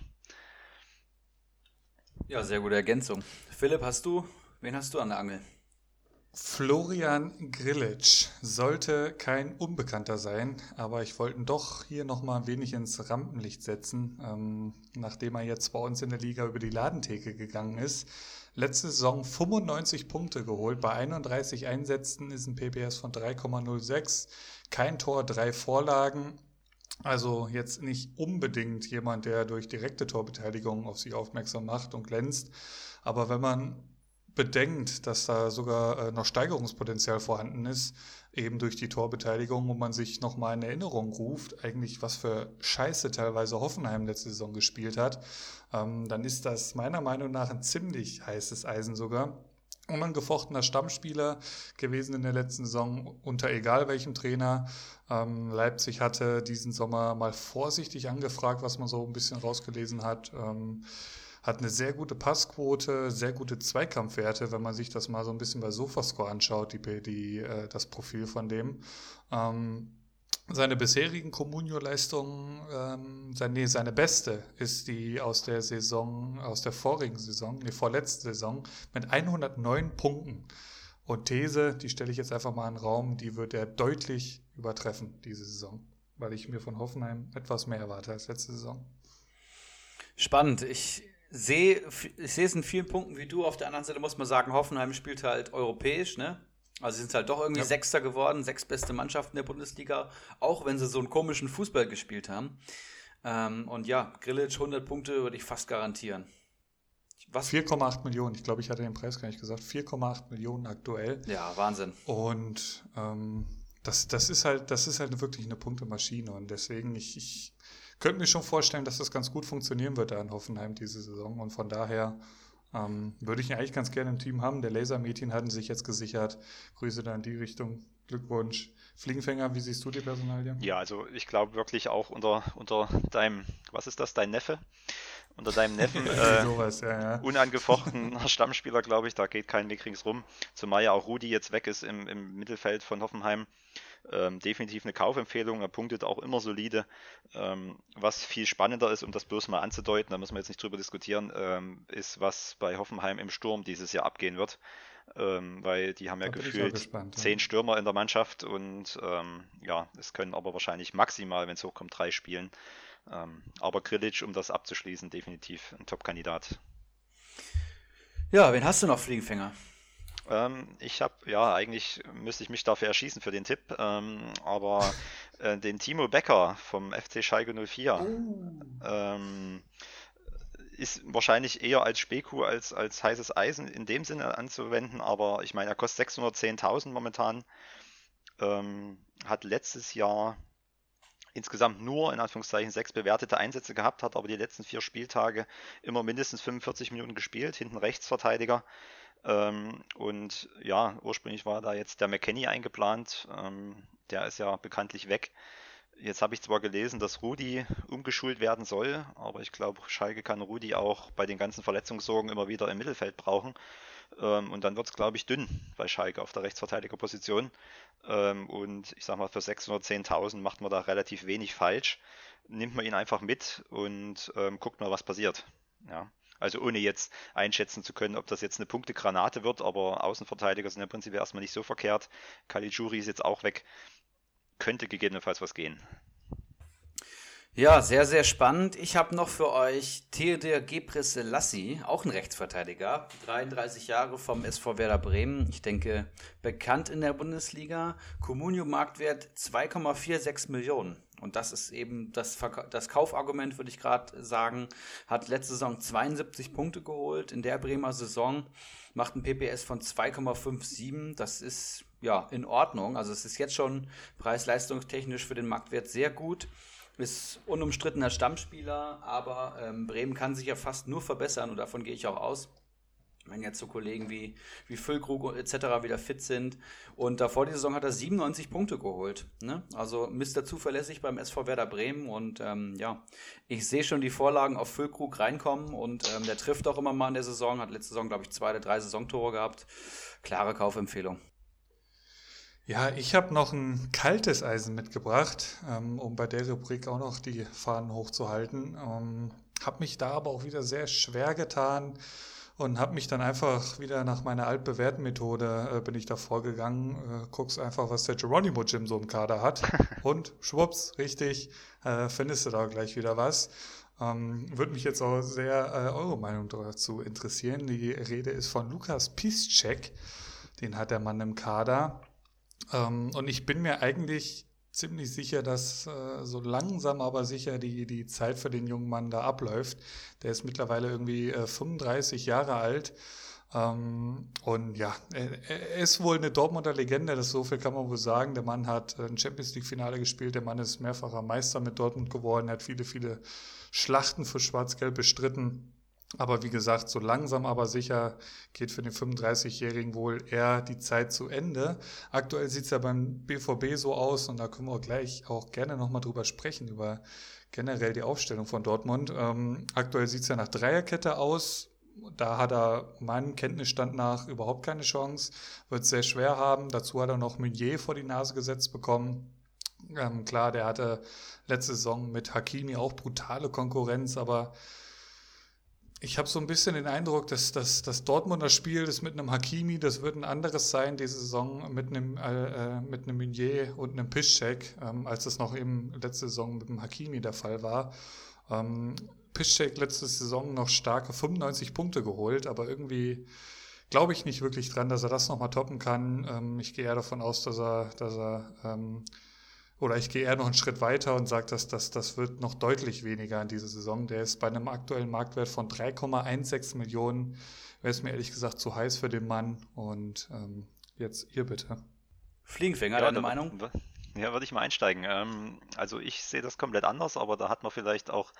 Ja, sehr gute Ergänzung. Philipp, hast du, wen hast du an der Angel? Florian Grillitsch sollte kein Unbekannter sein, aber ich wollte ihn doch hier nochmal ein wenig ins Rampenlicht setzen, ähm, nachdem er jetzt bei uns in der Liga über die Ladentheke gegangen ist. Letzte Saison 95 Punkte geholt, bei 31 Einsätzen ist ein PPS von 3,06, kein Tor, drei Vorlagen. Also jetzt nicht unbedingt jemand, der durch direkte Torbeteiligung auf sich aufmerksam macht und glänzt. Aber wenn man bedenkt, dass da sogar äh, noch Steigerungspotenzial vorhanden ist, eben durch die Torbeteiligung, wo man sich nochmal in Erinnerung ruft, eigentlich was für Scheiße teilweise Hoffenheim letzte Saison gespielt hat, ähm, dann ist das meiner Meinung nach ein ziemlich heißes Eisen sogar. Unangefochtener Stammspieler gewesen in der letzten Saison, unter egal welchem Trainer. Ähm, Leipzig hatte diesen Sommer mal vorsichtig angefragt, was man so ein bisschen rausgelesen hat. Hat eine sehr gute Passquote, sehr gute Zweikampfwerte, wenn man sich das mal so ein bisschen bei Sofascore anschaut, die, die, äh, das Profil von dem. Ähm, seine bisherigen Comunio-Leistungen, ähm, seine, nee, seine beste ist die aus der Saison, aus der vorigen Saison, die vorletzte Saison, mit 109 Punkten. Und These, die stelle ich jetzt einfach mal in den Raum, die wird er deutlich übertreffen, diese Saison. Weil ich mir von Hoffenheim etwas mehr erwarte als letzte Saison. Spannend. Ich sehe, ich sehe es in vielen Punkten wie du. Auf der anderen Seite muss man sagen, Hoffenheim spielt halt europäisch, ne? Also sie sind halt doch irgendwie ja. Sechster geworden, sechs beste Mannschaften der Bundesliga, auch wenn sie so einen komischen Fußball gespielt haben. Ähm, und ja, Grillitsch 100 Punkte würde ich fast garantieren. 4,8 Millionen, ich glaube, ich hatte den Preis gar nicht gesagt. 4,8 Millionen aktuell. Ja, Wahnsinn. Und ähm, das, das ist halt, das ist halt wirklich eine Punktemaschine. Und deswegen, ich, ich könnte mir schon vorstellen, dass das ganz gut funktionieren wird da in Hoffenheim diese Saison. Und von daher ähm, würde ich ihn eigentlich ganz gerne im Team haben. Der Lasermädchen hatten sich jetzt gesichert. Grüße da in die Richtung. Glückwunsch. Fliegenfänger, wie siehst du die Personalie? Ja, also ich glaube wirklich auch unter, unter deinem, was ist das, dein Neffe? Unter deinem Neffen (laughs) äh, Sowas, ja, ja. unangefochtener (laughs) Stammspieler, glaube ich, da geht kein Weg ringsrum. Zumal ja auch Rudi jetzt weg ist im, im Mittelfeld von Hoffenheim. Ähm, definitiv eine Kaufempfehlung. Er punktet auch immer solide. Ähm, was viel spannender ist, um das bloß mal anzudeuten, da müssen wir jetzt nicht drüber diskutieren, ähm, ist, was bei Hoffenheim im Sturm dieses Jahr abgehen wird. Ähm, weil die haben ja da gefühlt gespannt, zehn ja. Stürmer in der Mannschaft und ähm, ja, es können aber wahrscheinlich maximal, wenn es hochkommt, drei spielen. Ähm, aber Grilic, um das abzuschließen, definitiv ein Top-Kandidat. Ja, wen hast du noch, Fliegenfänger? Ähm, ich habe, ja, eigentlich müsste ich mich dafür erschießen für den Tipp, ähm, aber (laughs) äh, den Timo Becker vom FC Schalke 04 oh. ähm, ist wahrscheinlich eher als Speku als als heißes Eisen in dem Sinne anzuwenden, aber ich meine, er kostet 610.000 momentan, ähm, hat letztes Jahr insgesamt nur in Anführungszeichen sechs bewertete Einsätze gehabt, hat aber die letzten vier Spieltage immer mindestens 45 Minuten gespielt, hinten Rechtsverteidiger. Ähm, und ja, ursprünglich war da jetzt der McKenny eingeplant. Ähm, der ist ja bekanntlich weg. Jetzt habe ich zwar gelesen, dass Rudi umgeschult werden soll, aber ich glaube, Schalke kann Rudi auch bei den ganzen Verletzungssorgen immer wieder im Mittelfeld brauchen. Ähm, und dann wird es, glaube ich, dünn bei Schalke auf der Rechtsverteidigerposition. Ähm, und ich sage mal, für 610.000 macht man da relativ wenig falsch. Nimmt man ihn einfach mit und ähm, guckt mal, was passiert. Ja. Also ohne jetzt einschätzen zu können, ob das jetzt eine Punktegranate wird, aber Außenverteidiger sind im Prinzip erstmal nicht so verkehrt. Caligiuri ist jetzt auch weg. Könnte gegebenenfalls was gehen. Ja, sehr, sehr spannend. Ich habe noch für euch Theodor Gebrselassie, auch ein Rechtsverteidiger, 33 Jahre vom SV Werder Bremen. Ich denke, bekannt in der Bundesliga. Communio-Marktwert 2,46 Millionen. Und das ist eben das, das Kaufargument, würde ich gerade sagen. Hat letzte Saison 72 Punkte geholt. In der Bremer Saison macht ein PPS von 2,57. Das ist ja in Ordnung. Also es ist jetzt schon preis-leistungstechnisch für den Marktwert sehr gut ist unumstrittener Stammspieler, aber ähm, Bremen kann sich ja fast nur verbessern und davon gehe ich auch aus. Wenn jetzt so Kollegen wie, wie Füllkrug etc. wieder fit sind. Und davor die Saison hat er 97 Punkte geholt. Ne? Also Mr. Zuverlässig beim SV Werder Bremen. Und ähm, ja, ich sehe schon die Vorlagen auf Füllkrug reinkommen. Und ähm, der trifft auch immer mal in der Saison. Hat letzte Saison, glaube ich, zwei oder drei Saisontore gehabt. Klare Kaufempfehlung. Ja, ich habe noch ein kaltes Eisen mitgebracht, ähm, um bei der Rubrik auch noch die Fahnen hochzuhalten. Ähm, habe mich da aber auch wieder sehr schwer getan und habe mich dann einfach wieder nach meiner altbewährten Methode äh, bin ich da vorgegangen. Äh, guckst einfach, was der Geronimo Jim so im Kader hat (laughs) und schwupps, richtig, äh, findest du da gleich wieder was. Ähm, Würde mich jetzt auch sehr äh, eure Meinung dazu interessieren. Die Rede ist von Lukas Piszczek. Den hat der Mann im Kader. Ähm, und ich bin mir eigentlich ziemlich sicher, dass äh, so langsam aber sicher die, die Zeit für den jungen Mann da abläuft. Der ist mittlerweile irgendwie äh, 35 Jahre alt. Ähm, und ja, er, er, ist wohl eine Dortmunder Legende, das so viel kann man wohl sagen. Der Mann hat ein Champions League-Finale gespielt, der Mann ist mehrfacher Meister mit Dortmund geworden, er hat viele, viele Schlachten für Schwarz-Gelb bestritten. Aber wie gesagt, so langsam aber sicher geht für den 35-Jährigen wohl eher die Zeit zu Ende. Aktuell sieht es ja beim BVB so aus, und da können wir gleich auch gerne nochmal drüber sprechen, über generell die Aufstellung von Dortmund. Ähm, aktuell sieht es ja nach Dreierkette aus. Da hat er meinem Kenntnisstand nach überhaupt keine Chance. Wird es sehr schwer haben. Dazu hat er noch Meunier vor die Nase gesetzt bekommen. Ähm, klar, der hatte letzte Saison mit Hakimi auch brutale Konkurrenz, aber ich habe so ein bisschen den Eindruck, dass, dass das Dortmunder Spiel, das mit einem Hakimi, das wird ein anderes sein diese Saison mit einem, äh, äh mit einem Meunier und einem Piszczek, ähm, als es noch eben letzte Saison mit dem Hakimi der Fall war. Ähm, Piszczek letzte Saison noch starke 95 Punkte geholt, aber irgendwie glaube ich nicht wirklich dran, dass er das nochmal toppen kann. Ähm, ich gehe eher davon aus, dass er, dass er ähm, oder ich gehe eher noch einen Schritt weiter und sage, dass das, das wird noch deutlich weniger in dieser Saison. Der ist bei einem aktuellen Marktwert von 3,16 Millionen. Wäre es mir ehrlich gesagt zu heiß für den Mann. Und ähm, jetzt ihr bitte. Fliegenfänger, ja, deine Meinung? Ja, würde ich mal einsteigen. Ähm, also ich sehe das komplett anders, aber da hat man vielleicht auch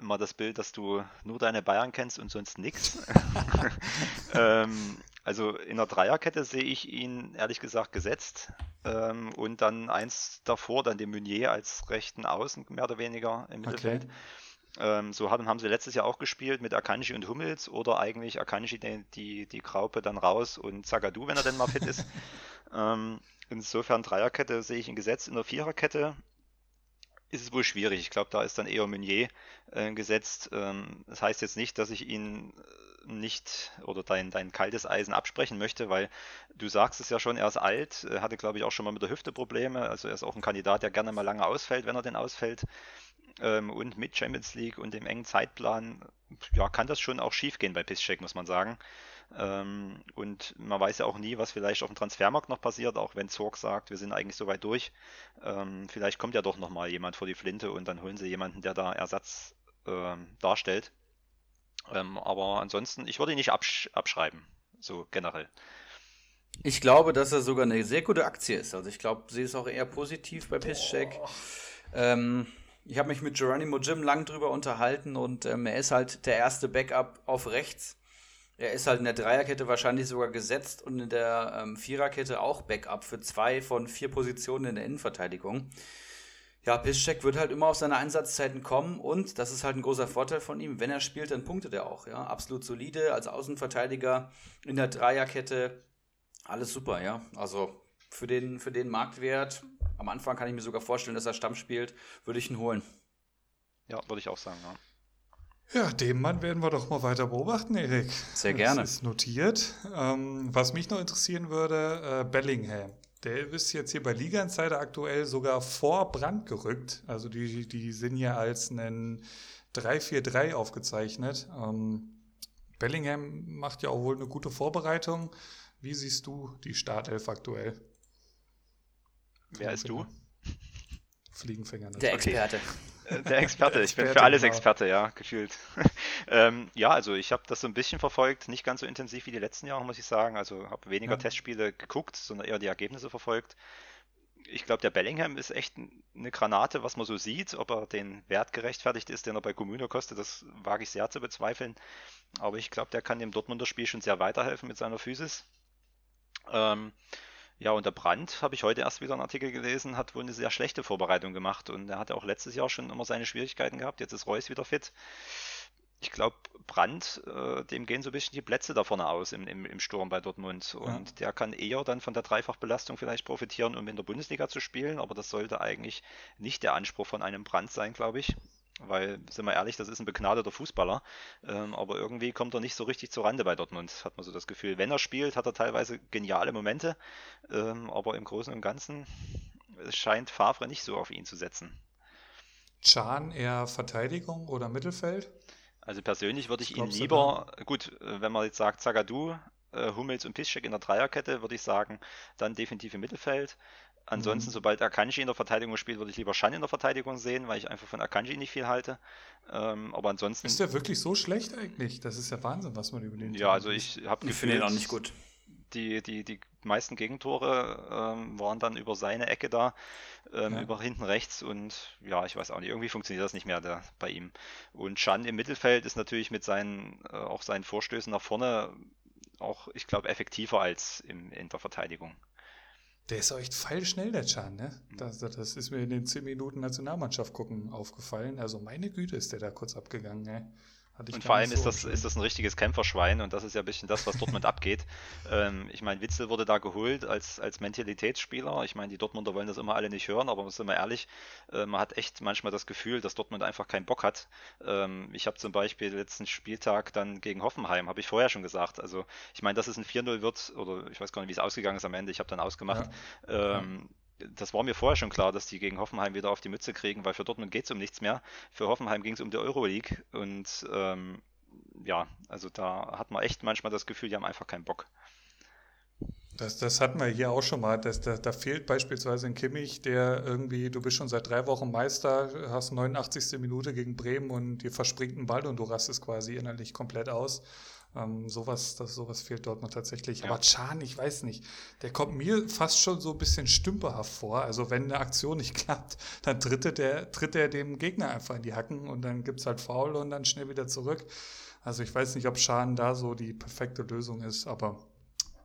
mal das Bild, dass du nur deine Bayern kennst und sonst nichts. (laughs) (laughs) ähm, also in der Dreierkette sehe ich ihn ehrlich gesagt gesetzt ähm, und dann eins davor, dann den Meunier als rechten Außen mehr oder weniger im Mittelfeld. Okay. Ähm, so haben, haben sie letztes Jahr auch gespielt mit Akanji und Hummels oder eigentlich Akanji die, die, die Graupe dann raus und Zagadou, wenn er denn mal fit ist. (laughs) ähm, insofern Dreierkette sehe ich ihn gesetzt. In der Viererkette ist es wohl schwierig. Ich glaube, da ist dann eher Meunier äh, gesetzt. Ähm, das heißt jetzt nicht, dass ich ihn äh, nicht oder dein, dein kaltes Eisen absprechen möchte, weil du sagst es ja schon, er ist alt, er hatte glaube ich auch schon mal mit der Hüfte Probleme, also er ist auch ein Kandidat, der gerne mal lange ausfällt, wenn er denn ausfällt. Ähm, und mit Champions League und dem engen Zeitplan, ja, kann das schon auch schief gehen bei Piszczek, muss man sagen. Ähm, und man weiß ja auch nie, was vielleicht auf dem Transfermarkt noch passiert, auch wenn Zorg sagt, wir sind eigentlich so weit durch. Ähm, vielleicht kommt ja doch nochmal jemand vor die Flinte und dann holen sie jemanden, der da Ersatz ähm, darstellt. Ähm, aber ansonsten, ich würde ihn nicht absch abschreiben, so generell. Ich glaube, dass er sogar eine sehr gute Aktie ist. Also ich glaube, sie ist auch eher positiv bei Pisscheck. Ähm, ich habe mich mit Geronimo Jim lang drüber unterhalten und ähm, er ist halt der erste Backup auf rechts. Er ist halt in der Dreierkette wahrscheinlich sogar gesetzt und in der ähm, Viererkette auch Backup für zwei von vier Positionen in der Innenverteidigung. Ja, Piszczek wird halt immer auf seine Einsatzzeiten kommen und das ist halt ein großer Vorteil von ihm. Wenn er spielt, dann punktet er auch. Ja, absolut solide als Außenverteidiger in der Dreierkette. Alles super, ja. Also für den, für den Marktwert, am Anfang kann ich mir sogar vorstellen, dass er Stamm spielt, würde ich ihn holen. Ja, würde ich auch sagen, ja. Ja, den Mann werden wir doch mal weiter beobachten, Erik. Sehr gerne. Das ist notiert. Ähm, was mich noch interessieren würde, äh, Bellingham. Der ist jetzt hier bei Liga Insider aktuell sogar vor Brand gerückt. Also die, die sind ja als einen 3-4-3 aufgezeichnet. Ähm, Bellingham macht ja auch wohl eine gute Vorbereitung. Wie siehst du die Startelf aktuell? Wer ist du? Fliegenfänger. Natürlich. Der Experte. (laughs) Der Experte, ich bin für alles genau. Experte, ja, gefühlt. (laughs) ähm, ja, also ich habe das so ein bisschen verfolgt, nicht ganz so intensiv wie die letzten Jahre, muss ich sagen. Also habe weniger ja. Testspiele geguckt, sondern eher die Ergebnisse verfolgt. Ich glaube, der Bellingham ist echt eine Granate, was man so sieht. Ob er den Wert gerechtfertigt ist, den er bei Communo kostet, das wage ich sehr zu bezweifeln. Aber ich glaube, der kann dem Dortmunder Spiel schon sehr weiterhelfen mit seiner Physis. Ähm, ja, und der Brandt, habe ich heute erst wieder einen Artikel gelesen, hat wohl eine sehr schlechte Vorbereitung gemacht und er hatte auch letztes Jahr schon immer seine Schwierigkeiten gehabt. Jetzt ist Reus wieder fit. Ich glaube, Brandt, äh, dem gehen so ein bisschen die Plätze da vorne aus im, im, im Sturm bei Dortmund. Und ja. der kann eher dann von der Dreifachbelastung vielleicht profitieren, um in der Bundesliga zu spielen. Aber das sollte eigentlich nicht der Anspruch von einem Brandt sein, glaube ich. Weil, sind wir ehrlich, das ist ein begnadeter Fußballer, ähm, aber irgendwie kommt er nicht so richtig zur Rande bei Dortmund, hat man so das Gefühl. Wenn er spielt, hat er teilweise geniale Momente, ähm, aber im Großen und Ganzen scheint Favre nicht so auf ihn zu setzen. Chan eher Verteidigung oder Mittelfeld? Also persönlich würde ich ihn lieber, gut, wenn man jetzt sagt Zagadou, äh, Hummels und Piszczek in der Dreierkette, würde ich sagen, dann definitiv im Mittelfeld. Ansonsten, mhm. sobald Akanji in der Verteidigung spielt, würde ich lieber Shan in der Verteidigung sehen, weil ich einfach von Akanji nicht viel halte. Ähm, aber ansonsten. Ist der wirklich so schlecht eigentlich? Das ist ja Wahnsinn, was man über den. Ja, also ich habe gefühlt. Ich auch nicht gut. Die, die, die meisten Gegentore ähm, waren dann über seine Ecke da, ähm, ja. über hinten rechts und ja, ich weiß auch nicht, irgendwie funktioniert das nicht mehr da, bei ihm. Und Shan im Mittelfeld ist natürlich mit seinen, äh, auch seinen Vorstößen nach vorne auch, ich glaube, effektiver als im, in der Verteidigung. Der ist auch echt feilschnell, der Chan, ne? Das, das ist mir in den 10 Minuten Nationalmannschaft gucken aufgefallen. Also meine Güte ist der da kurz abgegangen, ne? Und vor allem so ist, das, ist das ein richtiges Kämpferschwein und das ist ja ein bisschen das, was Dortmund abgeht. (laughs) Ähm, ich meine, Witzel wurde da geholt als, als Mentalitätsspieler. Ich meine, die Dortmunder wollen das immer alle nicht hören, aber sind wir ehrlich, äh, man hat echt manchmal das Gefühl, dass Dortmund einfach keinen Bock hat. Ähm, ich habe zum Beispiel letzten Spieltag dann gegen Hoffenheim, habe ich vorher schon gesagt. Also ich meine, dass es ein 4-0 wird, oder ich weiß gar nicht, wie es ausgegangen ist am Ende, ich habe dann ausgemacht. Ja. Ähm, das war mir vorher schon klar, dass die gegen Hoffenheim wieder auf die Mütze kriegen, weil für Dortmund geht es um nichts mehr. Für Hoffenheim ging es um die Euroleague und ähm, ja, also da hat man echt manchmal das Gefühl, die haben einfach keinen Bock. Das, das hatten wir hier auch schon mal. Das, da, da fehlt beispielsweise ein Kimmich, der irgendwie, du bist schon seit drei Wochen Meister, hast 89. Minute gegen Bremen und dir verspringt ein Ball und du rastest quasi innerlich komplett aus. Ähm, sowas, das, sowas fehlt dort noch tatsächlich. Ja. Aber Chan, ich weiß nicht, der kommt mir fast schon so ein bisschen stümperhaft vor. Also wenn eine Aktion nicht (laughs) klappt, dann tritt er, tritt er dem Gegner einfach in die Hacken und dann gibt es halt Foul und dann schnell wieder zurück. Also ich weiß nicht, ob Chan da so die perfekte Lösung ist, aber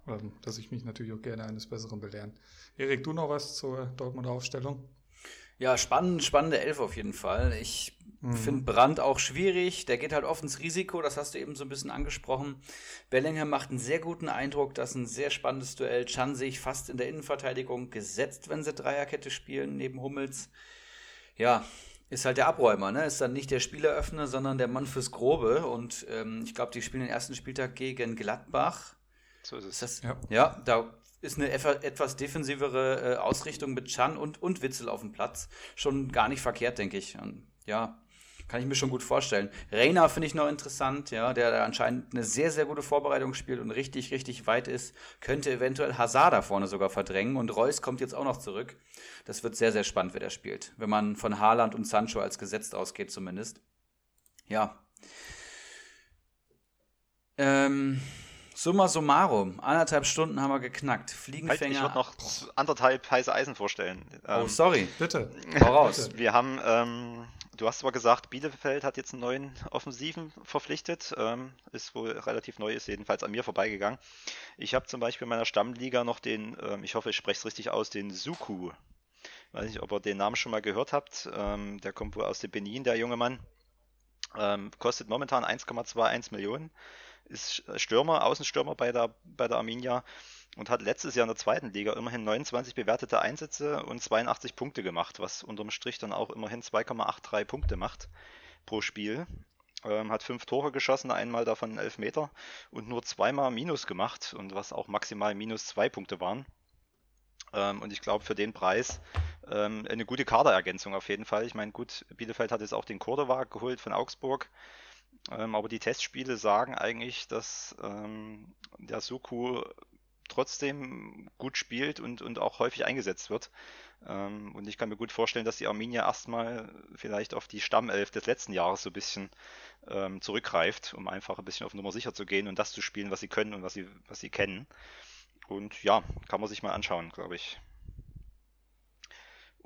ähm, dass ich mich natürlich auch gerne eines Besseren belehren. Erik, du noch was zur Dortmunder Aufstellung? Ja, spannend, spannende Elf auf jeden Fall. Ich mhm. finde Brandt auch schwierig. Der geht halt oft ins Risiko, das hast du eben so ein bisschen angesprochen. Bellingham macht einen sehr guten Eindruck. Das ist ein sehr spannendes Duell. Chan sehe ich fast in der Innenverteidigung gesetzt, wenn sie Dreierkette spielen, neben Hummels. Ja, ist halt der Abräumer, ne? Ist dann nicht der Spieleröffner, sondern der Mann fürs Grobe. Und ähm, ich glaube, die spielen den ersten Spieltag gegen Gladbach. So ist es. Das, ja. ja, da ist eine etwas defensivere äh, Ausrichtung mit Chan und, und Witzel auf dem Platz schon gar nicht verkehrt, denke ich. Und, ja, kann ich mir schon gut vorstellen. Reina finde ich noch interessant, ja, der, der anscheinend eine sehr, sehr gute Vorbereitung spielt und richtig, richtig weit ist. Könnte eventuell Hazard da vorne sogar verdrängen und Reus kommt jetzt auch noch zurück. Das wird sehr, sehr spannend, wer der spielt. Wenn man von Haaland und Sancho als gesetzt ausgeht, zumindest. Ja. Ähm, Summa summarum, anderthalb Stunden haben wir geknackt. Fliegenfänger. Halt, ich würde noch anderthalb heiße Eisen vorstellen. Oh, ähm, sorry. Bitte. Hau raus. Wir haben, ähm, du hast zwar gesagt, Bielefeld hat jetzt einen neuen Offensiven verpflichtet. Ähm, ist wohl relativ neu, ist jedenfalls an mir vorbeigegangen. Ich habe zum Beispiel in meiner Stammliga noch den, ähm, ich hoffe, ich spreche es richtig aus, den Suku. Weiß nicht, ob ihr den Namen schon mal gehört habt. Ähm, der kommt wohl aus dem Benin, der junge Mann. Ähm, kostet momentan 1,21 Millionen ist Stürmer, Außenstürmer bei der, bei der Arminia und hat letztes Jahr in der zweiten Liga immerhin 29 bewertete Einsätze und 82 Punkte gemacht, was unterm Strich dann auch immerhin 2,83 Punkte macht pro Spiel. Ähm, hat fünf Tore geschossen, einmal davon elf Meter und nur zweimal Minus gemacht und was auch maximal minus zwei Punkte waren. Ähm, und ich glaube für den Preis ähm, eine gute Kaderergänzung auf jeden Fall. Ich meine, gut, Bielefeld hat jetzt auch den Cordova geholt von Augsburg. Ähm, aber die Testspiele sagen eigentlich, dass ähm, der Suku trotzdem gut spielt und, und auch häufig eingesetzt wird. Ähm, und ich kann mir gut vorstellen, dass die Arminia erstmal vielleicht auf die Stammelf des letzten Jahres so ein bisschen ähm, zurückgreift, um einfach ein bisschen auf Nummer sicher zu gehen und das zu spielen, was sie können und was sie, was sie kennen. Und ja, kann man sich mal anschauen, glaube ich.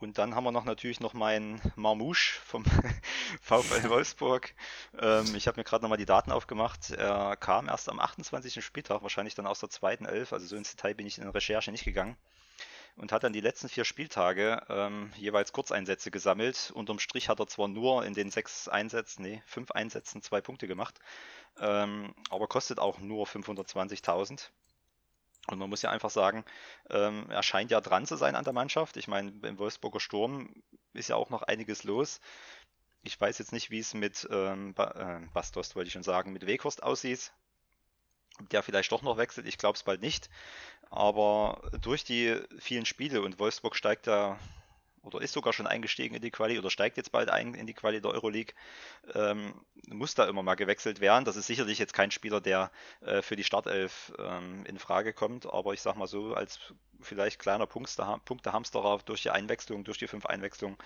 Und dann haben wir noch natürlich noch meinen Marmouche vom (laughs) VfL Wolfsburg. Ähm, ich habe mir gerade nochmal die Daten aufgemacht. Er kam erst am 28. Spieltag, wahrscheinlich dann aus der zweiten Elf, also so ins Detail bin ich in der Recherche nicht gegangen. Und hat dann die letzten vier Spieltage ähm, jeweils Kurzeinsätze gesammelt. Unterm Strich hat er zwar nur in den sechs Einsätzen, nee, fünf Einsätzen zwei Punkte gemacht, ähm, aber kostet auch nur 520.000. Und man muss ja einfach sagen, ähm, er scheint ja dran zu sein an der Mannschaft. Ich meine, beim Wolfsburger Sturm ist ja auch noch einiges los. Ich weiß jetzt nicht, wie es mit ähm, ba äh, Bastos, wollte ich schon sagen, mit Weghorst aussieht. Der vielleicht doch noch wechselt, ich glaube es bald nicht. Aber durch die vielen Spiele und Wolfsburg steigt da oder ist sogar schon eingestiegen in die Quali oder steigt jetzt bald ein in die Quali der Euroleague, ähm, muss da immer mal gewechselt werden. Das ist sicherlich jetzt kein Spieler, der äh, für die Startelf ähm, in Frage kommt, aber ich sag mal so, als vielleicht kleiner Punktehamsterer durch die Einwechslung, durch die fünf Einwechslungen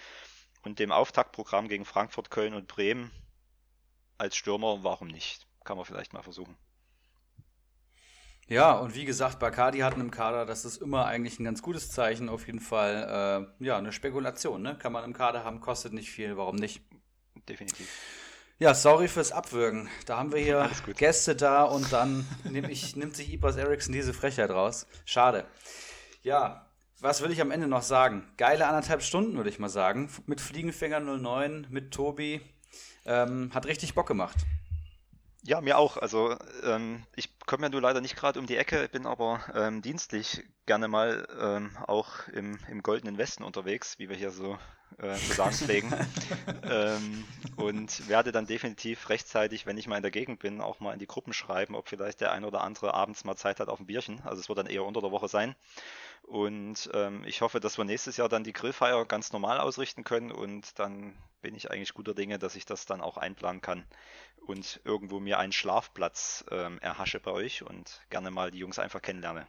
und dem Auftaktprogramm gegen Frankfurt, Köln und Bremen als Stürmer, warum nicht? Kann man vielleicht mal versuchen. Ja, und wie gesagt, Bacardi hatten im Kader, das ist immer eigentlich ein ganz gutes Zeichen, auf jeden Fall. Äh, ja, eine Spekulation, ne? Kann man im Kader haben, kostet nicht viel, warum nicht? Definitiv. Ja, sorry fürs Abwürgen. Da haben wir hier Gäste da und dann nehm ich, (laughs) nimmt sich Ibras Eriksson diese Frechheit raus. Schade. Ja, was will ich am Ende noch sagen? Geile anderthalb Stunden, würde ich mal sagen. Mit Fliegenfänger 09, mit Tobi. Ähm, hat richtig Bock gemacht. Ja, mir auch. Also ähm, ich komme ja nur leider nicht gerade um die Ecke, bin aber ähm, dienstlich gerne mal ähm, auch im, im goldenen Westen unterwegs, wie wir hier so äh, zu sagen pflegen. (laughs) ähm, und werde dann definitiv rechtzeitig, wenn ich mal in der Gegend bin, auch mal in die Gruppen schreiben, ob vielleicht der ein oder andere abends mal Zeit hat auf ein Bierchen. Also es wird dann eher unter der Woche sein. Und ähm, ich hoffe, dass wir nächstes Jahr dann die Grillfeier ganz normal ausrichten können und dann bin ich eigentlich guter Dinge, dass ich das dann auch einplanen kann und irgendwo mir einen Schlafplatz ähm, erhasche bei euch und gerne mal die Jungs einfach kennenlerne.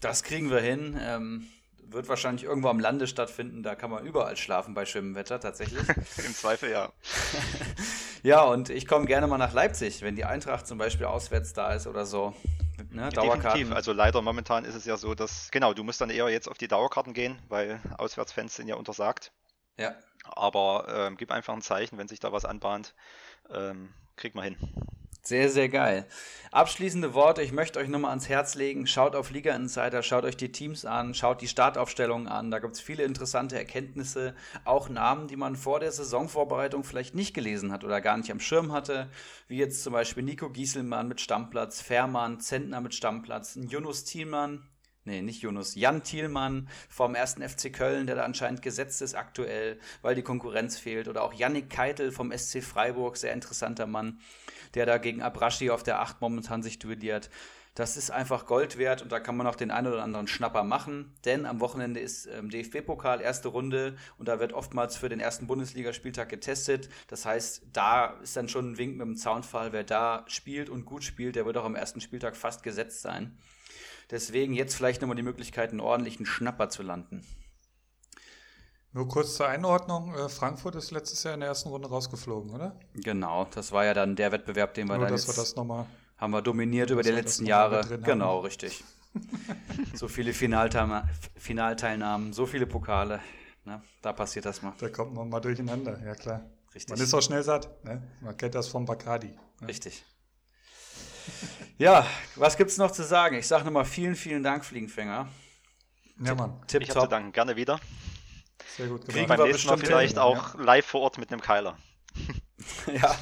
Das kriegen wir hin. Ähm, wird wahrscheinlich irgendwo am Lande stattfinden. Da kann man überall schlafen bei schönem Wetter tatsächlich. (laughs) Im Zweifel ja. (laughs) ja, und ich komme gerne mal nach Leipzig, wenn die Eintracht zum Beispiel auswärts da ist oder so. Ne, Definitiv. Also leider momentan ist es ja so, dass, genau, du musst dann eher jetzt auf die Dauerkarten gehen, weil Auswärtsfans sind ja untersagt. Ja. Aber ähm, gib einfach ein Zeichen, wenn sich da was anbahnt. Ähm, kriegt man hin. Sehr, sehr geil. Abschließende Worte. Ich möchte euch nochmal ans Herz legen. Schaut auf Liga Insider, schaut euch die Teams an, schaut die Startaufstellungen an. Da gibt es viele interessante Erkenntnisse. Auch Namen, die man vor der Saisonvorbereitung vielleicht nicht gelesen hat oder gar nicht am Schirm hatte. Wie jetzt zum Beispiel Nico Gieselmann mit Stammplatz, Fährmann, Zentner mit Stammplatz, Junus Thielmann, nee, nicht Jonas, Jan Thielmann vom ersten FC Köln, der da anscheinend gesetzt ist aktuell, weil die Konkurrenz fehlt. Oder auch Yannick Keitel vom SC Freiburg, sehr interessanter Mann, der da gegen Abraschi auf der 8 momentan sich duelliert. Das ist einfach Gold wert und da kann man auch den einen oder anderen Schnapper machen, denn am Wochenende ist ähm, DFB-Pokal, erste Runde und da wird oftmals für den ersten Bundesligaspieltag getestet. Das heißt, da ist dann schon ein Wink mit dem Zaunfall, wer da spielt und gut spielt, der wird auch am ersten Spieltag fast gesetzt sein. Deswegen jetzt vielleicht nochmal die Möglichkeit, einen ordentlichen Schnapper zu landen. Nur kurz zur Einordnung, äh, Frankfurt ist letztes Jahr in der ersten Runde rausgeflogen, oder? Genau, das war ja dann der Wettbewerb, den wir Nur, dann dass jetzt wir das noch mal, haben wir dominiert über die letzten Jahre. Genau, haben. richtig. so viele Finalteilnahmen, Finalteilnahmen, so viele Pokale. Ne? Da passiert das mal. Da kommt man mal durcheinander, ja klar. Richtig. Man ist auch schnell satt. Ne? Man kennt das vom Bacardi. Ne? Richtig. Ja, was gibt es noch zu sagen? Ich sage nochmal vielen, vielen Dank, Fliegenfänger. Ja, Mann. Tipp ich habe zu danken. Gerne wieder. Sehr gut gemacht. Beim nächsten Mal vielleicht hin, auch ja. live vor Ort mit einem Keiler. (laughs) ja,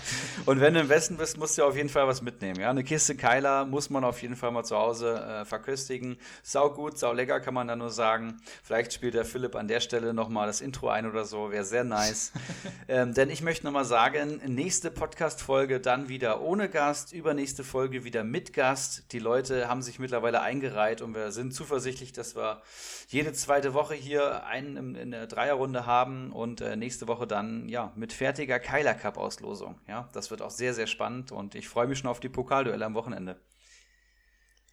und wenn du im Westen bist, musst du auf jeden Fall was mitnehmen. Ja, eine Kiste Keiler muss man auf jeden Fall mal zu Hause äh, verköstigen. Sau gut, sau lecker kann man da nur sagen. Vielleicht spielt der Philipp an der Stelle nochmal das Intro ein oder so, wäre sehr nice. (laughs) ähm, denn ich möchte nochmal sagen, nächste Podcast-Folge dann wieder ohne Gast, übernächste Folge wieder mit Gast. Die Leute haben sich mittlerweile eingereiht und wir sind zuversichtlich, dass wir jede zweite Woche hier einen in der Dreierrunde haben und äh, nächste Woche dann ja mit fertiger Keiler Cup Auslosung. Ja, das wird auch sehr, sehr spannend und ich freue mich schon auf die Pokalduelle am Wochenende.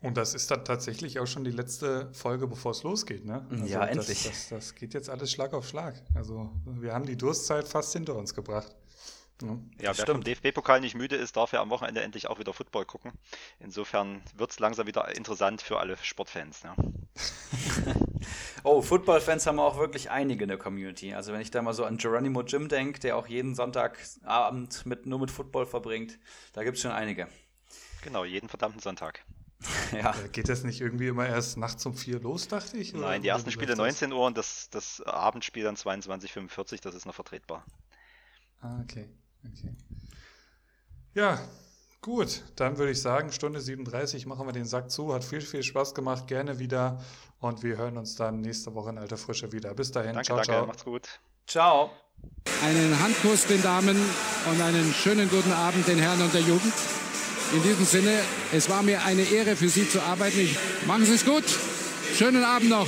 Und das ist dann tatsächlich auch schon die letzte Folge, bevor es losgeht, ne? Also ja, endlich. Das, das, das, geht jetzt alles Schlag auf Schlag. Also wir haben die Durstzeit fast hinter uns gebracht. Ja, ja wer stimmt. vom DFB-Pokal nicht müde ist, darf ja am Wochenende endlich auch wieder Football gucken. Insofern wird es langsam wieder interessant für alle Sportfans. Ne? (laughs) oh, Football-Fans haben auch wirklich einige in der Community. Also wenn ich da mal so an Geronimo Jim denke, der auch jeden Sonntagabend mit, nur mit Football verbringt, da gibt es schon einige. Genau, jeden verdammten Sonntag. (laughs) ja. Äh, geht das nicht irgendwie immer erst nachts um vier los, dachte ich? Nein, die ersten Spiele 19 Uhr und das, das Abendspiel dann 22.45 das ist noch vertretbar. Ah, okay. Okay. Ja, Gut, dann würde ich sagen, Stunde 37 machen wir den Sack zu. Hat viel, viel Spaß gemacht. Gerne wieder. Und wir hören uns dann nächste Woche in alter Frische wieder. Bis dahin. Danke, ciao, danke. ciao. Macht's gut. Ciao. Einen Handkuss den Damen und einen schönen guten Abend den Herren und der Jugend. In diesem Sinne, es war mir eine Ehre für Sie zu arbeiten. Ich, machen Sie es gut. Schönen Abend noch.